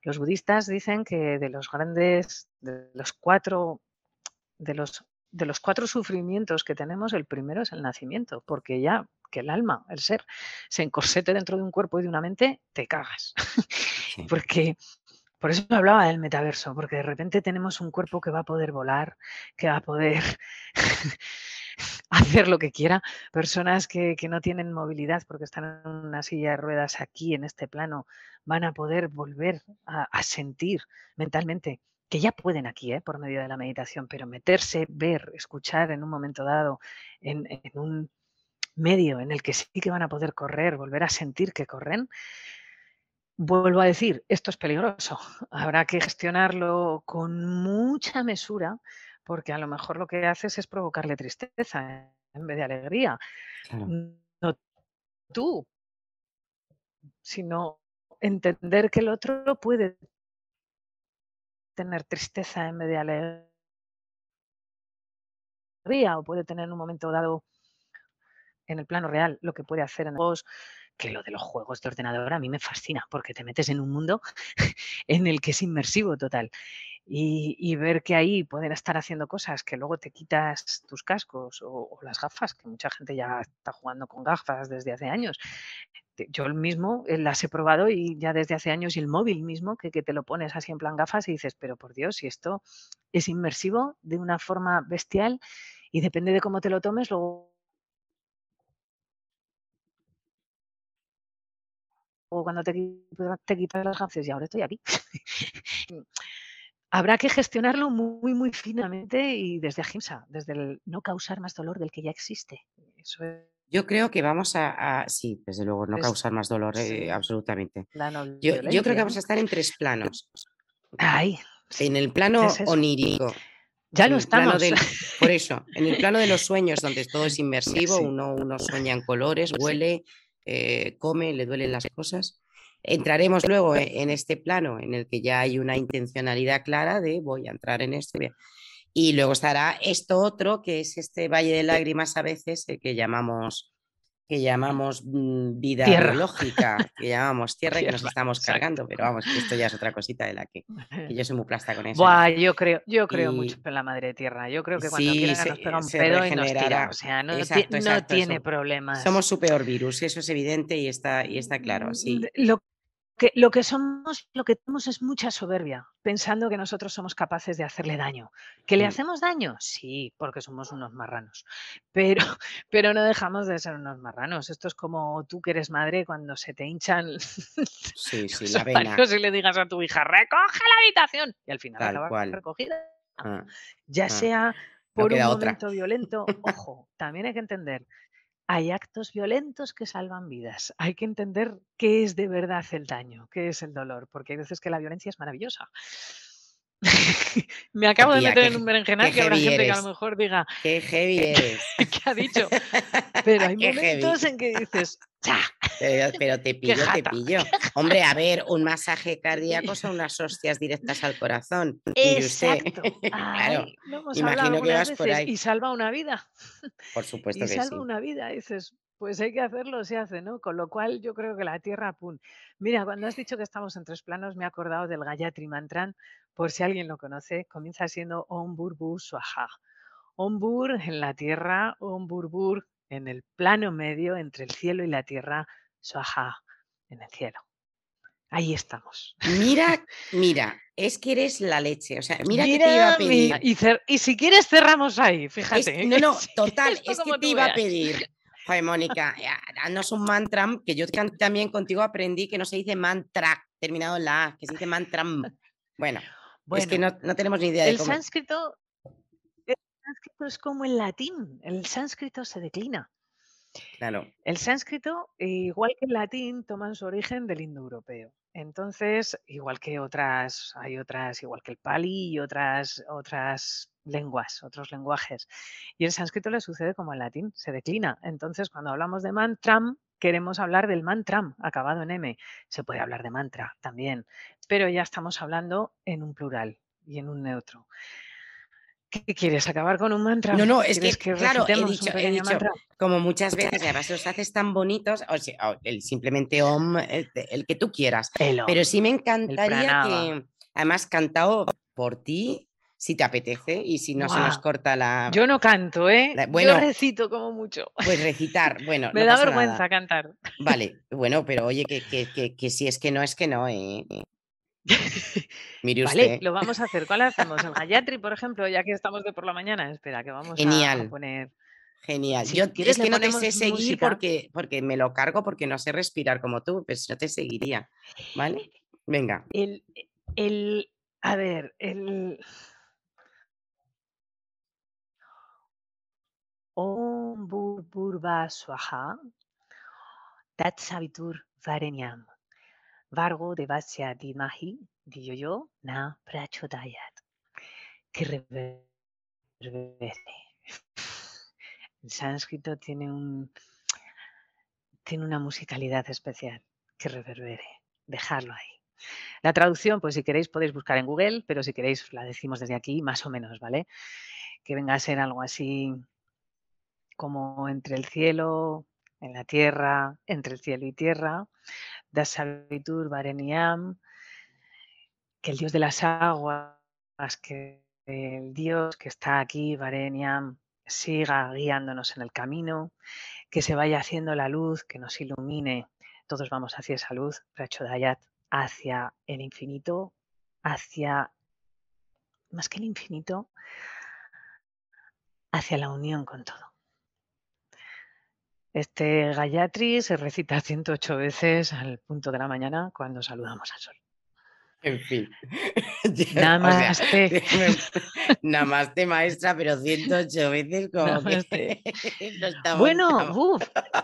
Los budistas dicen que de los grandes, de los cuatro, de los, de los cuatro sufrimientos que tenemos, el primero es el nacimiento, porque ya que el alma, el ser, se encorsete dentro de un cuerpo y de una mente, te cagas. [laughs] Sí. Porque por eso hablaba del metaverso, porque de repente tenemos un cuerpo que va a poder volar, que va a poder [laughs] hacer lo que quiera. Personas que, no tienen movilidad porque están en una silla de ruedas aquí en este plano van a poder volver a, a sentir mentalmente que ya pueden aquí, ¿eh? por medio de la meditación, pero meterse, ver, escuchar en un momento dado en, en un medio en el que sí que van a poder correr, volver a sentir que corren, Vuelvo a decir, esto es peligroso. Habrá que gestionarlo con mucha mesura, porque a lo mejor lo que haces es provocarle tristeza en vez de alegría. Claro. No tú, sino entender que el otro puede tener tristeza en vez de alegría o puede tener en un momento dado en el plano real lo que puede hacer en el juegos, que lo de los juegos de ordenador a mí me fascina porque te metes en un mundo [laughs] en el que es inmersivo total. Y, ver que ahí pueden estar haciendo cosas que luego te quitas tus cascos o, o las gafas, que mucha gente ya está jugando con gafas desde hace años. Yo mismo eh, las he probado y ya desde hace años y el móvil mismo, que, que te lo pones así en plan gafas y dices, pero por Dios, si esto es inmersivo de una forma bestial y depende de cómo te lo tomes, luego cuando te, te quitas las gafas y ahora estoy aquí. [laughs] Habrá que gestionarlo muy, muy finamente y desde Ahimsa, desde el no causar más dolor del que ya existe. Eso es Yo creo que vamos a, a- sí, desde luego, no causar más dolor, eh, sí. absolutamente. no Yo, yo creo que vamos a estar en tres planos. Ay, En el plano es onírico, Ya lo estamos. del por [laughs] eso, en el plano de los sueños, donde todo es inmersivo, Sí. uno uno sueña en colores, huele, eh, come, le duelen las cosas. Entraremos luego e en este plano en el que ya hay una intencionalidad clara de voy a entrar en esto, y luego estará esto otro, que es este valle de lágrimas a veces, eh, que llamamos que llamamos, mm, vida Tierra. biológica, que llamamos [laughs] tierra y que nos estamos cargando, pero vamos, que esto ya es otra cosita de la que que yo [laughs] soy muy plasta con eso. Buah, yo creo yo creo mucho en la madre tierra. Yo creo que cuando Sí, quiera nos pega un pedo y nos tira. O sea, no Exacto, no tiene eso. problemas. Somos su peor virus, eso es evidente y está y está claro, Mm, sí. lo que lo que somos lo que tenemos es mucha soberbia, pensando que nosotros somos capaces de hacerle daño. ¿Que le Mm. hacemos daño? Sí, porque somos unos marranos. [laughs] Pero pero no dejamos de ser unos marranos. Esto es como tú que eres madre cuando se te hinchan [laughs] Sí, los sí, la vena. ovarios y le digas a tu hija: "Recoge la habitación", y al final Tal acaba cual. recogida. Ah, Ya ah. sea No por un otra. momento violento ojo, también hay que entender, hay actos violentos que salvan vidas. Hay que entender qué es de verdad el daño, qué es el dolor, porque hay veces que la violencia es maravillosa. [laughs] Me acabo de meter qué en un berenjenal que habrá gente que a lo mejor diga: Qué heavy [laughs] eres. "¿Qué ha dicho?". [laughs] Pero hay momentos heavy. en que dices: "Cha". Pero pero te pillo, te pillo. Hombre, a ver, un masaje cardíaco son unas hostias directas al corazón. Exacto. Claro, Ay, hemos imagino que vas por veces ahí. y salva una vida. Por supuesto Y que salva sí. una vida. Dices: "Pues hay que hacerlo, se hace", ¿no? Con lo cual yo creo que la tierra, pum. Mira, cuando has dicho que estamos en 3 planos, me he acordado del Gayatri Mantran, por si alguien lo conoce, comienza siendo Om Bhur Swaha. Om Bhur en la tierra, Om Bhur en el plano medio entre el cielo y la tierra, Swaha en el cielo. Ahí estamos. Mira, [laughs] mira, es que eres la leche. O sea, mira que te iba a Mira, mira, pedir. y si quieres cerramos ahí, Es fíjate, no, [laughs] no, si total, es que te iba a pedir. Joder, Mónica, ah, haznos un mantra, que yo también contigo aprendí que no se dice mantra, terminado en la A, que se dice mantram. Bueno, es que Bueno, no no tenemos ni idea de el cómo sánscrito el sánscrito es como el latín, el sánscrito se declina. Claro. El sánscrito, igual que el latín, toman su origen del indoeuropeo. Entonces, igual que otras, hay otras, igual que el pali y otras, otras lenguas, otros lenguajes. Y el sánscrito le sucede como al latín, se declina. Entonces, cuando hablamos de mantram, queremos hablar del mantram, acabado en M. Se puede hablar de mantra también, pero ya estamos hablando en un plural y en un neutro. ¿Qué quieres? ¿Acabar con un mantra? No, no, es que, ¿Quieres que claro, he dicho, he dicho, como muchas veces, además los haces tan bonitos, o sea, el simplemente om, el, el que tú quieras. Pero sí me encantaría que, además, cantado por ti, si te apetece y si no se nos corta la. yo no canto, ¿eh? la- Yo bueno, recito como mucho. pues recitar, [laughs] bueno, Me no da vergüenza nada. cantar. Vale, [laughs] bueno, pero oye, que, que, que, que si es que no, es que no, ¿eh? [laughs] Mire Vale, usted. lo vamos a hacer. ¿Cuál hacemos? ¿El [laughs] Gayatri, por ejemplo, ya que estamos de por la mañana? Espera, que vamos a, poner. genial. Si Yo quieres, es que no te sé seguir música. porque, porque me lo cargo, porque no sé respirar como tú, pero si no te seguiría, ¿vale? Venga. El, el, a ver, el. Om Bur Burba Swaha, Tat Varenyam, Vargo Devasya Dimahi, Diyoyo Na Prachodayat. Que reverbere. [laughs] El sánscrito tiene un tiene una musicalidad especial. Que reverbere. Dejarlo ahí. La traducción, pues si queréis podéis buscar en Google, pero si queréis la decimos desde aquí, más o menos, ¿vale? Que venga a ser algo así como entre el cielo, en la tierra, entre el cielo y tierra, Dasavitur Vareniam, que el dios de las aguas, que el dios que está aquí, Vareniam, siga guiándonos en el camino, que se vaya haciendo la luz, que nos ilumine, todos vamos hacia esa luz, Prachodayat, hacia el infinito, hacia, más que el infinito, hacia la unión con todo. Este Gayatri se recita [laughs] 108 veces al punto de la mañana cuando saludamos al sol. En fin. [laughs] Namaste. [laughs] namaste maestra, pero 108 veces como Namaste. que no estamos Bueno, buf,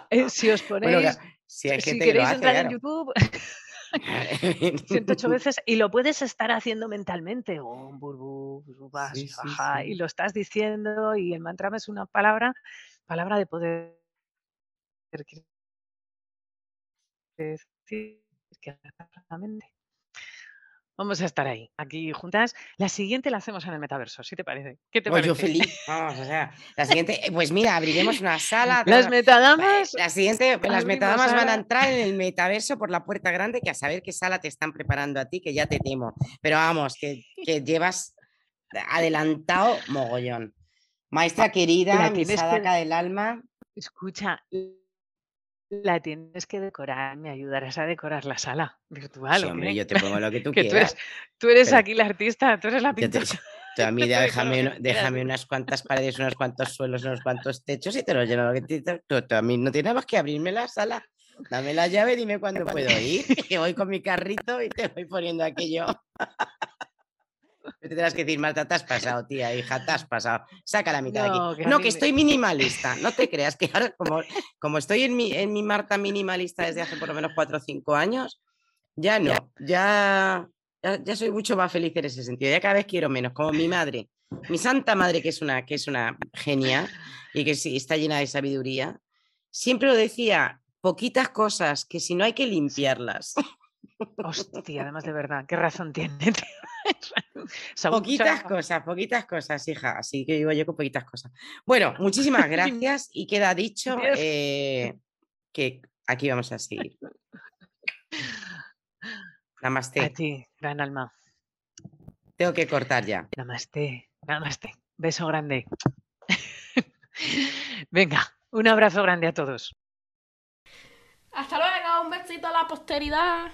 eh, si os ponéis, si hay si gente que lo queréis hace, entrar en. YouTube, 108 veces y lo puedes estar haciendo mentalmente. Burbu, Sí, sí, y lo estás diciendo y el mantra es una palabra, palabra de poder. Que. Vamos a estar ahí, aquí juntas. La siguiente la hacemos en el metaverso, si te parece. ¿Qué te Pues yo feliz, vamos, o sea, la siguiente, eh, pues mira, abriremos una sala. [laughs] Las metadamas. La siguiente, las abrimos metadamas van a entrar en el metaverso por la puerta grande, que a saber qué sala te están preparando a ti, que ya te temo. Pero vamos, que, [laughs] que llevas adelantado mogollón. Maestra querida, mi tienes que- sadaca del alma. Escucha, la tienes que decorar, me ayudarás a decorar la sala virtual. Sí, ¿o hombre, yo te pongo lo que [laughs] tú que tú quieras. eres, tú eres Pero- aquí la artista, tú eres la te- pintora. [laughs] tú a mí déjame, [laughs] déjame unas cuantas paredes, unos cuantos suelos, unos cuantos techos y te lo lleno tú, tú a mí no tienes más que abrirme la sala. Dame la llave, dime cuándo puedo ir. Que voy con mi carrito y te voy poniendo aquello. Te tendrás que decir, Marta, te has pasado, tía, hija, te has pasado. Saca la mitad de aquí. que No, que me- estoy minimalista. No te creas que ahora, como, como estoy en mi, en mi Marta minimalista desde hace por lo menos cuatro o cinco años, ya no. Ya, ya, ya soy mucho más feliz en ese sentido. Ya cada vez quiero menos, como mi madre. Mi santa madre, que es una, que es una genia y que sí, está llena de sabiduría, siempre lo decía, poquitas cosas que si no hay que limpiarlas. Hostia, además de verdad, qué razón tiene. tío. [laughs] Poquitas cosas, poquitas cosas, hija. Así que digo yo con poquitas cosas. Bueno, muchísimas [laughs] gracias y queda dicho eh, que aquí vamos a seguir. [laughs] A Namaste. ti, gran alma. Tengo que cortar ya. Namaste, namaste. Beso grande. Venga, un abrazo grande a todos. Hasta luego, un besito a la posteridad.